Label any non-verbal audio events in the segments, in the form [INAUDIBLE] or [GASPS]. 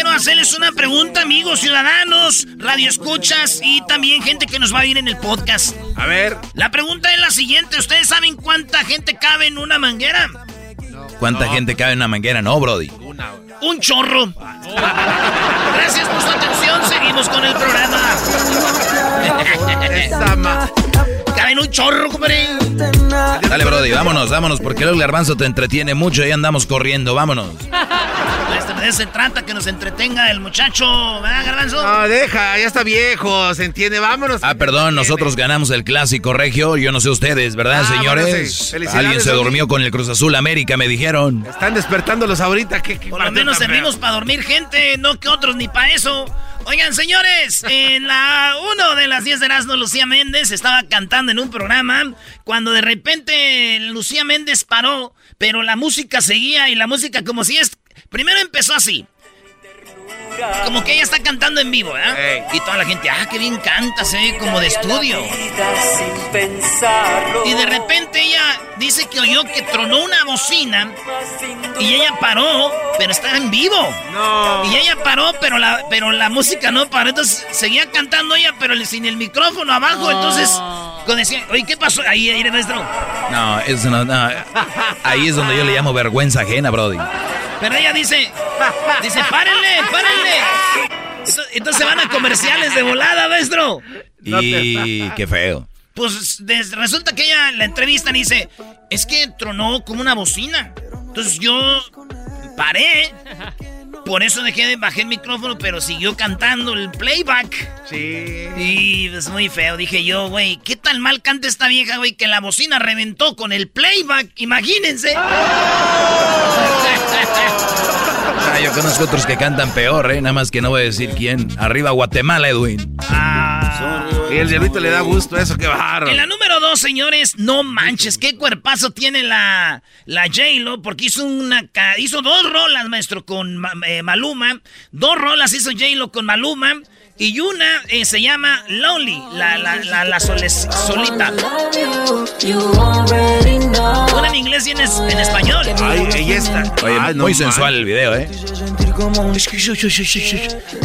Quiero hacerles una pregunta, amigos ciudadanos, radioescuchas y también gente que nos va a ir en el podcast. A ver. La pregunta es la siguiente: ¿Ustedes saben cuánta gente cabe en una manguera? ¿Cuánta gente cabe en una manguera? No, Brody. Un chorro. Gracias por su atención. Seguimos con el programa. Caben un chorro, compadre. Dale, Brody, vámonos, vámonos, porque el garbanzo te entretiene mucho y andamos corriendo, vámonos. Este, de se trata, que nos entretenga el muchacho, ¿verdad, Garbanzo? No, deja, ya está viejo, se entiende, vámonos. Ah, perdón, nosotros ganamos el clásico regio, yo no sé ustedes, ¿verdad, Ah, señores? bueno, sí. Felicidades, Alguien se durmió con el Cruz Azul América, me dijeron. Están despertándolos ahorita, ¿qué, qué Por lo menos servimos para dormir gente, no que otros ni para eso. Oigan, señores, en la 1 de las 10 de Erasmo, Lucía Méndez estaba cantando en un programa cuando de repente Lucía Méndez paró, pero la música seguía y la música como si es... Primero empezó así. Como que ella está cantando en vivo, ¿eh? Y toda la gente, ah, qué bien canta, se ve como de estudio. Y de repente ella dice que oyó que tronó una bocina y ella paró, pero estaba en vivo. No. Y ella paró, pero la, pero la música no paró. Entonces seguía cantando ella, pero sin el micrófono abajo. Entonces, cuando decía, oye, ¿qué pasó? Ahí, ahí, maestro. No, eso no, no. Ahí es donde yo le llamo vergüenza ajena, Brody. Pero ella dice, dice, párenle, párenle. Entonces van a comerciales de volada, maestro. Y qué feo. Pues des- resulta que ella la entrevista y dice, es que tronó como una bocina. Entonces yo paré. Por eso dejé de bajar el micrófono, pero siguió cantando el playback. Sí. Y es muy feo, dije yo, güey, ¿qué tal mal canta esta vieja, güey, que la bocina reventó con el playback? Imagínense. Ah, yo conozco otros que cantan peor, ¿eh? Nada más que no voy a decir quién. Arriba Guatemala, Edwin. Y el diablito le da gusto eso, qué bárbaro. En la número dos, señores, no manches, qué cuerpazo tiene la, la J-Lo, porque hizo una hizo dos rolas, maestro, con eh, Maluma. Dos rolas hizo J-Lo con Maluma. Y una eh, se llama Lonely, la, la, la, la sole- solita. Una en inglés y en, es- en español. Ay, ella está. Oye, no muy sensual el video, ¿eh?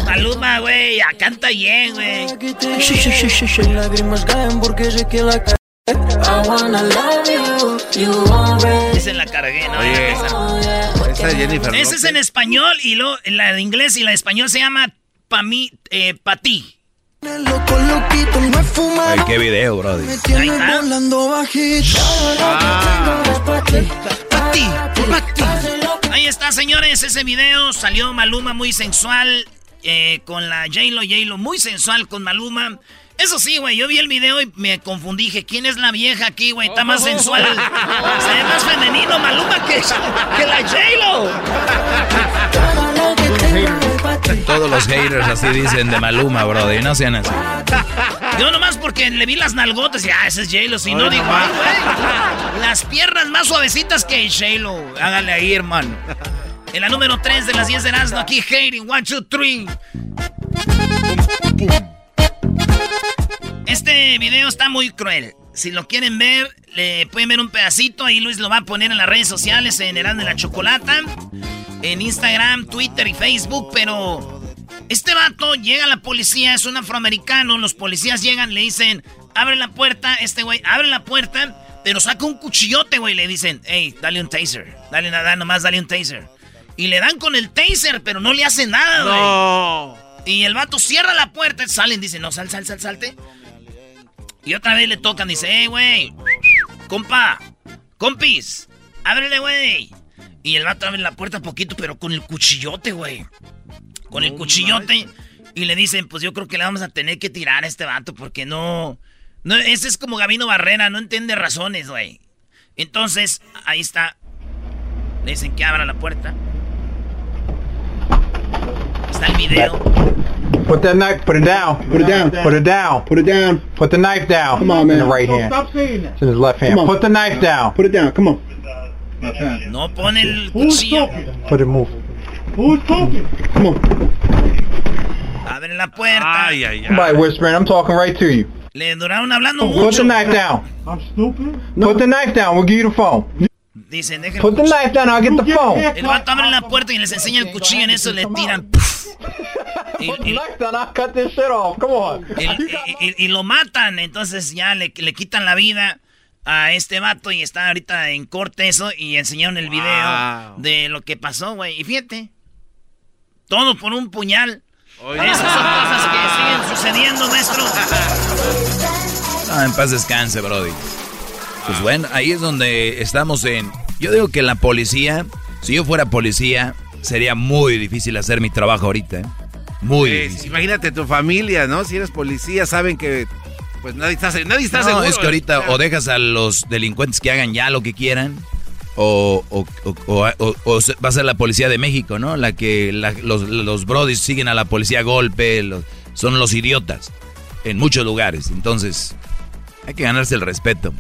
Maluma, güey, canta bien, güey. Esa la cargué, ¿no? Oye, Esa. Esa es Jennifer Ese es en español y lo, la de inglés y la de español se llama pa' mí, eh, pa' ti. Ay, qué video, Brody. Ahí está. Pa' ti, pa' ti. Ahí está, señores, ese video salió Maluma muy sensual eh, con la J-Lo, J-Lo muy sensual con Maluma. Eso sí, güey, yo vi el video y me confundí. Dije, ¿quién es la vieja aquí, güey? Está más sensual. [LAUGHS] Se ve más femenino Maluma que, que la J-Lo. [LAUGHS] Todos los haters así dicen de Maluma, Brody. No sean así. Yo nomás porque le vi las nalgotas y ah, ese es J-Lo. Si no, digo, ay, güey. Las piernas más suavecitas que J-Lo. Hágale ahí, hermano. En la número 3 de las 10 de Erasmo, aquí hating. One, two, three. Este video está muy cruel. Si lo quieren ver, le pueden ver un pedacito. Ahí Luis lo va a poner en las redes sociales en Erasmo de la Chocolata. En Instagram, Twitter y Facebook. Pero este vato llega a la policía, es un afroamericano. Los policías llegan, le dicen, abre la puerta. Este güey abre la puerta, pero saca un cuchillote, güey. Le dicen, hey, dale un taser. Dale nada, nomás dale un taser. Y le dan con el taser, pero no le hace nada, güey. No. Y el vato cierra la puerta, salen, dice, no, sal, sal, sal, salte. Y otra vez le tocan, dice, hey, güey, compa, compis, ábrele, güey. Y el vato abre la puerta poquito, pero con el cuchillote, güey. Con el cuchillote. Y le dicen, pues yo creo que le vamos a tener que tirar a este vato porque no... no ese es como Gabino Barrera, no entiende razones, güey. Entonces, ahí está. Le dicen que abra la puerta. Está el video. Put that knife, put it down. Put it down. Put it down. Put it down. Put the knife down. Come on, man. In the right hand. Stop saying that. It's in his left hand. Come on. Put the knife down. Put it down. Come on. No pone el Who's cuchillo. talking? Put it move. Who's talking? Come on. Abre la puerta. Ay, ay, ay. whispering. I'm talking right to you. Le duraron hablando Put mucho. the knife down. I'm stupid. Put the knife down. We'll give you the phone. Dicen, dejen. Put the knife down. I'll get the phone. El vato abre la puerta y les enseña el cuchillo. En eso le tiran. [LAUGHS] Put y lo matan. Entonces ya le, le quitan la vida a este vato y está ahorita en corte eso. Y enseñaron el video de lo que pasó, güey. Y fíjate. Todo por un puñal. Oye. Esas son cosas que siguen sucediendo, maestro. Ah, en paz descanse, Brody. Pues bueno, ahí es donde estamos en... Yo digo que la policía, si yo fuera policía, sería muy difícil hacer mi trabajo ahorita. ¿eh? Muy difícil. imagínate tu familia, ¿no? Si eres policía, saben que pues nadie está, nadie está No, seguro. es que ahorita o dejas a los delincuentes que hagan ya lo que quieran, o, o- o- o- o- o se- va a ser la policía de México, ¿no? La que la- los, los brodis siguen a la policía a golpe, los- son los idiotas en muchos lugares. Entonces, hay que ganarse el respeto.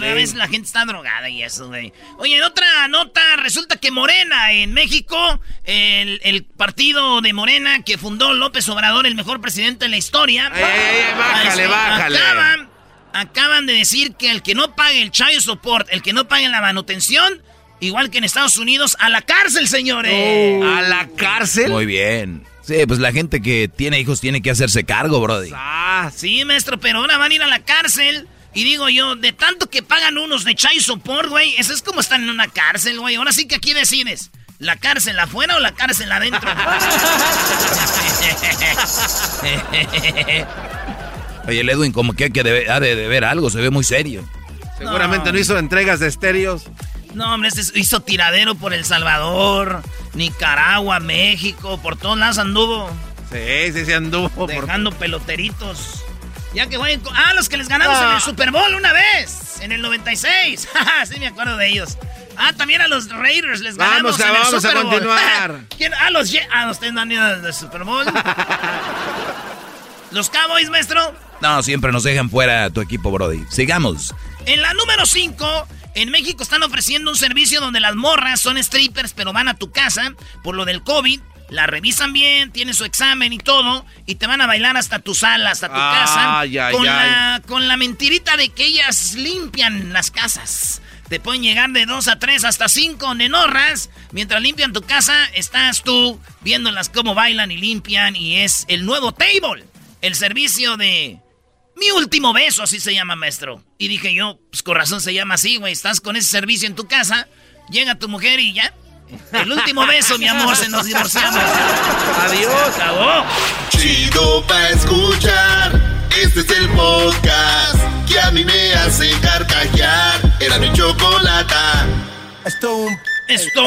Pero a veces la gente está drogada y eso, güey. Oye, en otra nota, resulta que Morena en México, el, el partido de Morena que fundó López Obrador, el mejor presidente de la historia. Ay, ay, ay, bájale, este, bájale. Acaban, acaban de decir que el que no pague el child support, el que no pague la manutención, igual que en Estados Unidos, a la cárcel, señores. a la cárcel. Muy bien. Sí, pues la gente que tiene hijos tiene que hacerse cargo, Brody. Ah, Sí, maestro, pero ahora van a ir a la cárcel. Y digo yo, de tanto que pagan unos de child support, güey, eso es como estar en una cárcel, güey. Ahora sí que aquí decides, ¿la cárcel afuera o la cárcel adentro? [LAUGHS] Oye, el Edwin como que, que debe- ha de, de ver algo, se ve muy serio. seguramente no. hizo entregas de estéreos. no, hombre, este hizo tiradero por El Salvador, Nicaragua, México, por todos lados anduvo Sí, sí, sí anduvo. por- dejando peloteritos. Ya que jueguen con... Ah, los que les ganamos en Ah. el Super Bowl una vez, en el 96. [LAUGHS] sí, me acuerdo de ellos. Ah, también a los Raiders les ganamos Vamos a- en el vamos a Super Bowl. continuar. [LAUGHS] ¿Quién? Ah, los Ye- Ah, ustedes no han ido al Super Bowl. [LAUGHS] los Cowboys, maestro. No, siempre nos dejan fuera tu equipo, Brody. Sigamos. En la número 5, en México están ofreciendo un servicio donde las morras son strippers, pero van a tu casa por lo del COVID. La revisan bien, tienen su examen y todo, y te van a bailar hasta tu sala, hasta tu casa, con. La, con la mentirita de que ellas limpian las casas. Te pueden llegar de dos a tres hasta cinco nenorras. Mientras limpian tu casa, estás tú viéndolas cómo bailan y limpian, y es el nuevo table, el servicio de mi último beso, así se llama, maestro. Y dije yo, pues con razón se llama así, güey. Estás con ese servicio en tu casa, llega tu mujer y ya. El último beso, mi amor, se nos divorciamos. Adiós. Acabó. Chido pa' escuchar. Este es el podcast que a mí me hace carcajear. Era mi chocolata. Esto un, Esto.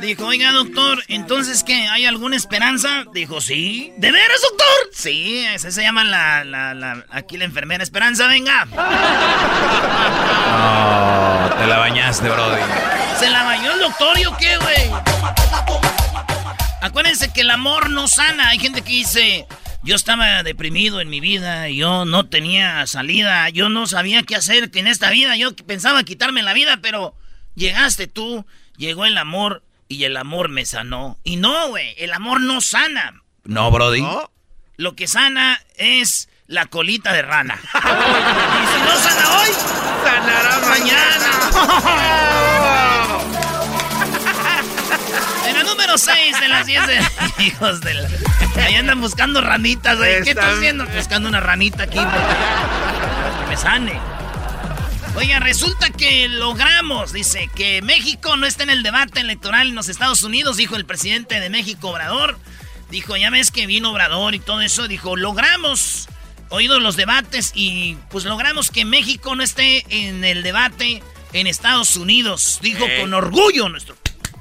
Dijo, oiga, doctor, ¿entonces qué? ¿Hay alguna esperanza? Dijo, sí. ¿De veras, doctor? Sí, esa se llama la, la, la, aquí la enfermera Esperanza, venga. [LAUGHS] No, te la bañaste, Brody. ¿Se la bañó el doctor y o qué, güey? Acuérdense que el amor no sana. Hay gente que dice, yo estaba deprimido en mi vida, yo no tenía salida, yo no sabía qué hacer que en esta vida, yo pensaba quitarme la vida, pero llegaste tú, llegó el amor y el amor me sanó. Y no, güey, el amor no sana. No, Brody. ¿No? Lo que sana es la colita de rana. [LAUGHS] y si no sana hoy, Sanará mañana. [LAUGHS] número 6 de las 10 de... [LAUGHS] Hijos de la... Ahí andan buscando ranitas, güey. ¿Qué estás haciendo? Buscando una ranita aquí. Para que me sane. Oiga, resulta que logramos, dice, que México no está en el debate electoral en los Estados Unidos, dijo el presidente de México, Obrador. Dijo, ya ves que vino Obrador y todo eso. Dijo, logramos, oído los debates y pues logramos que México no esté en el debate en Estados Unidos. Dijo Eh. con orgullo nuestro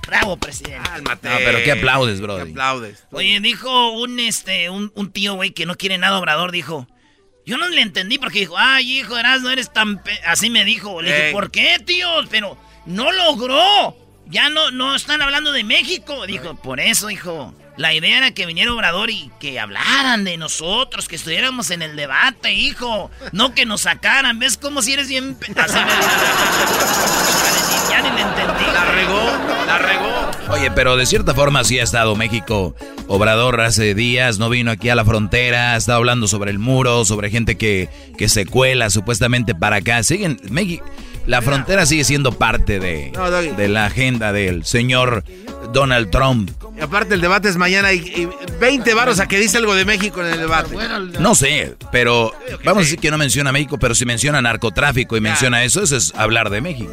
bravo presidente. Cálmate. No, pero ¿qué aplaudes, bro? ¿Qué aplaudes? Oye, dijo un este un, un tío, güey, que no quiere nada Obrador, dijo. Yo no le entendí porque dijo, ay, hijo, eras, no eres tan... pe-". Así me dijo. Le dije, Ey. ¿por qué, tío? Pero no logró. Ya no, no están hablando de México. Dijo, por eso, hijo. La idea era que viniera Obrador y que hablaran de nosotros, que estuviéramos en el debate, hijo. No que nos sacaran. ¿Ves cómo si eres bien... pe-?" Así me dijo. Ya ni le entendí. La regó, la regó. Oye, pero de cierta forma sí ha estado México. Obrador hace días no vino aquí a la frontera, ha estado hablando sobre el muro, sobre gente que, que se cuela supuestamente para acá. Siguen, México, la frontera sigue siendo parte de, No, de la agenda del señor Donald Trump. Y aparte el debate es mañana y, y 20 varos a que dice algo de México en el debate. No sé, pero vamos a decir que no menciona México, pero si menciona narcotráfico y menciona eso, eso es hablar de México.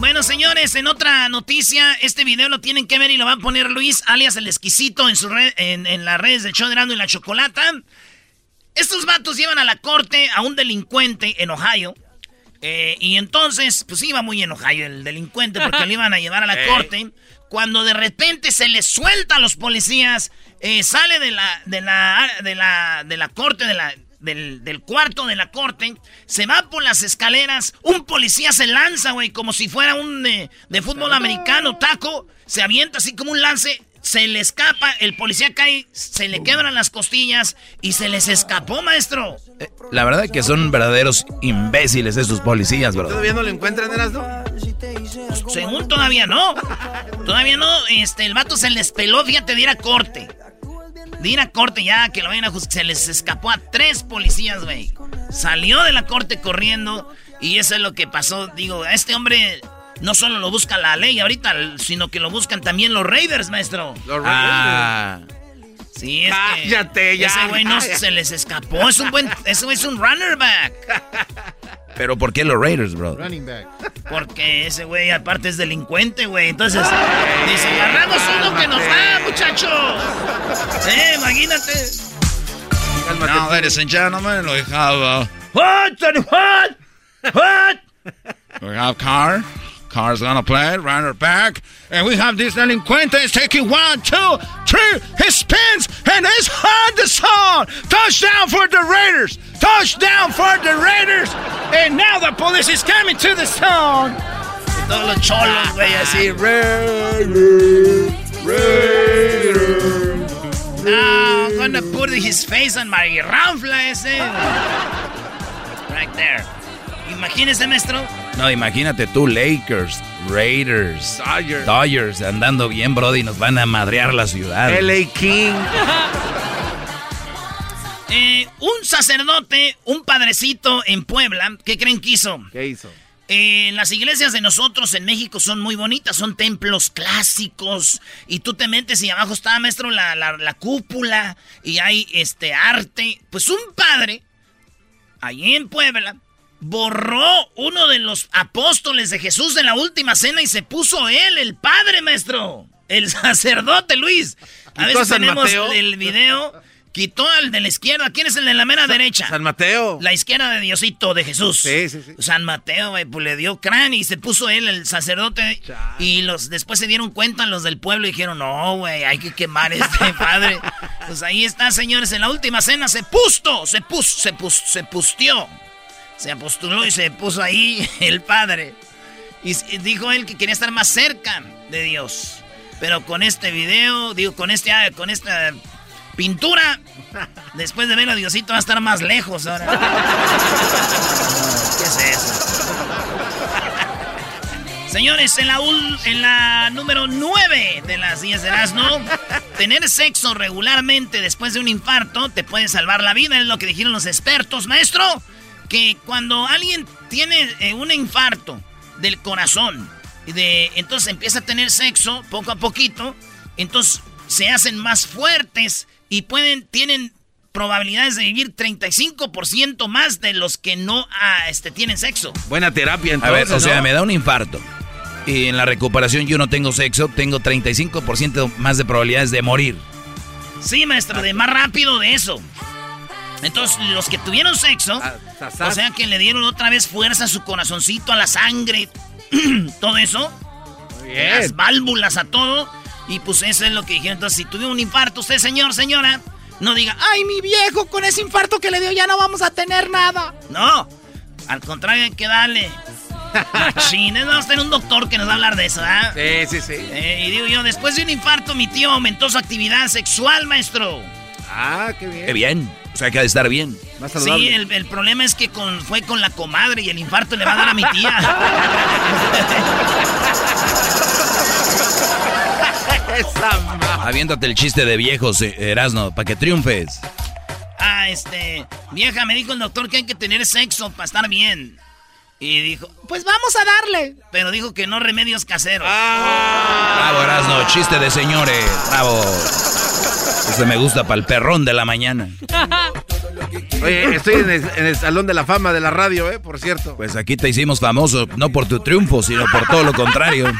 Bueno, señores, en otra noticia, este video lo tienen que ver y lo va a poner Luis, alias el exquisito, en, su red, en, en las redes de Erasmo y la Chocolata. Estos vatos llevan a la corte a un delincuente en Ohio. eh, y entonces, pues iba muy en Ohio el delincuente porque lo iban a llevar a la [LAUGHS] corte. Cuando de repente se le suelta a los policías, eh, sale de la, de la, de la, de la corte, de la, del, del cuarto de la corte, se va por las escaleras, un policía se lanza, güey, como si fuera un eh, de fútbol americano, taco, se avienta así como un lance, se le escapa, el policía cae, se le quebran las costillas y se les escapó, maestro. Eh, La verdad que son verdaderos imbéciles esos policías, bro. ¿Todavía no lo encuentran, Erasmo? Según todavía no. Todavía no, este, el vato se les peló, fíjate, de ir a corte. De ir a corte ya, que lo vayan a juzgar. Se les escapó a tres policías, güey. Salió de la corte corriendo y eso es lo que pasó. Digo, a este hombre no solo lo busca la ley ahorita, sino que lo buscan también los Raiders, maestro. Los Ah, Sí, es que Cállate, ya, ese güey no se les escapó. Es un buen, ese es un runner back. [LAUGHS] pero ¿por qué los Raiders, bro? Porque ese güey aparte es delincuente, güey. Entonces, dice, agarramos uno que nos va, muchachos. Eh, imagínate. Cálmate. Now, ladies and gentlemen, we have, uh, What? What? What? we have Car. Car's gonna play, runner back. And we have this delinquente is taking one, two, three. He spins and he's on the zone. Touchdown for the Raiders. Touchdown for the Raiders. And now the police is coming to the zone. Todos los cholos, güey, así. No, I'm gonna put his face on my ranfla ese. Eh. Right there. Imagínese, maestro. No, imagínate tú, Lakers, Raiders, Dodgers. Dodgers, andando bien, Brody, nos van a madrear la ciudad. LA King. [LAUGHS] Eh, un sacerdote, un padrecito en Puebla, ¿qué creen que hizo? ¿Qué hizo? Eh, las iglesias de nosotros en México son muy bonitas, son templos clásicos. Y tú te metes y abajo está, maestro, la, la- la cúpula y hay este arte. Pues un padre, allí en Puebla, borró uno de los apóstoles de Jesús en la última cena y se puso él, el padre, maestro. El [LAUGHS] sacerdote, Luis. A ¿Quitó a veces tenemos Mateo? el video. Quitó al de la izquierda. ¿Quién es el de la mera derecha? San Mateo. La izquierda de Diosito, de Jesús. Sí, sí, sí. San Mateo, güey, pues le dio cráneo y se puso él, el sacerdote. Y los después se dieron cuenta los del pueblo y dijeron, no, güey, hay que quemar este [LAUGHS] padre. Pues ahí está, señores, en la última cena se pusto, se puso, se pus, se pustió. Se apostuló y se puso ahí [LAUGHS] el padre. Y dijo él que quería estar más cerca de Dios. Pero con este video, digo, con este, ah, con esta pintura, [LAUGHS] después de ver a Diosito va a estar más lejos ahora. [LAUGHS] ¿Qué es eso? Señores, en la, en la número 9 de las 10 de Erasmo, tener sexo regularmente después de un infarto te puede salvar la vida, es lo que dijeron los expertos. Maestro, que cuando alguien tiene eh, un infarto del corazón, y de, entonces empieza a tener sexo poco a poquito, entonces se hacen más fuertes y pueden, tienen probabilidades de vivir 35% más de los que no ah, este, tienen sexo. Buena terapia, A entonces. ver, o sea, me da un infarto. Y en la recuperación yo no tengo sexo, tengo 35% más de probabilidades de morir. Sí, maestro, de más rápido de eso. Entonces, los que tuvieron sexo, Ah, o sea, que le dieron otra vez fuerza a su corazoncito, a la sangre, [CLEARS THROAT] todo eso, las válvulas, a todo. Y pues eso es lo que dijeron. Entonces, si tuvo un infarto, usted, señor, señora, no diga, ay, mi viejo, con ese infarto que le dio ya no vamos a tener nada. No, al contrario, hay que darle. Machines, vamos a tener un doctor que nos va a hablar de eso, ¿ah? Sí, sí, sí. Eh, y digo yo, después de un infarto, mi tío aumentó su actividad sexual, maestro. Ah, qué bien. Qué bien. O sea, que ha de estar bien. Más Sí, el, el problema es que con, fue con la comadre y el infarto le va a dar a mi tía. [LAUGHS] Aviéntate el chiste de viejos, eh, Erasno, para que triunfes. ah, este, vieja, me dijo el doctor que hay que tener sexo para estar bien. Y dijo, pues vamos a darle. Pero dijo que no remedios caseros. Bravo, Erasno, chiste de señores. Bravo. Ese me gusta para el perrón de la mañana. Oye, estoy en el, en el Salón de la Fama de la radio, ¿eh? Por cierto. Pues aquí te hicimos famoso, no por tu triunfo, sino por todo lo contrario.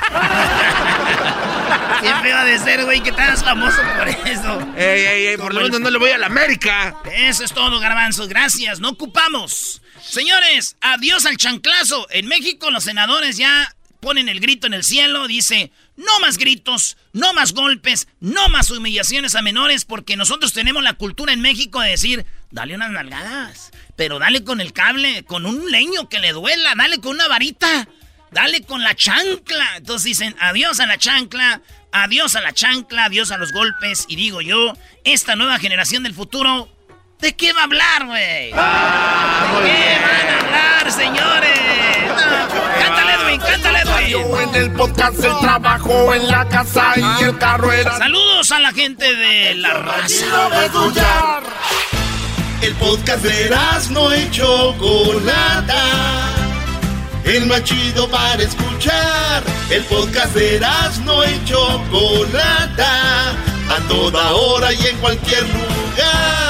Siempre va de ser, güey, que estás famoso por eso. Ey, ey, ey, por lo menos no le voy a la América. Eso es todo, garbanzo. Gracias, no ocupamos. Señores, adiós al chanclazo. En México los senadores ya ponen el grito en el cielo. Dice, no más gritos, no más golpes, no más humillaciones a menores, porque nosotros tenemos la cultura en México de decir, dale unas nalgadas, pero dale con el cable, con un leño que le duela, dale con una varita, dale con la chancla. Entonces dicen, adiós a la chancla, adiós a la chancla, adiós a los golpes. Y digo yo, esta nueva generación del futuro ¿De qué va a hablar, güey? ¿De qué van a hablar, señores? No, cántale, Edwin, cántale, Edwin. En el podcast, el trabajo en la casa y el carro era Saludos a la gente de la raza. El podcast de no y Chocolata. El más chido para escuchar. El podcast de no y Chocolata. A toda hora y en cualquier lugar.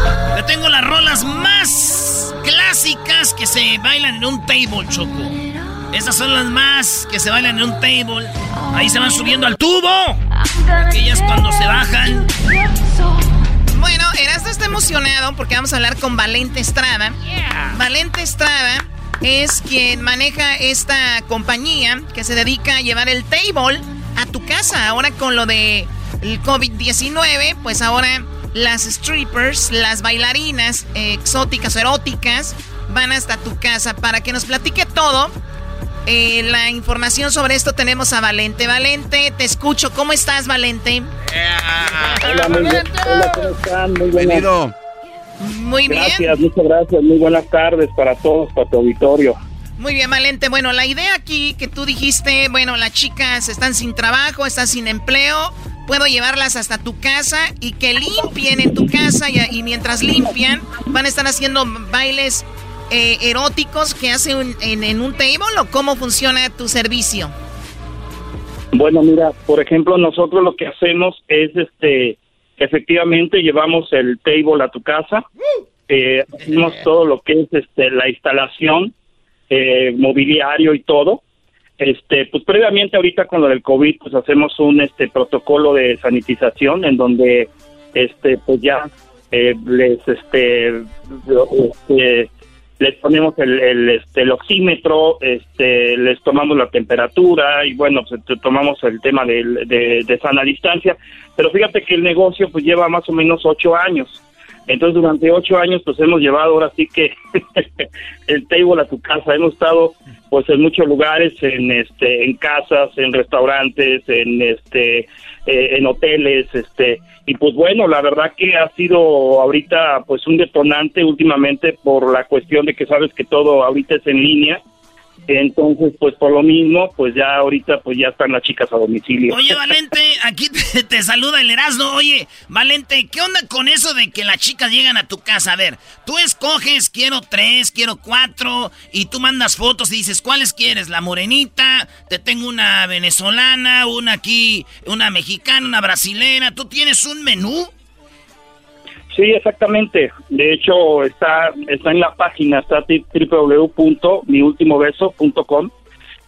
Te tengo las rolas más clásicas que se bailan en un table, Choco. Esas son las más que se bailan en un table. Ahí se van subiendo al tubo. Aquellas cuando se bajan. Bueno, Erasmo está emocionado porque vamos a hablar con Valente Estrada. Valente Estrada es quien maneja esta compañía que se dedica a llevar el table a tu casa. Ahora con lo de el COVID-19, pues ahora las strippers, las bailarinas eh, exóticas, eróticas, van hasta tu casa para que nos platique todo. Eh, la información sobre esto tenemos a Valente. Valente, te escucho. ¿Cómo estás, Valente? Hola, muy bien. Hola, ¿cómo están? Muy buenas. Bienvenido. Muy bien. Gracias, muchas gracias. Muy buenas tardes para todos, para tu auditorio. Muy bien, Valente. Bueno, la idea aquí que tú dijiste, bueno, las chicas están sin trabajo, están sin empleo, puedo llevarlas hasta tu casa y que limpien en tu casa y, y mientras limpian van a estar haciendo bailes eh, eróticos que hacen en, en un table o cómo funciona tu servicio. Bueno, mira, por ejemplo, nosotros lo que hacemos es, este, efectivamente llevamos el table a tu casa, eh, hacemos todo lo que es, este, la instalación, eh, mobiliario y todo. Este, pues previamente ahorita con lo del COVID, pues hacemos un, este, protocolo de sanitización en donde, este, pues ya eh, les, este, este, les ponemos el, el, este, el oxímetro, este, les tomamos la temperatura y bueno, pues tomamos el tema del- de, de sana distancia. Pero fíjate que el negocio pues lleva más o menos ocho años. Entonces durante ocho años pues hemos llevado ahora sí que [LAUGHS] el table a tu casa. Hemos estado pues en muchos lugares, en este, en casas, en restaurantes, en este, eh, en hoteles, este, y pues bueno, la verdad que ha sido ahorita pues un detonante últimamente por la cuestión de que sabes que todo ahorita es en línea entonces, pues por lo mismo, pues ya ahorita pues ya están las chicas a domicilio. Oye, Valente, aquí te, saluda el Erasmo. Oye, Valente, ¿qué onda con eso de que las chicas llegan a tu casa? A ver, tú escoges, quiero tres, quiero cuatro, y tú mandas fotos y dices, ¿cuáles quieres? La morenita, te tengo una venezolana, una aquí, una mexicana, una brasilera. ¿Tú tienes un menú? Sí, exactamente. De hecho, está está en la página, está www.miultimobeso.com.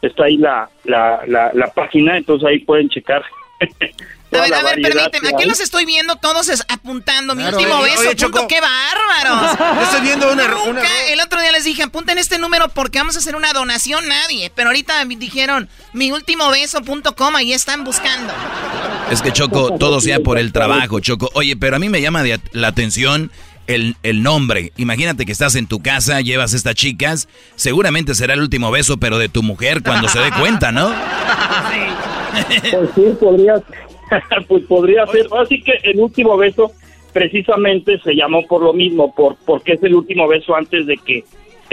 Está ahí la, la, la, la página, entonces ahí pueden checar [LAUGHS] A ver, a ver, permíteme. Aquí los estoy viendo todos apuntando. Mi último beso. punto, ¡Qué bárbaros! [LAUGHS] estoy viendo una, El otro día les dije, apunten este número porque vamos a hacer una donación. Nadie. Pero ahorita dijeron, mi último beso.com. Ahí están buscando. Es que Choco, [LAUGHS] todo sea por el trabajo, Choco. Oye, pero a mí me llama la atención el, el, nombre. Imagínate que estás en tu casa, llevas estas chicas. Seguramente será el último beso, pero de tu mujer cuando se dé cuenta, ¿no? Sí. [LAUGHS] Pues sí, podría, [LAUGHS] pues podría ser. Así que el último beso precisamente se llamó por lo mismo, por porque es el último beso antes de que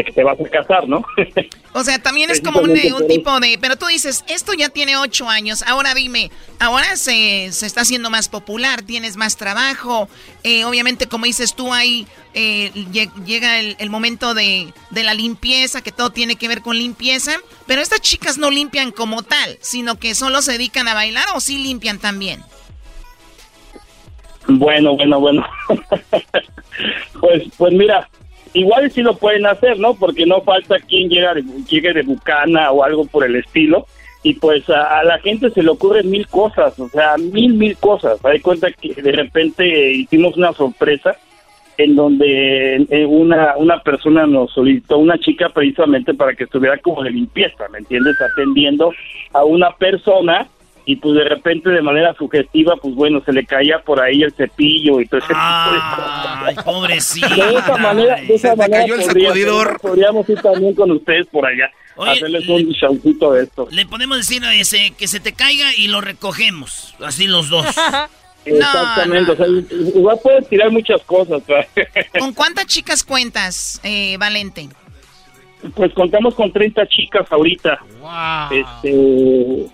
que te vas a casar, ¿no? [LAUGHS] o sea, también es como un, tipo de... Pero tú dices, esto ya tiene ocho años, ahora dime, ahora se, se está haciendo más popular, tienes más trabajo, eh, obviamente como dices tú, ahí eh, llega el, momento de, de, la limpieza, que todo tiene que ver con limpieza, pero estas chicas no limpian como tal, sino que solo se dedican a bailar o sí limpian también. Bueno, bueno, bueno. [LAUGHS] pues, pues mira, igual sí lo pueden hacer, ¿no? Porque no falta quien llega de, llegue de bucana o algo por el estilo. Y pues a, la gente se le ocurren mil cosas, o sea, mil, mil cosas. Hay cuenta que de repente hicimos una sorpresa en donde una, una persona nos solicitó una chica precisamente para que estuviera como de limpieza, ¿me entiendes? Atendiendo a una persona y pues de repente de manera sugestiva, pues bueno, se le caía por ahí el cepillo y todo ese tipo de Ay, pobrecito. De esa manera, de esa manera podríamos, podríamos, ir también con ustedes por allá. hacerles un showcito de esto. Le podemos decir a ese que se te caiga y lo recogemos, así los dos. [LAUGHS] Exactamente, o sea, igual puedes tirar muchas cosas. [LAUGHS] ¿Con cuántas chicas cuentas, eh, Valente? Pues contamos con 30 chicas ahorita. Wow. Este,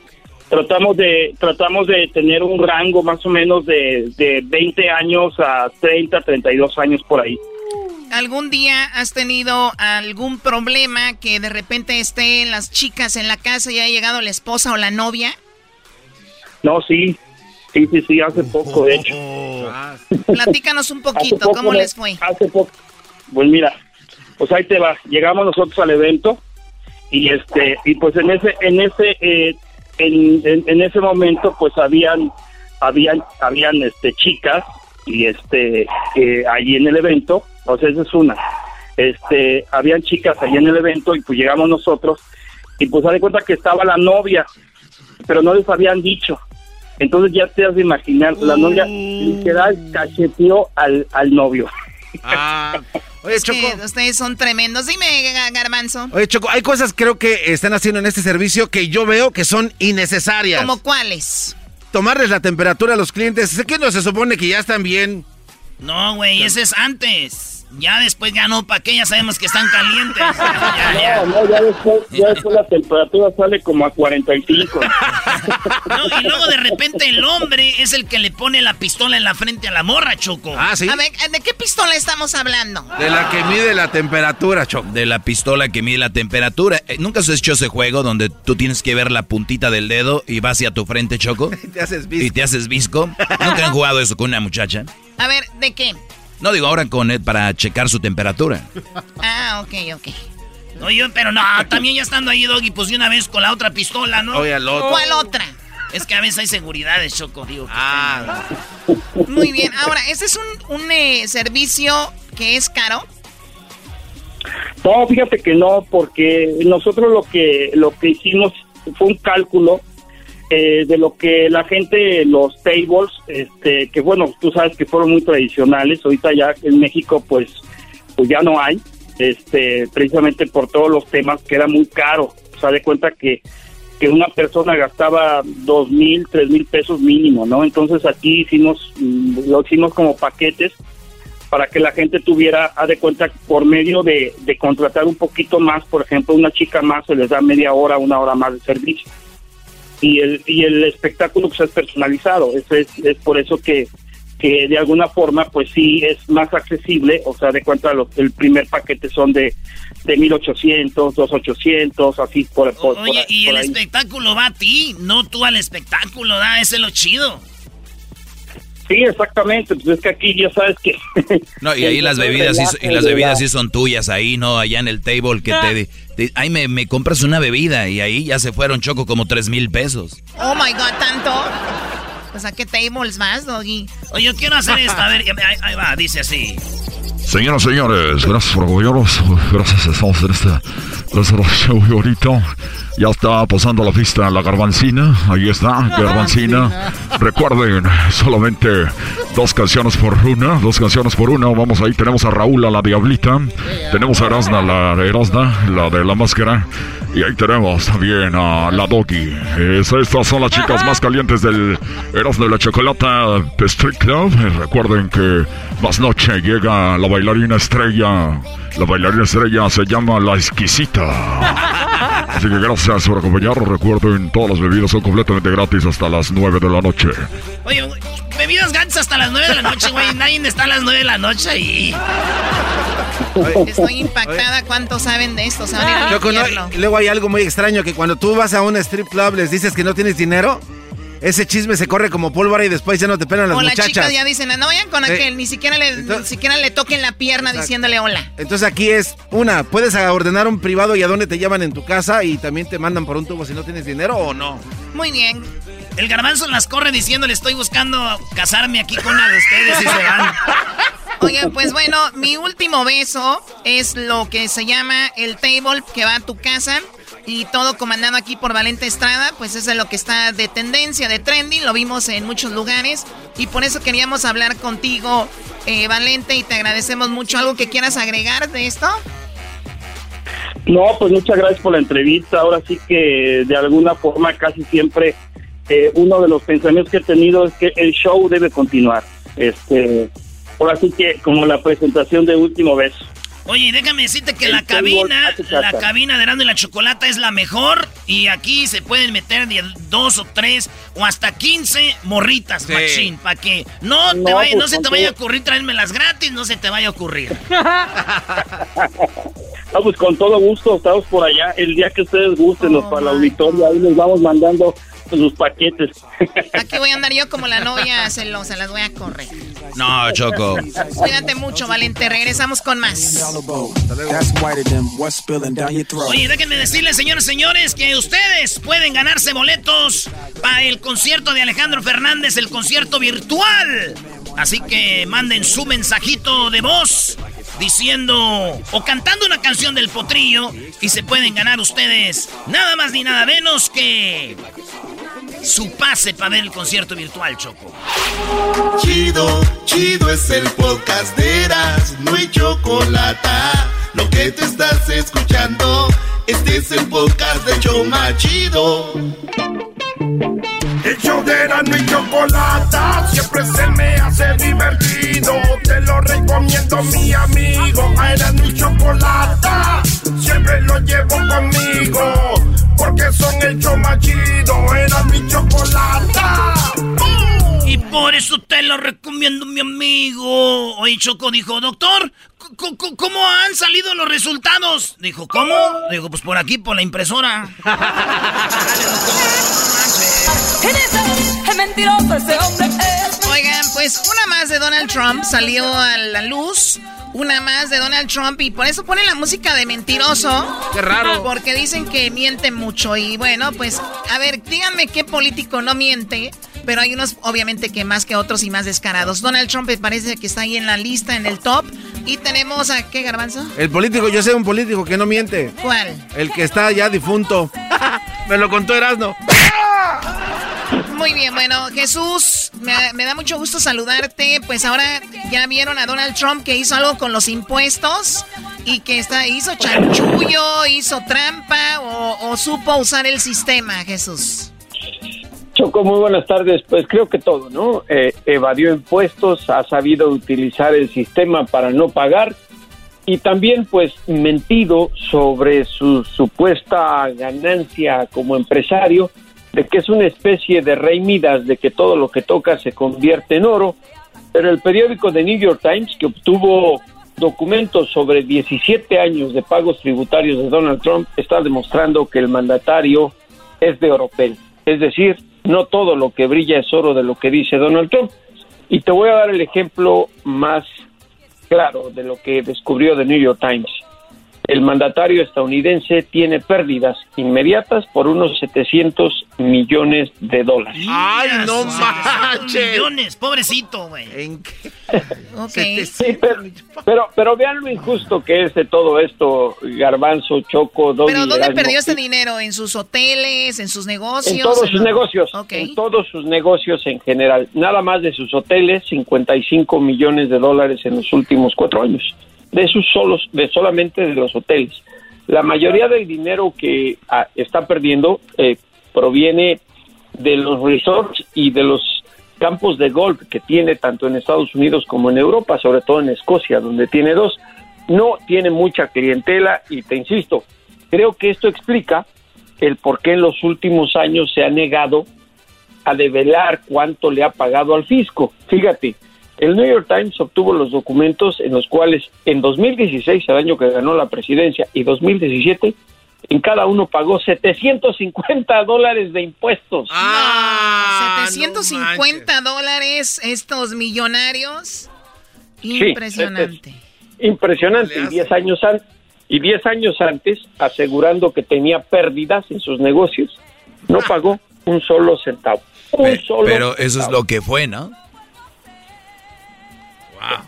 tratamos de tratamos de tener un rango más o menos de, de 20 años a 30, 32 años por ahí. ¿Algún día has tenido algún problema que de repente estén las chicas en la casa y haya llegado la esposa o la novia? No, sí. Sí, sí, sí, hace poco, de hecho. [LAUGHS] Platícanos un poquito, ¿cómo les fue? Hace poco. Pues mira, pues ahí te va. Llegamos nosotros al evento y este y pues en ese en ese eh, en, en, ese momento pues habían habían habían este chicas y este eh, allí en el evento o sea esa es una. Este habían chicas allí en el evento y pues llegamos nosotros y pues se de cuenta que estaba la novia pero no les habían dicho. Entonces ya te has de imaginar la novia literal cacheteó al, al novio ah Oye, Choco. ustedes son tremendos. Dime, Garbanzo. Oye, Choco, hay cosas creo que están haciendo en este servicio que yo veo que son innecesarias. ¿Como cuáles? Tomarles la temperatura a los clientes. Sé que no se supone que ya están bien. No, güey, ese es antes. Ya después ya no, ¿para qué? Ya sabemos que están calientes. [LAUGHS] No, no, ya después, ya después la temperatura sale como a 45. [LAUGHS] No, y luego de repente el hombre es el que le pone la pistola en la frente a la morra, Choco. Ah, sí. A ver, ¿de qué pistola estamos hablando? De la que mide la temperatura, Choco. De la pistola que mide la temperatura. Eh, ¿Nunca has hecho ese juego donde tú tienes que ver la puntita del dedo y va hacia tu frente, Choco? [LAUGHS] y te haces visco. Y te haces visco. ¿Nunca han jugado eso con una muchacha? A ver, ¿de qué? No digo ahora con él para checar su temperatura. Ah, ok, ok. Oye, pero no, también ya estando ahí, Doggy, pues de una vez con la otra pistola, ¿no? Oye, al otro. ¿Cuál otra? Es que a veces hay seguridades, Choco, digo. ah. Muy bien. Ahora, ¿este es un, un eh, servicio que es caro? No, fíjate que no, porque nosotros lo que lo que hicimos fue un cálculo eh, de lo que la gente, los tables, este, que bueno, tú sabes que fueron muy tradicionales, ahorita ya en México pues, pues ya no hay, este, precisamente por todos los temas que era muy caro, o sea, de cuenta que, que una persona gastaba dos mil, tres mil pesos mínimo, ¿no? Entonces aquí hicimos, mm, lo hicimos como paquetes para que la gente tuviera, a de cuenta, por medio de, de contratar un poquito más, por ejemplo, una chica más se les da media hora, una hora más de servicio y el, y el espectáculo pues es personalizado. Es, es, es por eso que, que de alguna forma pues sí es más accesible, o sea, de cuenta lo, el primer paquete son de, de 1800, 2800, así por, por Oye, por- y por el ahí. espectáculo va a ti, no tú al espectáculo, da, ese es lo chido. Sí, exactamente, pues es que aquí ya sabes que... [LAUGHS] No, y [LAUGHS] ahí las bebidas, sí, y las bebidas sí son tuyas, ahí, ¿no? Allá en el table que te... te- ahí me, me compras una bebida y ahí ya se fueron, Choco, como tres mil pesos. Oh my god, tanto. Pues a qué tables más, Doggy. Oye, yo quiero hacer [LAUGHS] esto, a ver, ahí, ahí va, dice así. Señoras y señores, gracias por apoyarnos. Gracias, estamos en este tercer show y ahorita. Ya está pasando la pista la garbancina. Ahí está, garbancina. Recuerden, solamente dos canciones por una. Dos canciones por una. Vamos ahí, tenemos a Raúl, a la Diablita. Tenemos a Erasna, la Erasna, la de la máscara. Y ahí tenemos también a la Doggy. Es- estas son las chicas más calientes del Erasmo de la Chocolata Street Club. Recuerden que más noche llega la bailarina estrella. La bailarina estrella se llama La Exquisita. Así que gracias por acompañarnos. Recuerden, todas las bebidas son completamente gratis hasta las 9 de la noche. Oye, bebidas gansas hasta las 9 de la noche, güey. Nadie está a las 9 de la noche ahí. Estoy impactada. ¿Cuántos saben de esto? Se van a ir al Choco, no, luego hay algo muy extraño que cuando tú vas a un strip club les dices que no tienes dinero, ese chisme se corre como pólvora y después ya no te pelan las O las muchachas. chicas ya dicen, no vayan con aquel, ni siquiera le, ni siquiera le toquen la pierna diciéndole hola. Entonces aquí es una, puedes ordenar un privado y a dónde te llevan en tu casa y también te mandan por un tubo si no tienes dinero o no. Muy bien. El garbanzo las corre diciéndole estoy buscando casarme aquí con una de ustedes y se van. [LAUGHS] Oigan, pues bueno, mi último beso es lo que se llama el table que va a tu casa y todo comandado aquí por Valente Estrada, pues eso es lo que está de tendencia, de trending, lo vimos en muchos lugares y por eso queríamos hablar contigo, eh, Valente, y te agradecemos mucho. ¿Algo que quieras agregar de esto? No, pues muchas gracias por la entrevista. Ahora sí que de alguna forma casi siempre eh, uno de los pensamientos que he tenido es que el show debe continuar. Este, ahora sí que como la presentación de Último Beso. Oye, déjame decirte que El la cabina, la cabina de Erasmo y la Chocolata es la mejor y aquí se pueden meter dos o tres o hasta 15 morritas, Sí. machín, para que no, te No, vaya- pues, no se te vaya a ocurrir traérmelas gratis, no se te vaya a ocurrir. [LAUGHS] Ah, pues con todo gusto, estamos por allá. El día que ustedes gusten, nos para la auditoria, ahí les vamos mandando sus paquetes. Aquí voy a andar yo como la novia celosa, las voy a correr. No, Choco. Cuídate mucho, Valente, regresamos con más. That's whiter than what's spilling down your throat. Oye, déjenme decirles, señores señores, que ustedes pueden ganarse boletos para el concierto de Alejandro Fernández, el concierto virtual. Así que manden su mensajito de voz diciendo o cantando una canción del potrillo y se pueden ganar ustedes nada más ni nada menos que su pase para ver el concierto virtual, Choco. Chido, chido es el podcast de Eras, no hay chocolate. Lo que te estás escuchando, este es el podcast de Choma Chido. El show de y Chocolata siempre se me hace divertido. Te lo recomiendo, mi amigo. A Erasmo y Chocolata siempre lo llevo conmigo. Porque son el show más chido. Erasmo Chocolata. Y por eso te lo recomiendo, mi amigo. Oye, Choco dijo, doctor, ¿cómo han salido los resultados? Dijo, ¿cómo? Dijo, pues por aquí, por la impresora. [LAUGHS] Es mentiroso ese hombre es. Oigan, pues una más de Donald Trump salió a la luz. Una más de Donald Trump y por eso ponen la música de mentiroso. Qué raro. Porque dicen que miente mucho. Y bueno, pues, a ver, díganme qué político no miente. Pero hay unos, obviamente, que más que otros y más descarados. Donald Trump parece que está ahí en la lista, en el top. Y tenemos a, ¿qué, Garbanzo? El político, yo sé un político que no miente. ¿Cuál? El que está ya difunto. [LAUGHS] Me lo contó Erasno. Muy bien, bueno, Jesús, me, da mucho gusto saludarte. Pues ahora ya vieron a Donald Trump que hizo algo con los impuestos y que está, hizo chanchullo, hizo trampa o, supo usar el sistema, Jesús. Choco, muy buenas tardes. Pues creo que todo, ¿no? Eh, evadió impuestos, ha sabido utilizar el sistema para no pagar y también pues mentido sobre su supuesta ganancia como empresario, de que es una especie de rey Midas, de que todo lo que toca se convierte en oro, pero el periódico The New York Times, que obtuvo documentos sobre 17 años de pagos tributarios de Donald Trump, está demostrando que el mandatario es de oropel, es decir, no todo lo que brilla es oro de lo que dice Donald Trump. Y te voy a dar el ejemplo más claro de lo que descubrió The New York Times. El mandatario estadounidense tiene pérdidas inmediatas por unos 700 millones de dólares. ¡Ay, no manches! millones, pobrecito, güey. ¿En qué? [LAUGHS] sí, pero, pero, vean lo injusto que es de todo esto, Garbanzo, Choco, ¿Pero dónde perdió este dinero? ¿En sus hoteles, en sus negocios? En todos sus negocios, en todos sus negocios en general. Nada más de sus hoteles, 55 millones de dólares en los últimos cuatro años de sus solos, de solamente de los hoteles. La mayoría del dinero que ah, está perdiendo eh, proviene de los resorts y de los campos de golf que tiene tanto en Estados Unidos como en Europa, sobre todo en Escocia, donde tiene dos. No tiene mucha clientela y te insisto, creo que esto explica el por qué en los últimos años se ha negado a develar cuánto le ha pagado al fisco. Fíjate, el New York Times obtuvo los documentos en los cuales en 2016, el año que ganó la presidencia, y 2017, en cada uno pagó 750 dólares de impuestos. Ah, 750 dólares estos millonarios. Impresionante. impresionante. Y 10 años antes y 10 años antes, asegurando que tenía pérdidas en sus negocios, no pagó un solo centavo. Un solo pero eso es lo que fue, ¿no?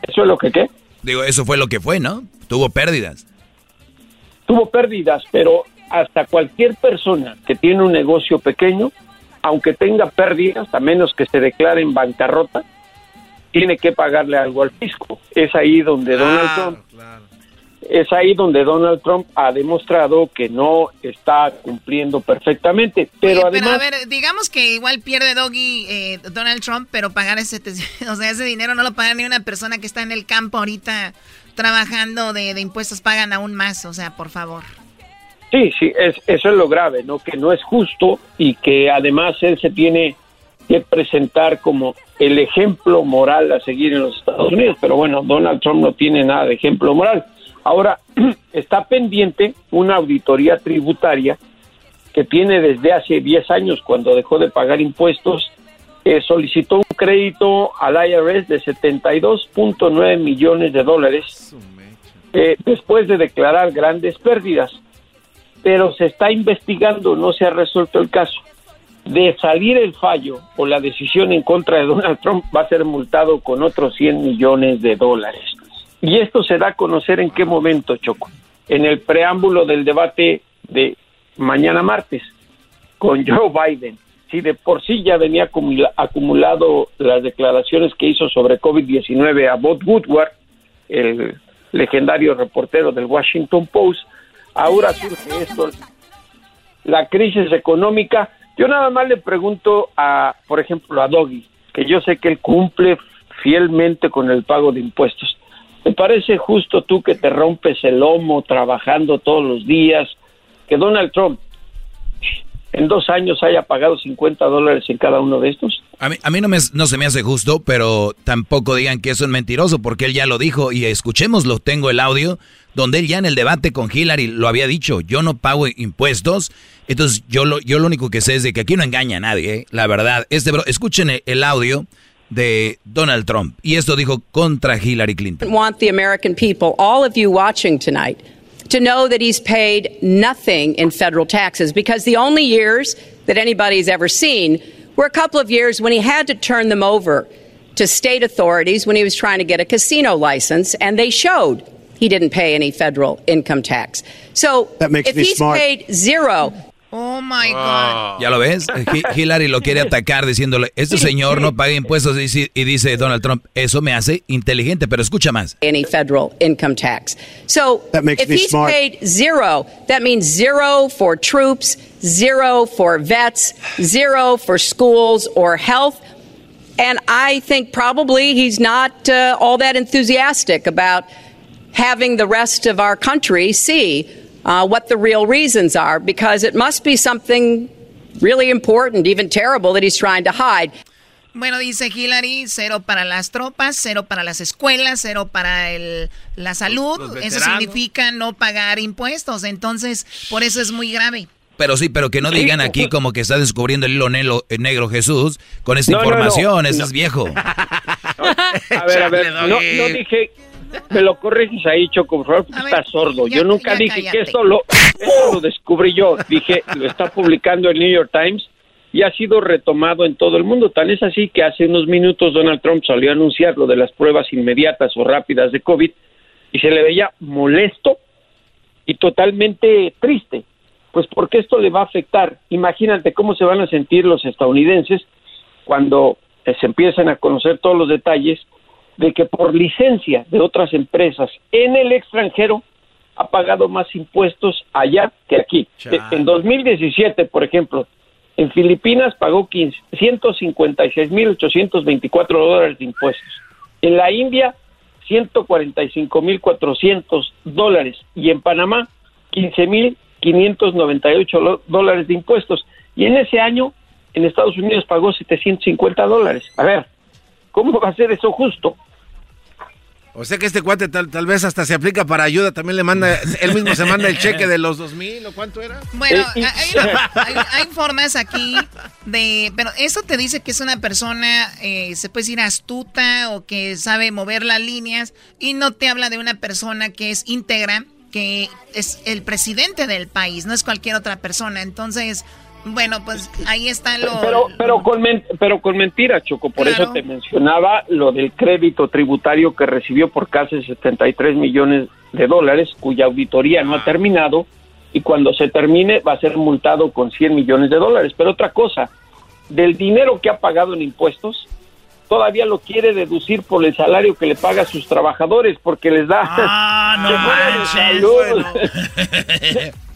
¿Eso es lo que qué? Digo, eso fue lo que fue, ¿no? Tuvo pérdidas. Tuvo pérdidas, pero hasta cualquier persona que tiene un negocio pequeño, aunque tenga pérdidas, a menos que se declare en bancarrota, tiene que pagarle algo al fisco. Es ahí donde Donald Trump es ahí donde Donald Trump ha demostrado que no está cumpliendo perfectamente. Pero además. a ver, digamos que igual pierde Doggy eh, Donald Trump, pero pagar ese, [LAUGHS] o sea, ese dinero no lo paga ni una persona que está en el campo ahorita trabajando de, impuestos, pagan aún más, o sea, por favor. Sí, sí, es, eso es lo grave, ¿no? Que no es justo y que además él se tiene que presentar como el ejemplo moral a seguir en los Estados Unidos. Pero bueno, Donald Trump no tiene nada de ejemplo moral. Ahora, [CLEARS THROAT] está pendiente una auditoría tributaria que tiene desde hace 10 años, cuando dejó de pagar impuestos, eh, solicitó un crédito al IRS de 72.9 millones de dólares eh, después de declarar grandes pérdidas. Pero se está investigando, no se ha resuelto el caso. De salir el fallo o la decisión en contra de Donald Trump, va a ser multado con otros 100 millones de dólares. Y esto se da a conocer en qué momento, Choco. En el preámbulo del debate de mañana martes con Joe Biden. Si de por sí ya venía acumulado las declaraciones que hizo sobre COVID-19 a Bob Woodward, el legendario reportero del Washington Post, ahora surge esto, la crisis económica. Yo nada más le pregunto a, por ejemplo, a Doggy, que yo sé que él cumple fielmente con el pago de impuestos. ¿Te parece justo tú que te rompes el lomo trabajando todos los días, que Donald Trump en dos años haya pagado 50 dólares en cada uno de estos? A mí, a no, me, se me hace justo, pero tampoco digan que eso es mentiroso, porque él ya lo dijo y escuchémoslo, tengo el audio, donde él ya en el debate con Hillary lo había dicho, yo no pago impuestos, entonces yo lo, yo lo único que sé es de que aquí no engaña a nadie, ¿eh? la verdad. Este bro, escuchen el audio de Donald Trump. Y esto dijo contra Hillary Clinton. Want the American people, all of you watching tonight, to know that he's paid nothing in federal taxes because the only years that anybody's ever seen were a couple of years when he had to turn them over to state authorities when he was trying to get a casino license, and they showed he didn't pay any federal income tax. So that makes if he's smart. paid zero Oh my God. ¿Ya lo ves? Hillary lo quiere atacar diciéndole, este señor no paga impuestos y dice Donald Trump, eso me hace inteligente, pero escucha más. Any federal income tax. So that makes if he's paid zero, that means zero for troops, zero for vets, zero for schools or health. And I think probably he's not uh, all that enthusiastic about having the rest of our country see uh, what the real reasons are, because it must be something really important, even terrible, that he's trying to hide. Bueno, dice Hillary, cero para las tropas, cero para las escuelas, cero para el, la salud. Eso significa no pagar impuestos. Entonces, por eso es muy grave. Pero sí, pero que no digan aquí como que está descubriendo el hilo negro, negro Jesús con esta información, eso es viejo. [LAUGHS] a ver, a ver, no, dije, [LAUGHS] me lo corriges ahí, Choco, por favor, porque está sordo. yo nunca dije que esto lo, esto lo descubrí yo. Dije, lo está publicando el New York Times y ha sido retomado en todo el mundo. Tan es así que hace unos minutos Donald Trump salió a anunciar lo de las pruebas inmediatas o rápidas de COVID y se le veía molesto y totalmente triste pues porque esto le va a afectar. Imagínate cómo se van a sentir los estadounidenses cuando eh, se empiezan a conocer todos los detalles de que por licencia de otras empresas en el extranjero ha pagado más impuestos allá que aquí. En 2017, por ejemplo, en Filipinas pagó 156.824 dólares de impuestos. En la India, 145.400 dólares. Y en Panamá, 15.000 598 dólares de impuestos. Y en ese año, en Estados Unidos pagó 750 dólares. A ver, ¿cómo va a ser eso justo? O sea que este cuate tal, tal vez hasta se aplica para ayuda, también le manda, él mismo se manda el cheque de los dos mil o cuánto era. Bueno, eh, hay, formas aquí de, pero eso te dice que es una persona, eh, se puede decir astuta o que sabe mover las líneas y no te habla de una persona que es íntegra que es el presidente del país, no es cualquier otra persona. Entonces, bueno, pues ahí está lo... Pero, pero, con, pero con mentira, Choco, por eso te mencionaba lo del crédito tributario que recibió por casi 73 millones de dólares, cuya auditoría no ha terminado, y cuando se termine va a ser multado con 100 millones de dólares. Pero otra cosa, del dinero que ha pagado en impuestos, todavía lo quiere deducir por el salario que le paga a sus trabajadores porque les da ah, [LAUGHS] e, [LAUGHS]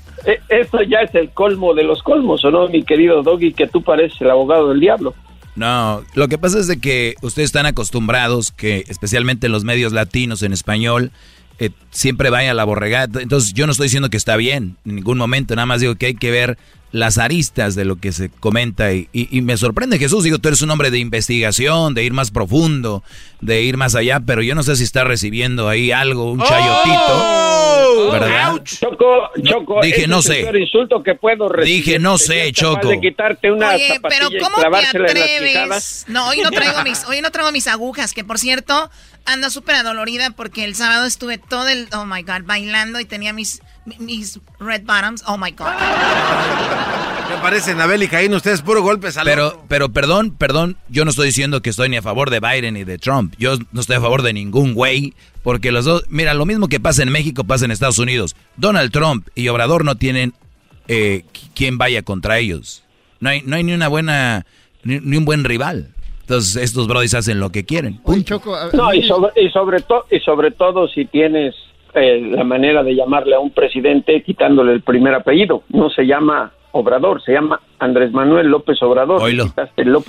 Esto ya es el colmo de los colmos, ¿o no, mi querido Doggy, que tú pareces el abogado del diablo? No, lo que pasa es de que ustedes están acostumbrados que, especialmente en los medios latinos en español, eh, siempre vaya la borregata. Entonces yo no estoy diciendo que está bien en ningún momento, nada más digo que hay que ver las aristas de lo que se comenta y, me sorprende Jesús, digo, tú eres un hombre de investigación, de ir más profundo, de ir más allá, pero yo no sé si está recibiendo ahí algo, un chayotito, oh, ¿verdad? Choco, Choco, dije no sé. insulto que puedo Dije no sé, Choco. De quitarte una Oye, pero ¿cómo te atreves? No, hoy no traigo mis, [LAUGHS] hoy no traigo mis agujas, que por cierto ando súper adolorida porque el sábado estuve todo el, oh my god, bailando y tenía mis mis red bottoms. Oh my God. Me parece, Nabel y Caín, ustedes puro golpes al Pero, pero perdón, perdón, yo no estoy diciendo que estoy ni a favor de Biden ni de Trump. Yo no estoy a favor de ningún güey, porque los dos, mira, lo mismo que pasa en México pasa en Estados Unidos. Donald Trump y Obrador no tienen eh, quien vaya contra ellos. No hay, no hay ni una buena, ni, un buen rival. Entonces estos brodis hacen lo que quieren. no, y sobre, y sobre, y sobre todo si tienes eh, la manera de llamarle a un presidente quitándole el primer apellido. No se llama Obrador, se llama Andrés Manuel López Obrador.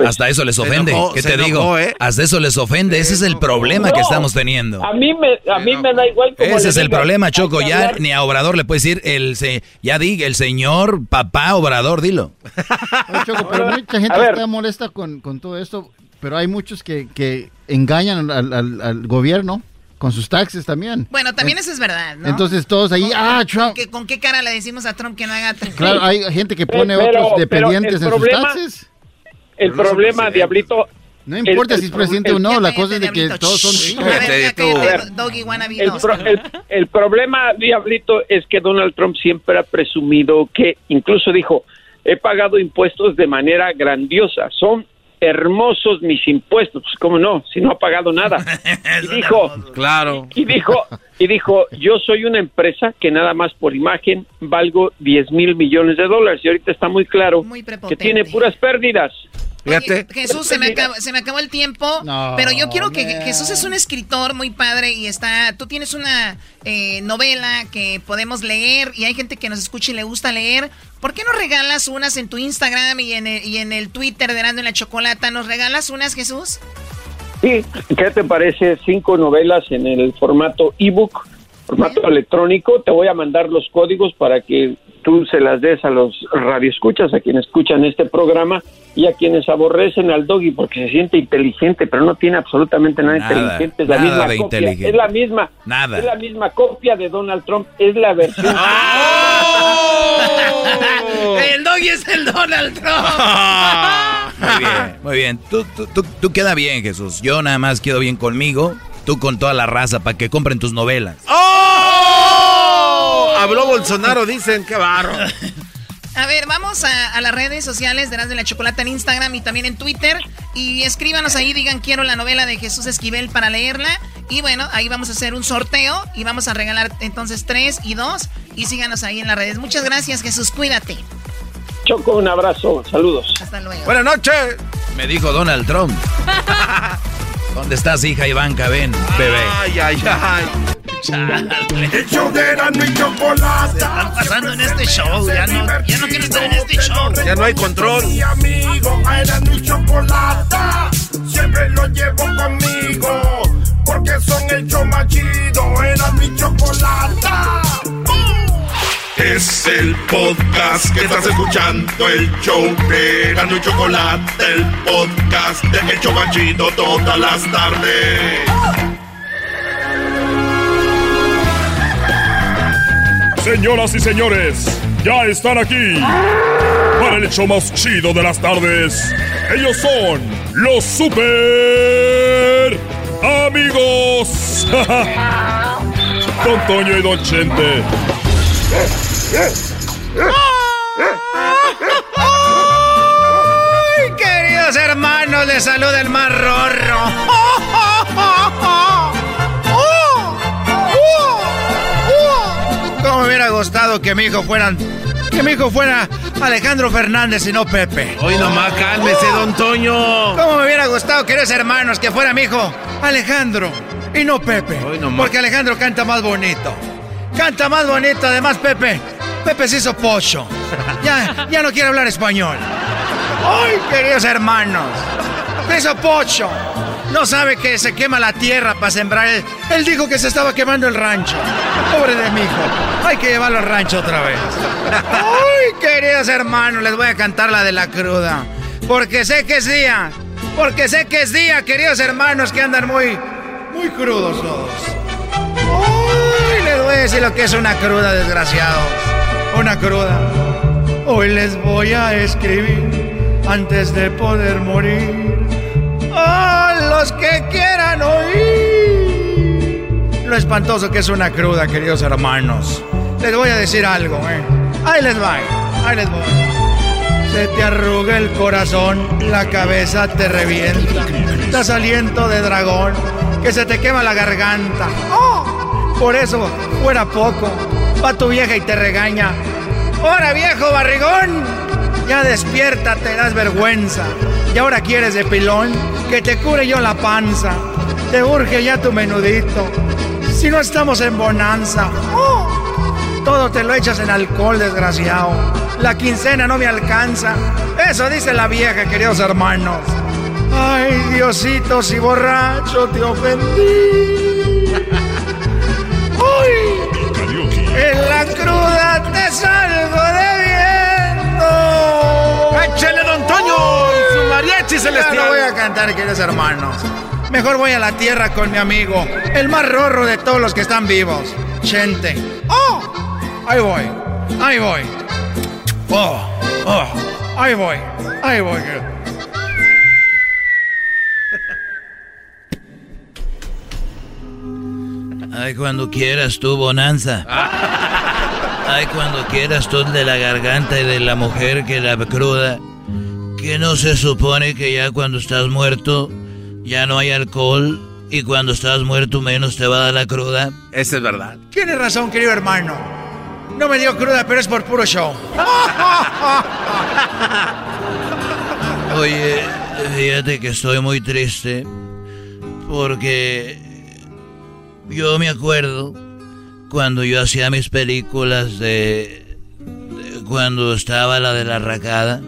Hasta eso les ofende. ¿Qué te digo? ¿eh? Hasta eso les ofende. Ese es el problema que estamos teniendo. A mí me, a mí me da igual. Ese es el problema, Choco. Ya ni a Obrador le puedes decir el, se, ya diga el señor papá Obrador, dilo. Choco, pero mucha gente está molesta con, con todo esto, pero hay muchos que, que engañan al, al, al gobierno con sus taxes también. Bueno, también eso es verdad, ¿no? Entonces todos ahí, ah, Trump. ¿Con qué cara le decimos a Trump que no haga Claro, hay gente que pone otros dependientes en sus taxes. El problema, Diablito, no importa si es presidente o no, la cosa es de que todos son... el, problema, Diablito, es que Donald Trump siempre ha presumido que, incluso dijo, he pagado impuestos de manera grandiosa. Son hermosos mis impuestos. Pues, ¿Cómo no? Si no ha pagado nada. [LAUGHS] Y dijo, claro. y dijo, y dijo, yo soy una empresa que nada más por imagen valgo 10 mil millones de dólares. Y ahorita está muy claro que tiene puras pérdidas. Oye, Jesús, se me, acabó, se me acabó el tiempo, pero yo quiero que Jesús es un escritor muy padre y está, tú tienes una eh, novela que podemos leer y hay gente que nos escucha y le gusta leer. ¿Por qué no regalas unas en tu Instagram y en el, y en el Twitter de Dando en la Chocolata? ¿Nos regalas unas, Jesús? Sí, ¿qué te parece? Cinco novelas en el formato ebook, formato electrónico. Te voy a mandar los códigos para que tú se las des a los radioescuchas, a quienes escuchan este programa y a quienes aborrecen al doggy porque se siente inteligente, pero no tiene absolutamente nada, inteligente. Es la misma copia. Es la misma. Nada. Es la misma copia de Donald Trump. Es la versión. [LAUGHS] el doggy es el Donald Trump. [LAUGHS] muy bien, muy bien. Tú, tú, tú, tú queda bien, Jesús. Yo nada más quedo bien conmigo. Tú con toda la raza para que compren tus novelas. ¡Oh! Habló Bolsonaro, dicen, qué barro. [LAUGHS] A ver, vamos a, las redes sociales de de la Chocolata en Instagram y también en Twitter. Y escríbanos ahí, digan quiero la novela de Jesús Esquivel para leerla. Y bueno, ahí vamos a hacer un sorteo y vamos a regalar entonces tres y dos. Y síganos ahí en las redes. Muchas gracias, Jesús, cuídate. Choco, un abrazo, saludos. Hasta luego. Buenas noches. Me dijo Donald Trump. [LAUGHS] ¿Dónde estás, hija Ivanka? Ven, bebé. Ay, ay, ay. El show de Erasmo y Chocolata. están pasando en este show. Ya no, ya no quiero estar en este show. Ya no hay control. Mi amigo, a Erasmo y Chocolata. Siempre lo llevo conmigo. Porque son el show más chido. Erasmo y Chocolata. Es el podcast que estás escuchando, el show de Erasmo y Chocolata, el podcast de El Chobachito todas las tardes. Señoras y señores, ya están aquí para el hecho más chido de las tardes. Ellos son los super amigos. [LAUGHS] Don Toño y Don Chente. ¡Ay, queridos hermanos! Les saluda el más rorro. ¿Cómo me hubiera gustado que mi hijo fueran... Que mi hijo fuera Alejandro Fernández y no Pepe. Hoy nomás cálmese, don Toño. ¿Cómo me hubiera gustado, queridos hermanos, que fuera mi hijo Alejandro y no Pepe? Hoy nomás. Porque Alejandro canta más bonito. Canta más bonito, además Pepe. Pepe se hizo pocho. Ya, ya no quiere hablar español. ¡Ay, queridos hermanos! Se hizo pocho. No sabe que se quema la tierra para sembrar. Él, él dijo que se estaba quemando el rancho. Pobre de mi hijo. Hay que llevarlo al rancho otra vez. ¡Ay, queridos hermanos! Les voy a cantar la de la cruda. Porque sé que es día. Porque sé que es día, queridos hermanos, que andan muy, muy crudos todos. Les voy a decir lo que es una cruda, desgraciados. Una cruda. Hoy les voy a escribir antes de poder morir. A los que quieran oír. Lo espantoso que es una cruda, queridos hermanos. Les voy a decir algo, ¿eh? Ahí les va, ahí les voy. Se te arruga el corazón, la cabeza te revienta. Das aliento de dragón, que se te quema la garganta. ¡Oh! Por eso, fuera poco. Va tu vieja y te regaña. ¡Hora, viejo barrigón! Ya despierta, te das vergüenza. Y ahora quieres de pilón que te cure yo la panza. Te urge ya tu menudito. Si no estamos en bonanza. ¡Oh! Todo te lo echas en alcohol, desgraciado. La quincena no me alcanza. Eso dice la vieja, queridos hermanos. Ay, Diosito, si borracho te ofendí. En la cruda te salgo debiendo. ¡Échele, don Toño! y Su mariachi celestial. Ya no voy a cantar, queridos hermanos. Mejor voy a la tierra con mi amigo, el más rorro de todos los que están vivos, Chente. ¡Oh! Ahí voy, ahí voy. ¡Oh! ¡Oh! Ahí voy, ahí voy. Ay, cuando quieras tú, Bonanza. Ay, cuando quieras tú el de la garganta y de la mujer que la cruda. que no se supone que ya cuando estás muerto ya no hay alcohol y cuando estás muerto menos te va a dar la cruda. Esa es verdad. Tienes razón, querido hermano. No me dio cruda, pero es por puro show. Oye, fíjate que estoy muy triste porque yo me acuerdo cuando yo hacía mis películas de, cuando estaba la de la racada,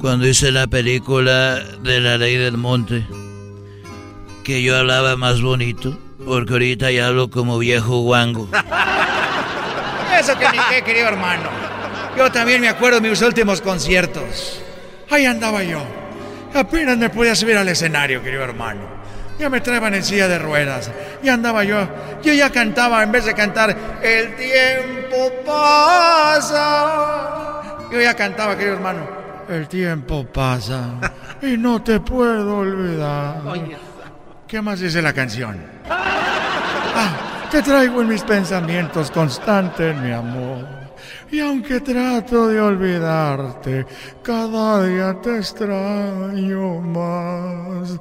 cuando hice la película de la ley del monte, que yo hablaba más bonito, porque ahorita ya hablo como viejo guango. [LAUGHS] Eso que ni qué, querido hermano. Yo también me acuerdo de mis últimos conciertos. Ahí andaba yo. Apenas me podía subir al escenario, querido hermano. Ya me traían en silla de ruedas. Y andaba yo. Yo ya cantaba, en vez de cantar, el tiempo pasa. Yo ya cantaba, querido hermano. El tiempo pasa. Y no te puedo olvidar. ¿Qué más dice la canción? Ah, te traigo en mis pensamientos constantes, mi amor. Y aunque trato de olvidarte, cada día te extraño más.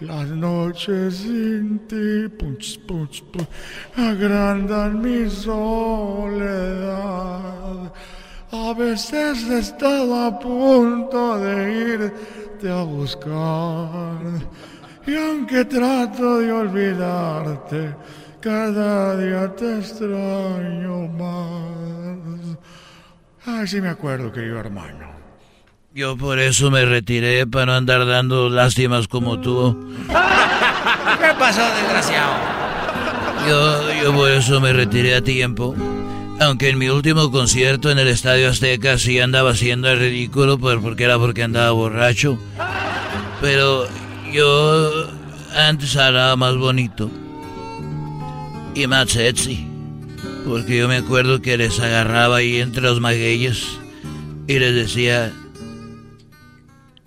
Las noches sin ti punch, punch, punch, agrandan mi soledad. A veces he estado a punto de irte a buscar. Y aunque trato de olvidarte, cada día te extraño más. Ay, sí me acuerdo, querido hermano. Yo por eso me retiré para no andar dando lástimas como tú. ¿Qué pasó, desgraciado? Yo, yo por eso me retiré a tiempo. Aunque en mi último concierto en el Estadio Azteca sí andaba haciendo el ridículo, pues porque era porque andaba borracho. Pero yo antes hablaba más bonito. Y más sexy. Porque yo me acuerdo que les agarraba ahí entre los magueyes y les decía,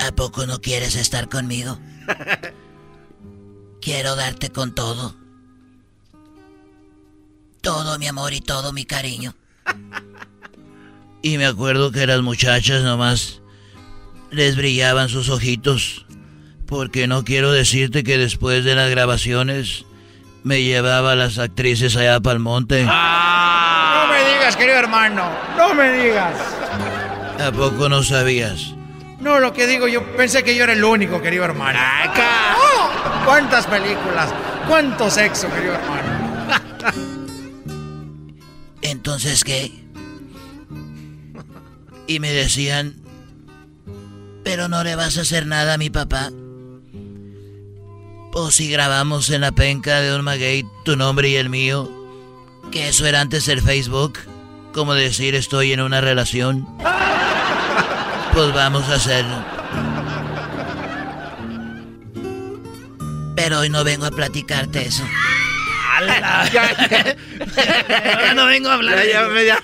¿a poco no quieres estar conmigo? [LAUGHS] Quiero darte con todo. Todo mi amor y todo mi cariño. Y me acuerdo que las muchachas nomás les brillaban sus ojitos. Porque no quiero decirte que después de las grabaciones me llevaba a las actrices allá para el monte. No me digas, querido hermano. No me digas. ¿A poco no sabías? No, lo que digo, yo pensé que yo era el único, querido hermano. ¡Oh! ¿Cuántas películas? ¿Cuánto sexo, querido hermano? [LAUGHS] Entonces, ¿qué? Y me decían, pero no le vas a hacer nada a mi papá. O si grabamos en la penca de un maguey tu nombre y el mío, que eso era antes el Facebook, como decir estoy en una relación. [LAUGHS] Pues vamos a hacerlo. Pero hoy no vengo a platicarte eso. Ya no vengo a hablar. Ya, ya, ya.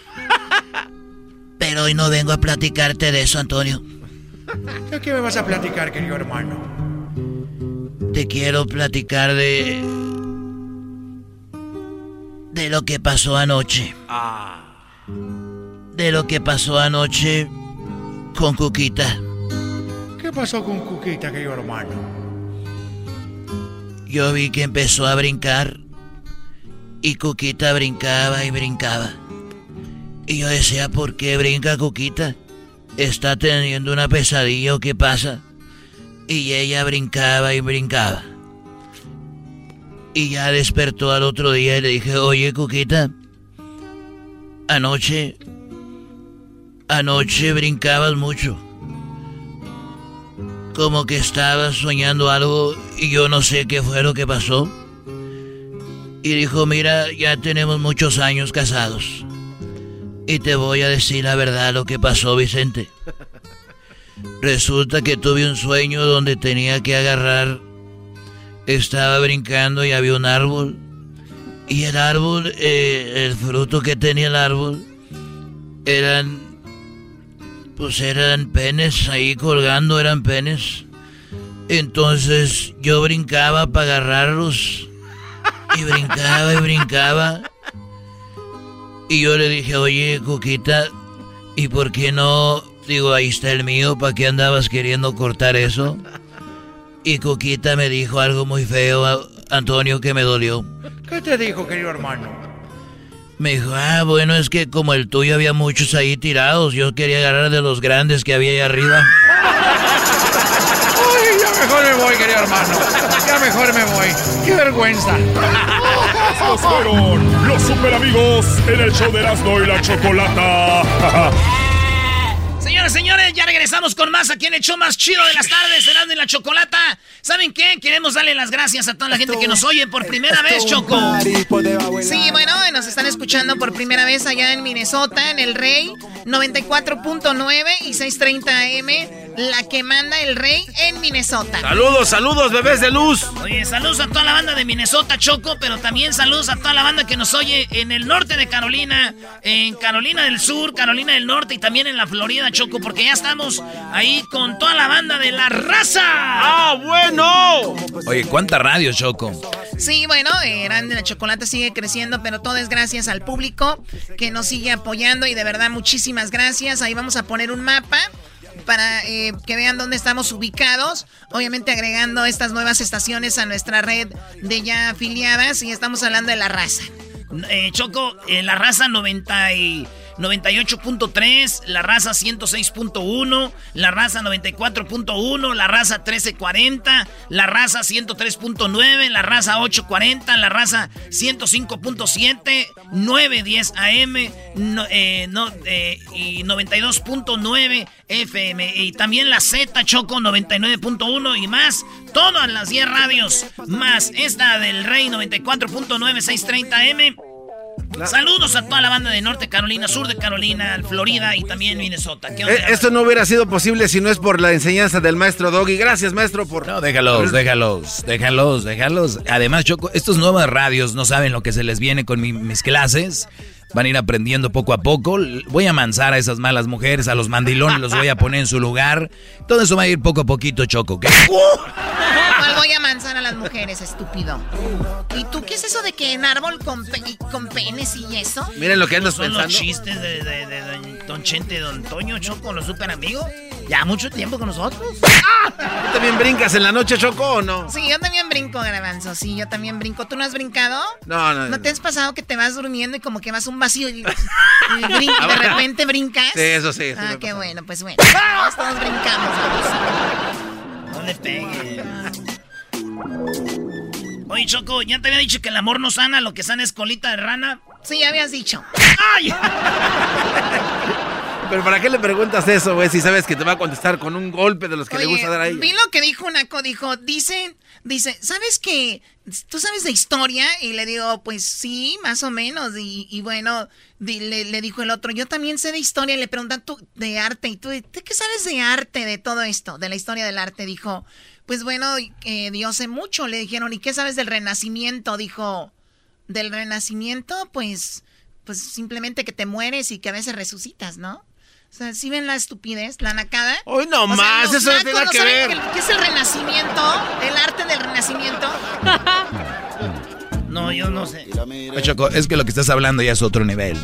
Pero hoy no vengo a platicarte de eso, Antonio. ¿De qué me vas a platicar, querido hermano? Te quiero platicar de... De lo que pasó anoche. De lo que pasó anoche con Cuquita. ¿Qué pasó con Cuquita, querido hermano? Yo vi que empezó a brincar y Cuquita brincaba y brincaba. Y yo decía, ¿por qué brinca Cuquita? ¿Está teniendo una pesadilla o qué pasa? Y ella brincaba y brincaba. Y ya despertó al otro día y le dije, oye Cuquita, anoche, anoche brincabas mucho. Como que estabas soñando algo y yo no sé qué fue lo que pasó. Y dijo, mira, ya tenemos muchos años casados. Y te voy a decir la verdad lo que pasó, Vicente. Resulta que tuve un sueño donde tenía que agarrar. Estaba brincando y había un árbol. Y el árbol, eh, el fruto que tenía el árbol, eran. Pues eran penes ahí colgando, eran penes. Entonces yo brincaba para agarrarlos. Y brincaba y brincaba. Y yo le dije, oye, Cuquita, ¿y por qué no Digo, ahí está el mío, ¿para qué andabas queriendo cortar eso? Y Coquita me dijo algo muy feo, Antonio, que me dolió. ¿Qué te dijo, querido hermano? Me dijo, ah, bueno, es que como el tuyo había muchos ahí tirados, yo quería agarrar de los grandes que había ahí arriba. [LAUGHS] Uy, ya mejor me voy, querido hermano. Ya mejor me voy. Qué vergüenza. Estos fueron los super amigos en el show de Erasmo y la Chocolata. [LAUGHS] Regresamos con más aquí en el show más chido de las tardes, Erasmo y la Chocolata. ¿Saben qué? Queremos darle las gracias a toda la gente que nos oye por primera vez, Choco. Sí, bueno, nos están escuchando por primera vez allá en Minnesota, en el Rey, 94.9 y 630 AM la que manda el rey en Minnesota. Saludos, saludos, bebés de luz. Oye, saludos a toda la banda de Minnesota, Choco, pero también saludos a toda la banda que nos oye en el norte de Carolina, en Carolina del Sur, Carolina del Norte y también en la Florida, Choco, porque ya estamos ahí con toda la banda de la raza. ¡Ah, bueno! Oye, ¿cuánta radio, Choco? Sí, bueno, Grande la Chocolate sigue creciendo, pero todo es gracias al público que nos sigue apoyando y de verdad muchísimas gracias. Ahí vamos a poner un mapa para eh, que vean dónde estamos ubicados. Obviamente agregando estas nuevas estaciones a nuestra red de ya afiliadas y estamos hablando de la raza. Eh, Choco, eh, la raza 90 y... 98.3, la raza 106.1, la raza 94.1, la raza 1340, la raza 103.9, la raza 840, la raza 105.7, 910 AM eh, no, eh, y 92.9 FM. Y también la Z Choco 99.1 y más. Todas las 10 radios, más esta del Rey 94.9, 630 M Saludos a toda la banda de Norte Carolina, Sur de Carolina, Florida y también Minnesota. Eh, esto no hubiera sido posible si no es por la enseñanza del maestro Doggy. Gracias, maestro, por... No, déjalos, déjalos, déjalos, déjalos. Además, Choco, estos nuevos radios no saben lo que se les viene con mis clases. Van a ir aprendiendo poco a poco. Voy a amansar a esas malas mujeres, a los mandilones, los voy a poner en su lugar. Todo eso va a ir poco a poquito, Choco. ¿qué? [LAUGHS] ¿Cuál voy a las mujeres, estúpido? ¿Y tú qué es eso de que en árbol con, con penes y eso? Miren lo que andas pensando. los chistes de, de, de, de Don Chente, Don Toño, Choco, los super amigos. Ya mucho tiempo con nosotros. ¿Tú también brincas en la noche, Choco, o no? Sí, yo también brinco, Garbanzo. Sí, yo también brinco. ¿Tú no has brincado? No, no. ¿No te has pasado que te vas durmiendo y como que vas un vacío y, y [LAUGHS] brin- de repente brincas? Sí, eso sí. Ah, qué pasa. bueno, pues bueno. Todos, todos brincamos. No le pegues. Oye, Choco, ¿ya te había dicho que el amor no sana, lo que sana es colita de rana? Sí, ya habías dicho. ¡Ay! Pero ¿para qué le preguntas eso, güey? Si sabes que te va a contestar con un golpe de los que le gusta dar a ella. Vi lo que dijo Naco, dijo, dice, dice, ¿sabes qué? ¿Tú sabes de historia? Y le digo, pues sí, más o menos. Y, y bueno, di- le, le dijo el otro, yo también sé de historia. Y le preguntan tú de arte. ¿Y tú de ¿de qué sabes de arte, de todo esto? De la historia del arte. Dijo, pues bueno, eh, yo sé mucho. Le dijeron, ¿y qué sabes del renacimiento? Dijo, del renacimiento, pues, pues simplemente que te mueres y que a veces resucitas, ¿no? O sea, ¿sí ven la estupidez, la nacada? Hoy no O sea, más, eso no tiene que ver. ¿Qué es el renacimiento? ¿El arte del renacimiento? No, yo no sé. Oye, Choco, es que lo que estás hablando ya es otro nivel.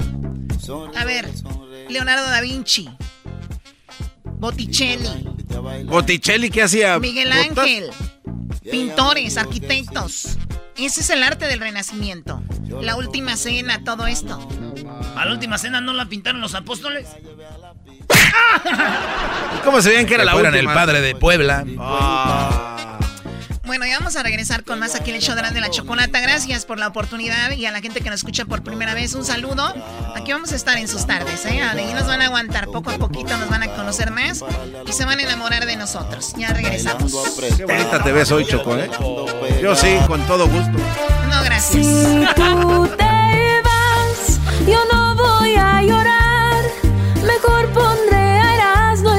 A ver, Leonardo da Vinci, Botticelli, Botticelli, ¿qué hacía? Miguel. Ángel, pintores, arquitectos. Ese es el arte del renacimiento. La última cena, todo esto. ¿A la última cena no la pintaron los apóstoles? ¿Y [LAUGHS] ¿Cómo se veían que era Que la última? el padre de Puebla. Ah. Bueno, ya vamos a regresar con más aquí en el show de la, de la chocolata. Gracias por la oportunidad y a la gente que nos escucha por primera vez, un saludo. Aquí vamos a estar en sus tardes, ¿eh? Ahí nos van a aguantar poco a poquito, nos van a conocer más y se van a enamorar de nosotros. Ya regresamos. Qué bonita te ves hoy, Choco, ¿eh? Yo sí, con todo gusto. No, gracias. Si tú te vas, yo no voy a llorar. Mejor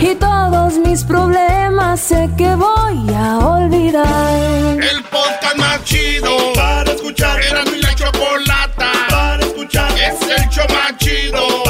y todos mis problemas sé que voy a olvidar. El podcast más chido para escuchar. Era mi la chocolata para escuchar. Es el show más chido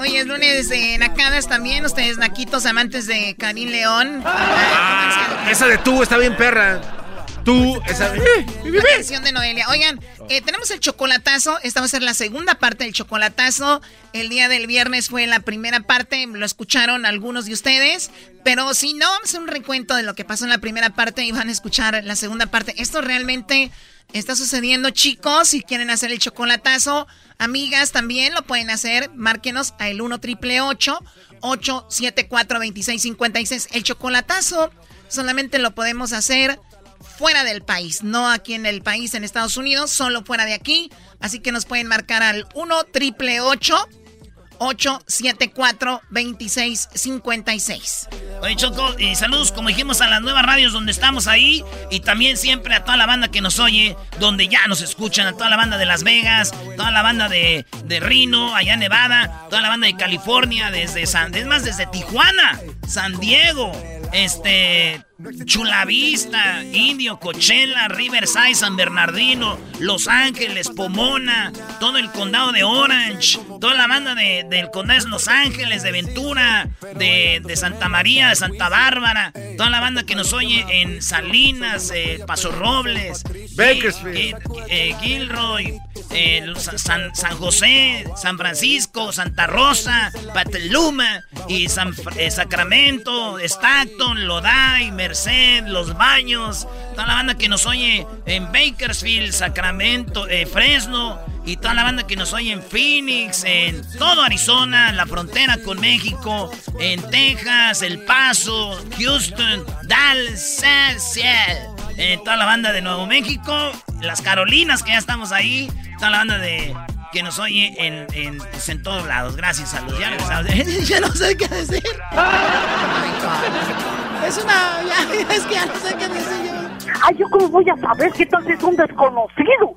Hoy es lunes de Nacadas también. Ustedes, naquitos, amantes de Karim León. Ah, esa de tú está bien perra. Tú, esa. La canción de Noelia. Oigan, eh, tenemos el chocolatazo. Esta va a ser la segunda parte del chocolatazo. El día del viernes fue la primera parte. Lo escucharon algunos de ustedes. Pero si no, vamos a hacer un recuento de lo que pasó en la primera parte y van a escuchar la segunda parte. Esto realmente está sucediendo, chicos. Si quieren hacer el chocolatazo, amigas también lo pueden hacer. Márquenos a el 1 triple 874 2656. El chocolatazo solamente lo podemos hacer fuera del país, no aquí en el país, en Estados Unidos, solo fuera de aquí. Así que nos pueden marcar al 1 triple 874 2656. Oye, Choco, y saludos, como dijimos, a las nuevas radios donde estamos ahí. Y también siempre a toda la banda que nos oye, donde ya nos escuchan, a toda la banda de Las Vegas, toda la banda de, de Reno, allá Nevada, toda la banda de California, desde San, es más, desde Tijuana, San Diego, este, Chula Vista, Indio, Coachella, Riverside, San Bernardino, Los Ángeles, Pomona, todo el condado de Orange, toda la banda de, del condado de Los Ángeles, de Ventura, de, de, Santa María, de Santa Bárbara, toda la banda que nos oye en Salinas, eh, Paso Robles, Bakersfield, eh, Gilroy, eh, San, San, José, San Francisco, Santa Rosa, Pateluma y San, eh, Sacramento, Stockton, Lodai, Merced, Los Baños, toda la banda que nos oye en Bakersfield, Sacramento, eh, Fresno y toda la banda que nos oye en Phoenix, en todo Arizona, la frontera con México, en Texas, El Paso, Houston, Dallas, Seattle, eh, toda la banda de Nuevo México, las Carolinas que ya estamos ahí, toda la banda de que nos oye en, en, pues en todos lados. Gracias a los ya, [LAUGHS] ya no sé qué decir. Oh es una. Ya, [LAUGHS] es que ya no sé qué decir yo. Ay, ¿yo cómo voy a saber qué tal es un desconocido?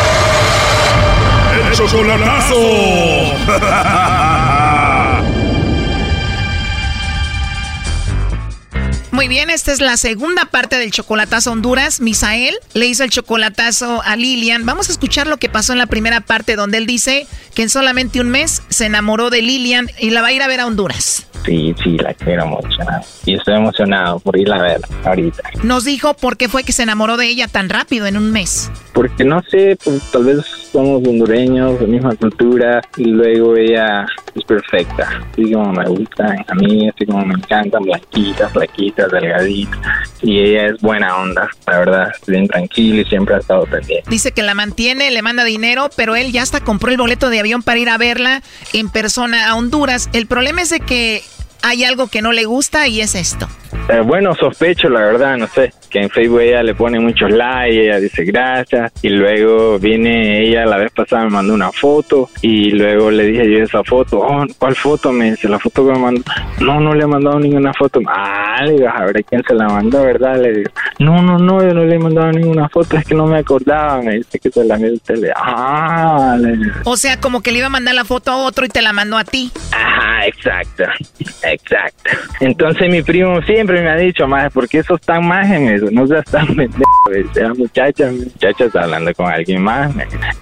¡El chocolatazo! Muy bien, esta es la segunda parte del chocolatazo Honduras. Misael le hizo el chocolatazo a Lilian. Vamos a escuchar lo que pasó en la primera parte donde él dice que en solamente un mes se enamoró de Lilian y la va a ir a ver a Honduras. Sí, sí, la quiero mucho. Y estoy emocionado por irla a ver ahorita. Nos dijo por qué fue que se enamoró de ella tan rápido en un mes. Porque no sé, pues, tal vez somos hondureños, de misma cultura, y luego ella es perfecta. Así como me gusta a mí, así como me encantan, blanquita, flaquita, delgadita. Y ella es buena onda, la verdad, bien tranquila y siempre ha estado pendiente. Dice que la mantiene, le manda dinero, pero él ya hasta compró el boleto de avión para ir a verla en persona a Honduras. El problema es de que hay algo que no le gusta y es esto. Eh, bueno, sospecho, la verdad, no sé. Que en Facebook ella le pone muchos likes, ella dice gracias, y luego viene ella la vez pasada me mandó una foto, y luego le dije yo esa foto, oh, ¿cuál foto? Me dice, la foto que me mandó, no, no le he mandado ninguna foto, ah, le digo, a ver quién se la mandó, ¿verdad? Le digo, no, no, no, yo no le he mandado ninguna foto, es que no me acordaba, me dice que se la envió usted, ah, le digo. O sea, como que le iba a mandar la foto a otro y te la mandó a ti. Ajá, exacto, exacto. Entonces mi primo siempre me ha dicho, más porque eso está más en eso, no seas tan [LAUGHS] pendejo, esa muchacha, muchacha está hablando con alguien más.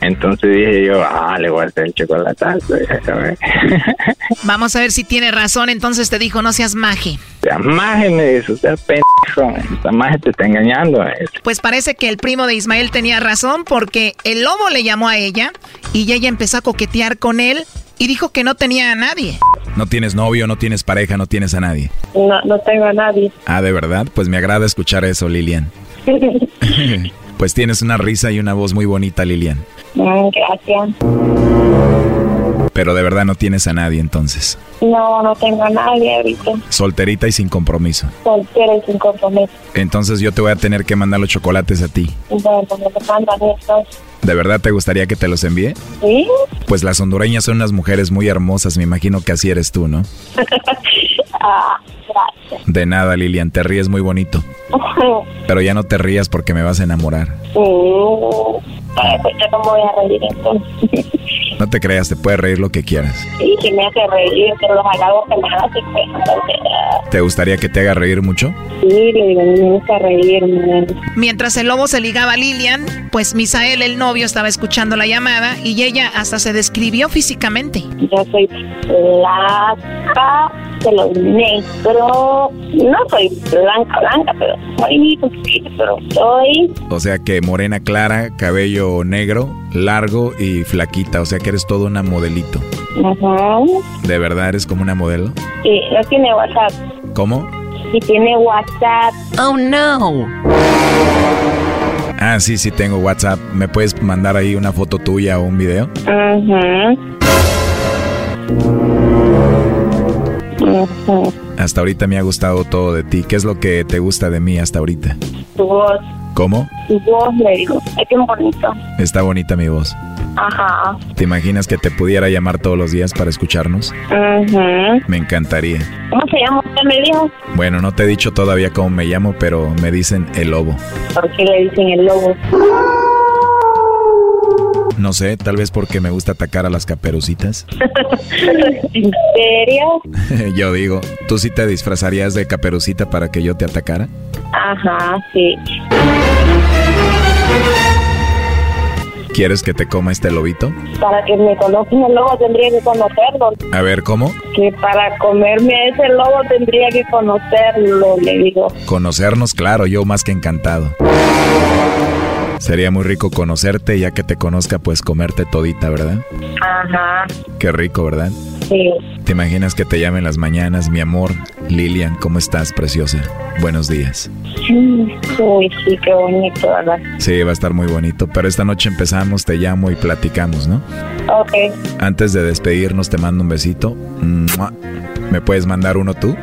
Entonces dije yo, ah, le voy a hacer el chocolatazo. [LAUGHS] Vamos a ver si tiene razón, entonces te dijo, no seas maje. Seas maje en eso, seas pendejo, esta maje te está engañando. Pues parece que el primo de Ismael tenía razón porque el lobo le llamó a ella y ella empezó a coquetear con él y dijo que no tenía a nadie. No tienes novio, no tienes pareja, no tienes a nadie. No, no tengo a nadie. Ah, ¿de verdad? Pues me agrada escuchar eso, Lilian. [LAUGHS] pues tienes una risa y una voz muy bonita, Lilian. Mm, gracias. Pero de verdad no tienes a nadie entonces. No, no tengo a nadie ahorita. Solterita y sin compromiso. Soltera y sin compromiso. Entonces yo te voy a tener que mandar los chocolates a ti. Bueno, me mandan estos. ¿De verdad te gustaría que te los envíe? Sí. Pues las hondureñas son unas mujeres muy hermosas, me imagino que así eres tú, ¿no? [LAUGHS] ah, gracias. De nada, Lilian, te ríes muy bonito. [LAUGHS] Pero ya no te rías porque me vas a enamorar. Mm, pues yo no me voy a reír entonces. [LAUGHS] No te creas, te puedes reír lo que quieras. Sí, que me hace reír, pero los halagos que me hace, pues, entonces... ah, ¿Te gustaría que te haga reír mucho? Sí, le digo, me gusta reírme. Mientras el lobo se ligaba a Lilian, pues Misael, el novio, estaba escuchando la llamada y ella hasta se describió físicamente. Yo soy blanca, pelo negro. No soy blanca, blanca, pero poquito, pero soy. O sea que morena clara, cabello negro, largo y flaquita. O sea que eres toda una modelito. Ajá. ¿De verdad eres como una modelo? Sí, no tiene WhatsApp. ¿Cómo? Sí tiene WhatsApp. Oh no. Ah, sí, sí tengo WhatsApp. ¿Me puedes mandar ahí una foto tuya o un video? Ajá. Ajá. Hasta ahorita me ha gustado todo de ti. ¿Qué es lo que te gusta de mí hasta ahorita? Tu voz, ¿Cómo? tu voz, le digo. Es que es bonito. Está bonita mi voz. Ajá. ¿Te imaginas que te pudiera llamar todos los días para escucharnos? Ajá. Me encantaría. ¿Cómo se llama usted, me dijo? Bueno, no te he dicho todavía cómo me llamo, pero me dicen el lobo. ¿Por qué le dicen el lobo? No sé, tal vez porque me gusta atacar a las caperucitas. [LAUGHS] ¿En serio? [LAUGHS] yo digo, ¿tú sí te disfrazarías de caperucita para que yo te atacara? Ajá, sí. ¿Quieres que te coma este lobito? Para que me conozcan el lobo tendría que conocerlo. A ver, ¿cómo? Que para comerme a ese lobo tendría que conocerlo, le digo. Conocernos, claro, yo más que encantado. Sería muy rico conocerte, ya que te conozca, pues comerte todita, ¿verdad? Ajá, Qué rico, ¿verdad? Sí. ¿Te imaginas que te llamen las mañanas, mi amor? Lilian, ¿cómo estás, preciosa? Buenos días. Uy, sí, qué bonito, ¿verdad? Sí, va a estar muy bonito, pero esta noche empezamos, te llamo y platicamos, ¿no? Ok, Antes de despedirnos, te mando un besito. ¿Me puedes mandar uno tú?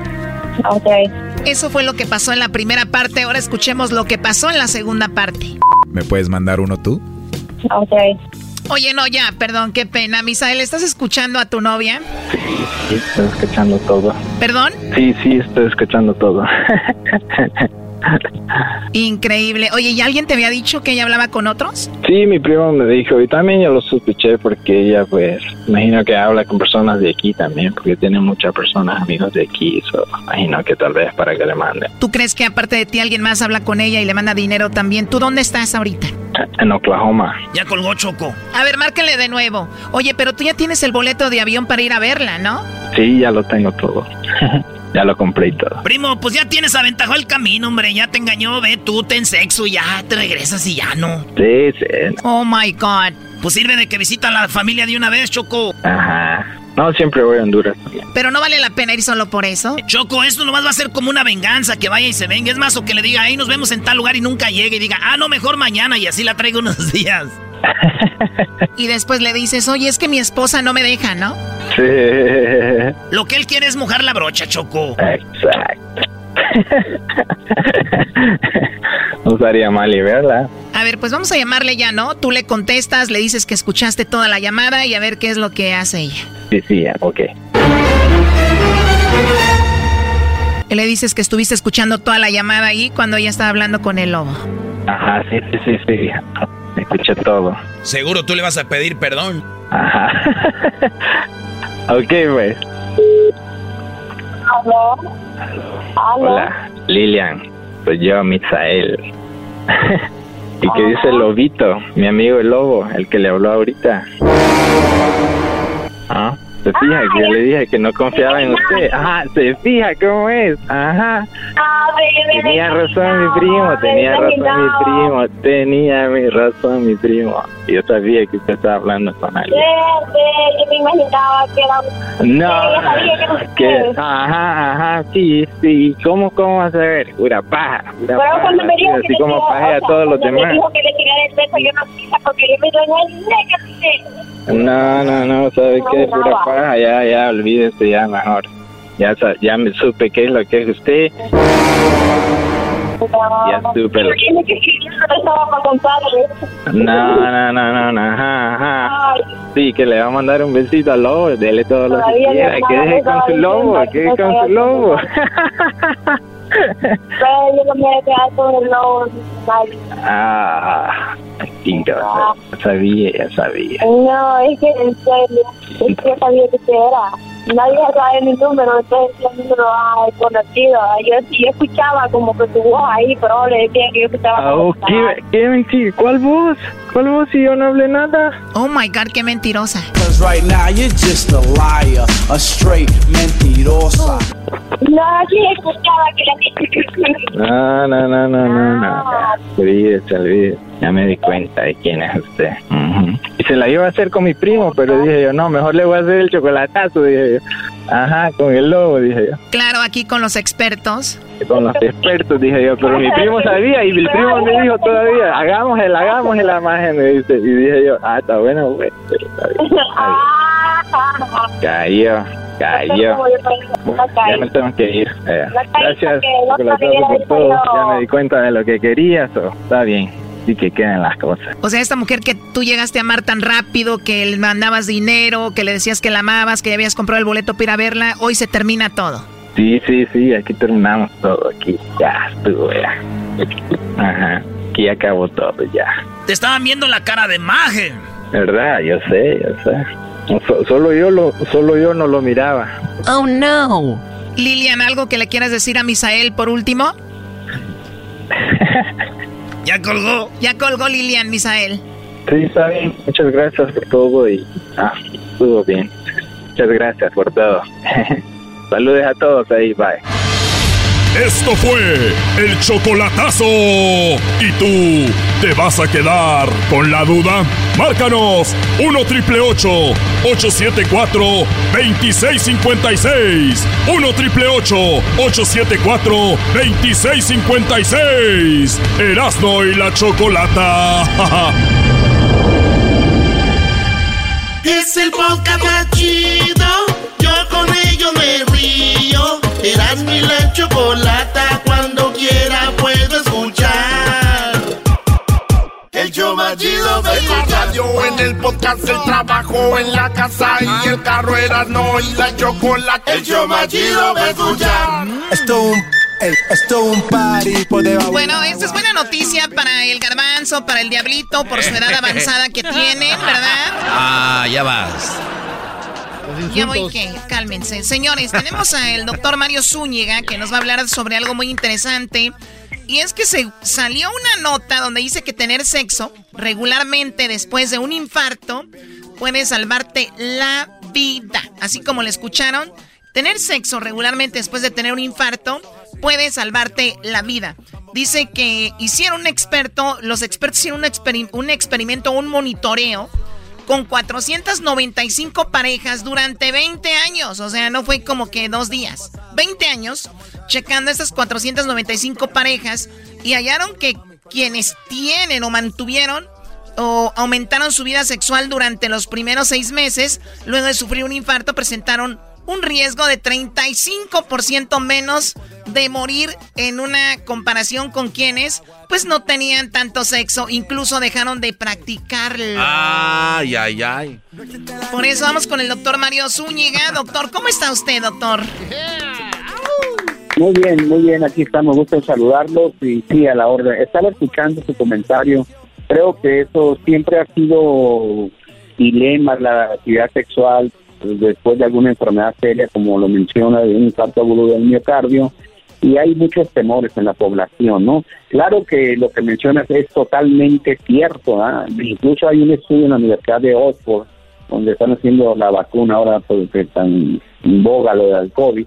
ok. Eso fue lo que pasó en la primera parte. Ahora escuchemos lo que pasó en la segunda parte. ¿Me puedes mandar uno tú? Ok. Oye, no, ya, perdón, qué pena. Misael, ¿estás escuchando a tu novia? Sí, estoy escuchando todo. ¿Perdón? Sí, sí, estoy escuchando todo. [LAUGHS] Increíble. Oye, ¿y alguien te había dicho que ella hablaba con otros? Sí, mi primo me dijo, y también yo lo sospeché porque ella, pues, imagino que habla con personas de aquí también, porque tiene muchas personas, amigos de aquí, so, imagino que tal vez para que le mande. ¿Tú crees que aparte de ti alguien más habla con ella y le manda dinero también? ¿Tú dónde estás ahorita? En Oklahoma. Ya colgó Choco. A ver, márcale de nuevo. Oye, pero tú ya tienes el boleto de avión para ir a verla, ¿no? Sí, ya lo tengo todo. [LAUGHS] ya lo compré y todo. Primo, pues ya tienes aventajado el camino, hombre. Ya te engañó, ve tú, ten sexo ya te regresas y ya no. Sí, sí. Oh my God. Pues sirve de que visita a la familia de una vez, Choco. Ajá. No, siempre voy a Honduras. Pero no vale la pena ir solo por eso. Choco, esto nomás va a ser como una venganza, que vaya y se venga. Es más, o que le diga, ahí nos vemos en tal lugar y nunca llegue. Y diga, ah, no, mejor mañana y así la traigo unos [LAUGHS] días. [LAUGHS] Y después le dices, oye, es que mi esposa no me deja, ¿no? Sí. Lo que él quiere es mojar la brocha, Choco. Exacto. [LAUGHS] no estaría mal y verla. A ver, pues vamos a llamarle ya, ¿no? Tú le contestas, le dices que escuchaste toda la llamada y a ver qué es lo que hace ella. Sí, sí, ok. Le dices que estuviste escuchando toda la llamada ahí cuando ella estaba hablando con el lobo. Ajá, sí, sí, sí, sí. Escuché todo. Seguro tú le vas a pedir perdón. Ajá. [LAUGHS] ok, pues. ¿Aló? Hola, Lilian. Soy yo, Misael. [LAUGHS] ¿Y qué dice el lobito? Mi amigo el lobo, el que le habló ahorita. ¿Ah? Se fija que yo le dije que no confiaba en usted. Ajá, se fija cómo es. Ajá. Tenía razón mi primo, tenía razón mi primo, tenía mi razón mi primo. Yo sabía que usted estaba hablando con alguien. Yo me imaginaba que era... No, que, ajá, ajá, sí, sí. ¿Cómo, cómo vas a ver? Pura paja, pura dijo Así como paje a todos los demás. dijo que le el beso, yo no porque yo me No, no, no, ¿sabe qué? Pura paja, ya, ya, olvídese ya mejor. Ya, ya me supe qué es lo que es usted. Ya supe. lo-. No, no, no, no, no, ajá, ajá. Sí, que le va a mandar un besito al lobo, dele todo lo que quiera, que deje con su lobo, que deje con su lobo. [LAUGHS] Pero no sabía, ya sabía. No, es que en serio, es que sabía que era. Nadie sabe mi número, entonces el número ah, conocido. Yo, yo escuchaba como que tu voz ahí, pero le decía que yo escuchaba Ah, oh, ¿qué, qué mentira? ¿Cuál voz? ¿Cuál voz si yo no hablé nada? Oh my god, qué mentirosa. Cause right now you're just a liar, a straight mentirosa. No, sí escuchaba que la No, no, no, no, no, no. Olvídese, olvídese. Ya me di cuenta de quién es usted. Y se la iba a hacer con mi primo, pero dije yo, no, mejor le voy a hacer el chocolatazo, dije yo. Ajá, con el lobo, dije yo. Claro, aquí con los expertos. Con los expertos, dije yo, pero mi primo sabía y mi primo me dijo todavía, hagamos el, hagamos la imagen, me dice. Y dije yo, ah, está bueno, güey. pero está bien, está bien. Cayó, cayó. Ya me tengo que ir. Eh, gracias por todo. Ya me di cuenta de lo que querías. o está bien. Sí que queden las cosas. O sea, esta mujer que tú llegaste a amar tan rápido, que le mandabas dinero, que le decías que la amabas, que ya habías comprado el boleto para ir a verla, hoy se termina todo. Sí, sí, sí, aquí terminamos todo. Aquí ya estuvo, ya. Ajá, aquí acabó todo, ya. Te estaban viendo la cara de maje. ¿Verdad? Yo sé, yo sé. So- solo yo lo, solo yo no lo miraba. Oh no. Lilian, ¿algo que le quieras decir a Misael por último? [LAUGHS] ya colgó. Ya colgó Lilian, Misael. Sí, está bien. Muchas gracias por todo y ah, estuvo bien. Muchas gracias por todo. [LAUGHS] Saludes a todos ahí, bye. Esto fue el chocolatazo. ¿Y tú te vas a quedar con la duda? Márcanos 1 triple 874 2656. 1 triple 874 2656. Erasno y la chocolata. [LAUGHS] Es el podcast más chido. Yo con ello me río. Eras mi la chocolata. Cuando quiera puedo escuchar. El show más chido de En la radio, en el podcast, el trabajo, en la casa y el carro era no y la chocolate. El show más chido de escuchar. Esto un, el, esto un party. Bueno, esta es buena noticia para el garbanzo, para el diablito, por su edad avanzada que tienen, ¿verdad? Ah, ya vas. Ya voy que, cálmense. Señores, tenemos al doctor Mario Zúñiga que nos va a hablar sobre algo muy interesante. Y es que se salió una nota donde dice que tener sexo regularmente después de un infarto puede salvarte la vida. Así como le escucharon, tener sexo regularmente después de tener un infarto puede salvarte la vida. Dice que hicieron un experto, los expertos hicieron un, un experimento, un monitoreo con 495 parejas durante 20 años. O sea, no fue como que dos días. 20 años checando estas 495 parejas y hallaron que quienes tienen o mantuvieron o aumentaron su vida sexual durante los primeros seis meses, luego de sufrir un infarto, presentaron un riesgo de 35% menos de morir en una comparación con quienes pues no tenían tanto sexo, incluso dejaron de practicarlo. Ay, ay, ay. Por eso vamos con el doctor Mario Zúñiga. Doctor, ¿cómo está usted, doctor? Muy bien, muy bien, aquí estamos, gusto saludarlos y sí, a la orden. Estaba escuchando su comentario, creo que eso siempre ha sido dilema, la actividad sexual después de alguna enfermedad seria, como lo menciona, de un infarto agudo del miocardio, y hay muchos temores en la población, ¿no? Claro que lo que mencionas es totalmente cierto, ¿ah? incluso hay un estudio en la Universidad de Oxford, donde están haciendo la vacuna ahora porque están en boga lo del COVID,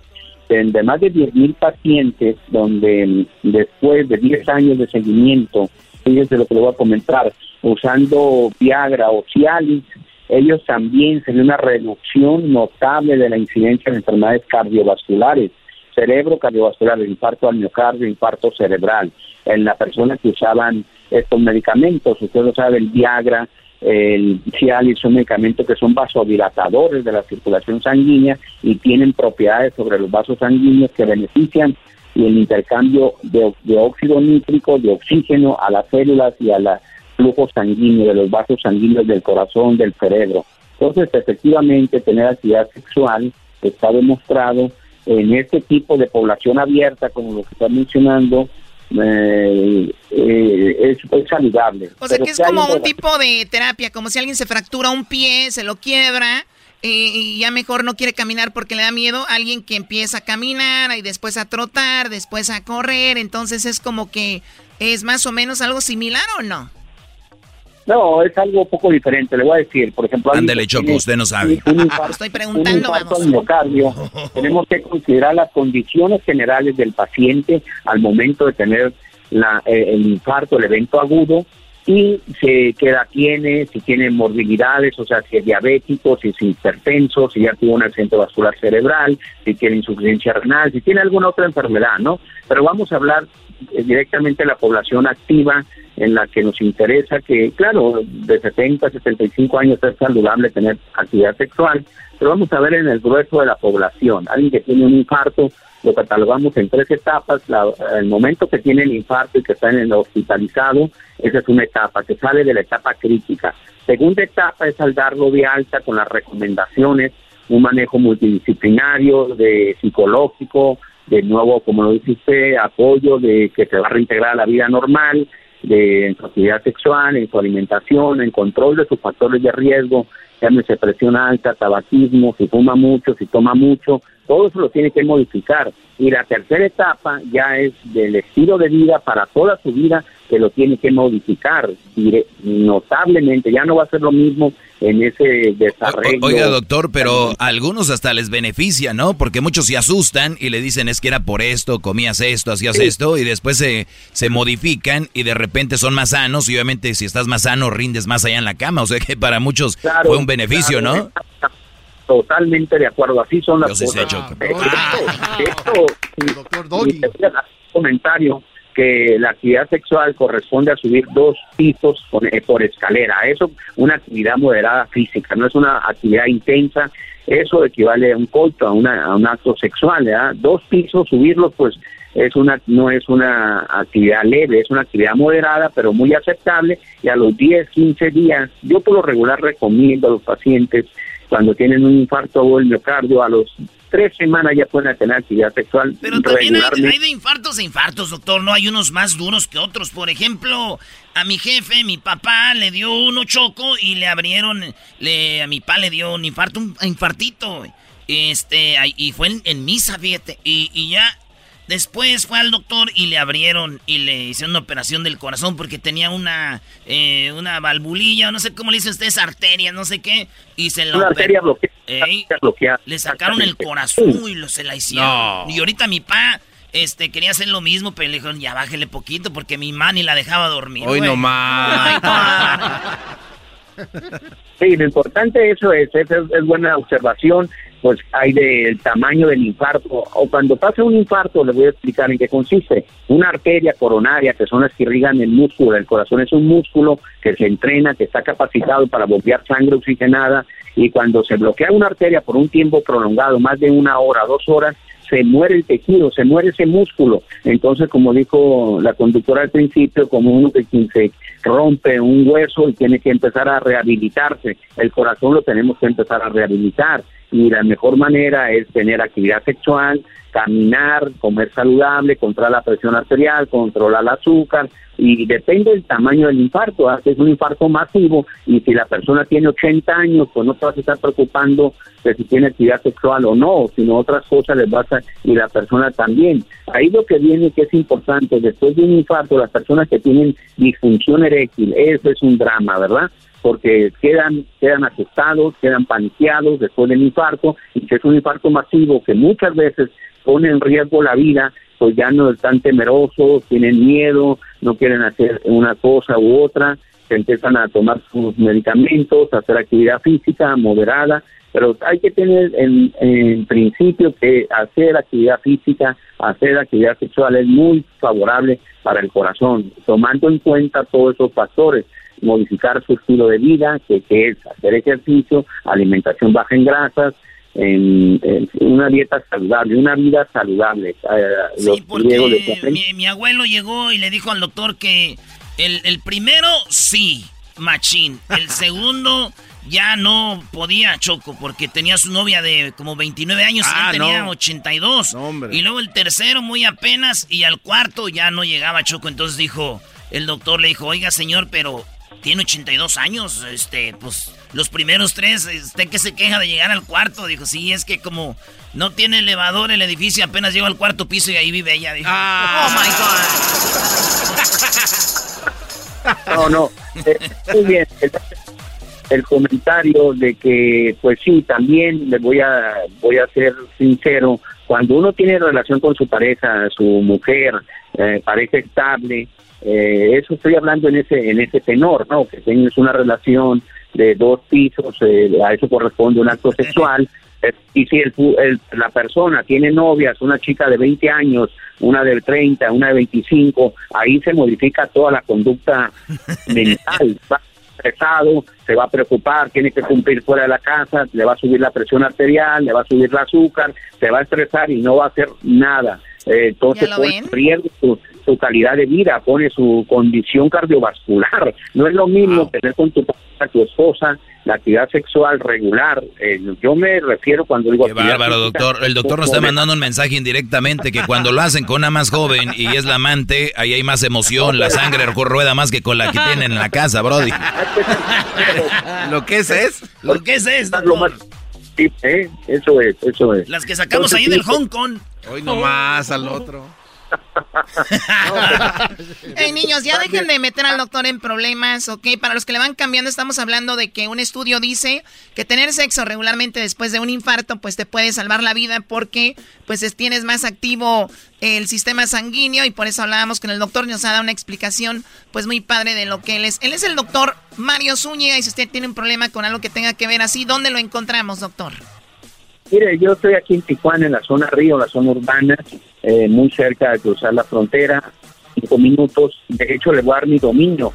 de más de 10.000 pacientes, donde después de 10 años de seguimiento, fíjense lo que le voy a comentar, usando Viagra o Cialis, ellos también se ve una reducción notable de la incidencia de enfermedades cardiovasculares, cerebro cardiovascular, infarto al miocardio, infarto cerebral. En la persona que usaban estos medicamentos, usted lo sabe, el Viagra, el Cialis son medicamentos que son vasodilatadores de la circulación sanguínea y tienen propiedades sobre los vasos sanguíneos que benefician y el intercambio de, de óxido nítrico, de oxígeno a las células y a la flujo sanguíneo, de los vasos sanguíneos del corazón, del cerebro. Entonces, efectivamente, tener actividad sexual está demostrado en este tipo de población abierta, como lo que está mencionando, eh, eh, es, saludable. O sea que es como un tipo de terapia, como si alguien se fractura un pie, se lo quiebra eh, y ya mejor no quiere caminar porque le da miedo, alguien que empieza a caminar y después a trotar, después a correr, entonces es como que es más o menos algo similar o no? No, es algo poco diferente. Le voy a decir, por ejemplo... Ándale, Choco, usted no sabe. Un infarto, Estoy preguntando, un miocardio. [LAUGHS] tenemos que considerar las condiciones generales del paciente al momento de tener la, eh, el infarto, el evento agudo, y se, qué edad tiene, si tiene morbilidades, o sea, si es diabético, si es hipertenso, si ya tuvo un accidente vascular cerebral, si tiene insuficiencia renal, si tiene alguna otra enfermedad, ¿no? Pero vamos a hablar directamente de la población activa en la que nos interesa que, claro, de 70 a 75 años es saludable tener actividad sexual, pero vamos a ver en el grueso de la población, alguien que tiene un infarto, lo catalogamos en tres etapas, el momento que tiene el infarto y que está en el hospitalizado, esa es una etapa, que sale de la etapa crítica. Segunda etapa es al darlo de alta con las recomendaciones, un manejo multidisciplinario, de psicológico, de nuevo, como lo dice usted, apoyo de que se va a reintegrar a la vida normal, de en su actividad sexual, en su alimentación, en control de sus factores de riesgo, llámese presión alta, tabaquismo, si fuma mucho, si toma mucho, todo eso lo tiene que modificar. Y la tercera etapa ya es del estilo de vida para toda su vida que lo tiene que modificar notablemente. Ya no va a ser lo mismo en ese desarrollo. Oiga, doctor, pero a algunos hasta les beneficia, ¿no? Porque muchos se asustan y le dicen es que era por esto, comías esto, hacías esto, y después se, se modifican y de repente son más sanos, y obviamente si estás más sano, rindes más allá en la cama. O sea que para muchos fue un beneficio, ¿no? Totalmente de acuerdo, así son las cosas. Esto, comentario que la actividad sexual corresponde a subir dos pisos eh, por, escalera. Eso, una actividad moderada física, no es una actividad intensa. Eso equivale a un coito, a, una, un acto sexual. ¿verdad? Dos pisos, subirlos, pues es una no es una actividad leve, es una actividad moderada, pero muy aceptable. Y a los 10, 15 días, yo por lo regular recomiendo a los pacientes cuando tienen un infarto o el miocardio, a los tres semanas ya pueden tener actividad sexual. Pero también hay, de infartos e infartos, doctor. No hay unos más duros que otros. Por ejemplo, a mi jefe, mi papá le dio uno choco y le abrieron, le, a mi papá le dio un infarto, un infartito. Este, y fue en, misa, fíjate. Y, y ya Después fue al doctor y le abrieron y le hicieron una operación del corazón porque tenía una, eh, una valvulilla, no sé cómo le dicen ustedes, arteria, no sé qué. Y se la arteria bloqueada, Le sacaron el corazón y lo, se la hicieron. Y ahorita mi pa este, quería hacer lo mismo, pero le dijeron, ya bájele poquito porque mi mani la dejaba dormir. Hoy no más. Sí, lo importante eso es, es, es buena observación pues hay del tamaño del infarto. O cuando pasa un infarto, les voy a explicar en qué consiste. Una arteria coronaria, que son las que irrigan el músculo, el corazón es un músculo que se entrena, que está capacitado para bombear sangre oxigenada, y cuando se bloquea una arteria por un tiempo prolongado, más de una hora, dos horas, se muere el tejido, se muere ese músculo. Entonces, como dijo la conductora al principio, como uno que se rompe un hueso y tiene que empezar a rehabilitarse, el corazón lo tenemos que empezar a rehabilitar y la mejor manera es tener actividad sexual, caminar, comer saludable, controlar la presión arterial, controlar el azúcar y depende del tamaño del infarto, ¿ah? es un infarto masivo y si la persona tiene 80 años, pues no te vas a estar preocupando de si tiene actividad sexual o no, sino otras cosas les vas a, y la persona también. Ahí lo que viene que es importante, después de un infarto, las personas que tienen disfunción eréctil, eso es un drama, ¿verdad? Porque quedan quedan asustados, quedan paniqueados después del infarto y que es un infarto masivo que muchas veces pone en riesgo la vida, pues ya no están temerosos, tienen miedo, no quieren hacer una cosa u otra, se empiezan a tomar sus medicamentos, a hacer actividad física moderada, pero hay que tener en, en principio que hacer actividad física, hacer actividad sexual es muy favorable para el corazón, tomando en cuenta todos esos factores modificar su estilo de vida, que, es hacer ejercicio, alimentación baja en grasas, en, una dieta saludable, una vida saludable. Sí, porque mi, abuelo llegó y le dijo al doctor que el, el primero sí, machín, el [LAUGHS] segundo ya no podía Choco porque tenía su novia de como 29 años y él ah, tenía 82. y luego el tercero muy apenas y al cuarto ya no llegaba Choco, entonces dijo el doctor le dijo, "Oiga, señor, pero tiene 82 años, este, pues los primeros tres, usted que se queja de llegar al cuarto, dijo, sí, es que como no tiene elevador el edificio, apenas llegó al cuarto piso y ahí vive ella, dijo. Ah. Oh my God. [LAUGHS] no, no, eh, muy bien. El, comentario de que, pues sí, también le voy a, voy a ser sincero, cuando uno tiene relación con su pareja, su mujer, eh, pareja estable, eh, eso estoy hablando en ese en ese tenor, ¿no? Que tienes una relación de dos pisos, eh, a eso corresponde un acto sexual. Eh, y si el, la persona tiene novias, una chica de 20 años, una de 30, una de 25, ahí se modifica toda la conducta [LAUGHS] mental. Va estresado, se va a preocupar, tiene que cumplir fuera de la casa, le va a subir la presión arterial, le va a subir el azúcar, se va a estresar y no va a hacer nada. Eh, entonces, su calidad de vida, pone su condición cardiovascular. [LAUGHS] No es lo mismo tener con tu, tu esposa la actividad sexual regular. Eh, yo me refiero cuando digo... Qué bárbaro, doctor. El doctor nos está mandando un mensaje indirectamente que cuando lo hacen con una más joven y es la amante, ahí hay más emoción, la sangre rueda más que con la que tienen en la casa, Brody. [LAUGHS] lo que es es, lo que es es. ¿Eh? eso es, eso es. Las que sacamos ahí del Hong Kong. Hoy nomás al otro. [LAUGHS] hey, niños, ya dejen de meter al doctor en problemas, ¿ok? Para los que le van cambiando, estamos hablando de que un estudio dice que tener sexo regularmente después de un infarto, pues te puede salvar la vida porque, pues, tienes más activo el sistema sanguíneo y por eso hablábamos con el doctor y nos ha dado una explicación, pues, muy padre de lo que él es. Él es el doctor Mario Zúñiga y si usted tiene un problema con algo que tenga que ver así, ¿dónde lo encontramos, doctor? Mire, yo estoy aquí en Tijuana, en la zona río, la zona urbana, eh, muy cerca de cruzar la frontera, cinco minutos. De hecho, le voy a dar mi dominio,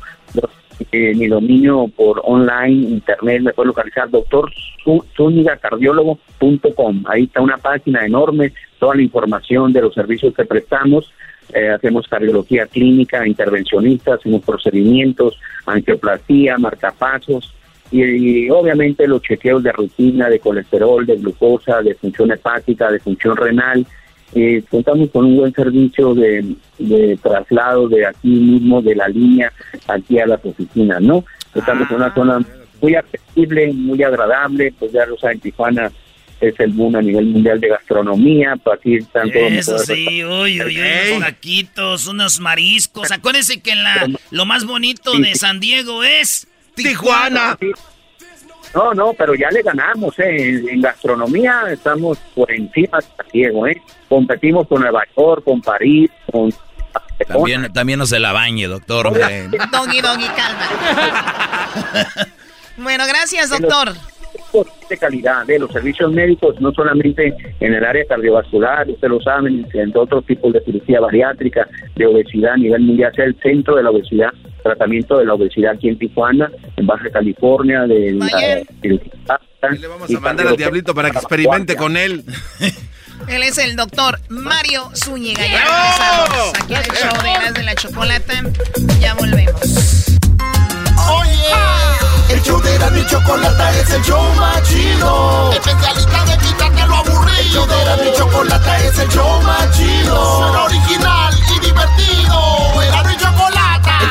eh, mi dominio por online, internet, me puede localizar doctorzúñigacardiólogo.com. Ahí está una página enorme, toda la información de los servicios que prestamos. Eh, hacemos cardiología clínica, intervencionistas, hacemos procedimientos, angioplastía, marcapasos, y, obviamente los chequeos de rutina de colesterol, de glucosa, de función hepática, de función renal. Eh, contamos con un buen servicio de, traslado de aquí mismo, de la línea, aquí a las oficinas, ¿no? Estamos en una ah. zona muy accesible, muy agradable, pues ya lo saben, Tijuana es el boom a nivel mundial de gastronomía, pues aquí están todos Eso sí, uy, uy, uy, unos taquitos, unos mariscos. Acuérdense que la, lo más bonito de San Diego es Tijuana. No, no, pero ya le ganamos, ¿eh? En, gastronomía estamos por encima de Diego, ¿eh? Competimos con Nueva York, con París, con... También, también no se la bañe, doctor. doggy, doggy, calma. [LAUGHS] bueno, gracias, doctor de calidad de los servicios médicos, no solamente en el área cardiovascular, ustedes lo saben, en otros tipos de cirugía bariátrica, de obesidad a nivel mundial, sea el centro de la obesidad, tratamiento de la obesidad aquí en Tijuana, en Baja California, de Le vamos a mandar al diablito para que experimente con él. Él es el doctor Mario Zúñiga. Ya regresamos aquí en el show de de la Chocolata. Ya volvemos. Oye, el show de la y Chocolata es el show más chido. Especialista de quitarte lo aburrido. El show de la y Chocolata es el show más chido. Suena original y divertido. Era mi Chocolata,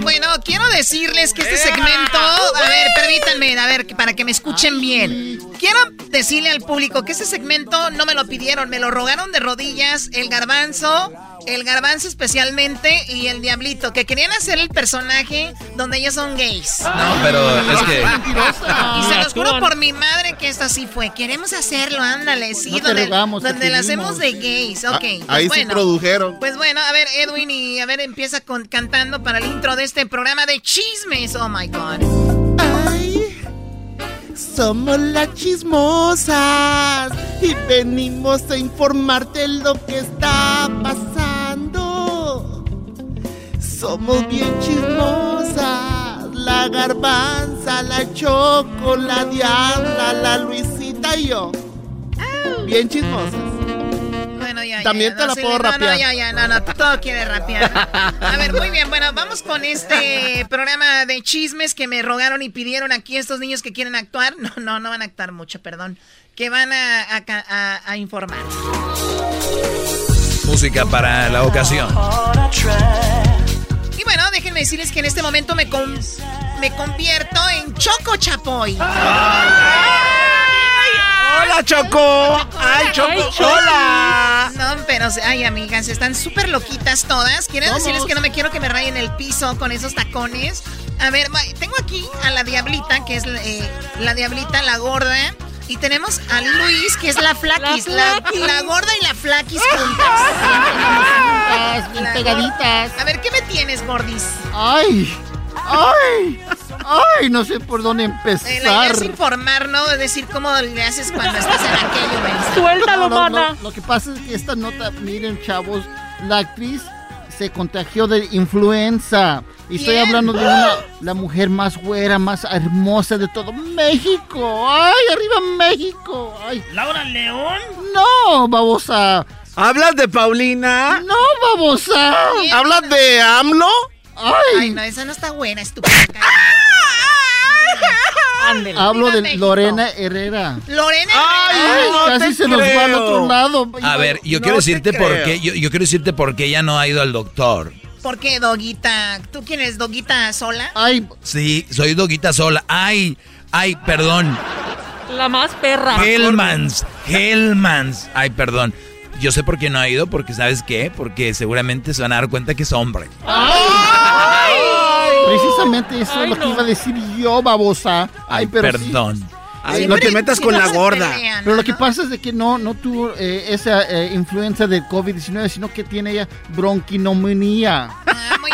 Bueno, quiero decirles que este segmento, a ver, permítanme, a ver, para que me escuchen bien. Quiero decirle al público que este segmento no me lo pidieron, me lo rogaron de rodillas el garbanzo, el garbanzo especialmente y el diablito, que querían hacer el personaje donde ellos son gays. No, pero es que... Y se los juro por mi madre que esto así fue. Queremos hacerlo, ándale, sí, donde, donde la hacemos de gays. Ok, pues ahí sí produjeron. Pues bueno, a ver, Edwin, y a ver, empieza con, cantando para el intro de este programa de chismes. Oh my God. Ay, somos las chismosas y venimos a informarte lo que está pasando. Somos bien chismosas, la garbanza, la choco, la diabla, la Luisita y yo. Bien chismosas. Bueno, ya, También ya, te la sí, puedo no, rapear. No, ya, ya, no, no, todo quiere rapear. A ver, muy bien, bueno, vamos con este programa de chismes que me rogaron y pidieron aquí estos niños que quieren actuar. No, no, no van a actuar mucho, perdón. Que van a, a, a- a informar. Música para la ocasión. Y bueno, déjenme decirles que en este momento me, con- me convierto en Choco Chapoy. ¡Hola, Choco! ¡Ay, Choco! ¡Hola! No, pero, ay, amigas, están súper loquitas todas. Quiero decirles que no me quiero que me rayen el piso con esos tacones. A ver, tengo aquí a la Diablita, que es eh, la Diablita, la gorda. Y tenemos a Luis, que es la flaquis. La, Flaquis. la gorda y la flaquis juntas. juntas, bien La pegaditas. A ver, ¿qué me tienes, gordis? ¡Ay! ¡Ay! ¡Ay! No sé por dónde Eh, la idea empezar. es informar, ¿no? Es decir, cómo le haces cuando estás en aquello, [LAUGHS] ¿ves? No, no, no, Lo que pasa es que esta nota, miren, chavos, la actriz se contagió de influenza. Y estoy ¿Quién? hablando de una, [GASPS] la mujer más güera, más hermosa de todo México. ¡Ay, arriba México! ¡Ay! ¿Laura León? No, babosa. ¿Hablas de Paulina? No, babosa. ¿Hablas de AMLO? ¡Ay! Ay, no, esa no está buena, estúpida. Ándele. Hablo Viva de México. Lorena Herrera. Lorena Ay, Herrera. no casi te se nos va al otro lado. A ver, yo No quiero te decirte por qué, yo, yo quiero decirte por qué ella no ha ido al doctor. ¿Por qué, Doguita? ¿Tú quién eres, Doguita sola? Ay, Sí, soy doguita sola. Ay, ay, perdón. La más perra. Hellmans, Hellmans. Ay, perdón. Yo sé por qué no ha ido, porque ¿sabes qué? Porque seguramente se van a dar cuenta que es hombre. precisamente eso es lo que iba a decir yo, babosa. Ay, pero sí. perdón. Ay, no te metas con la gorda. Pero lo que pasa es de que no, no tuvo eh, esa eh, influencia del COVID-19, sino que tiene ella bronquinomía.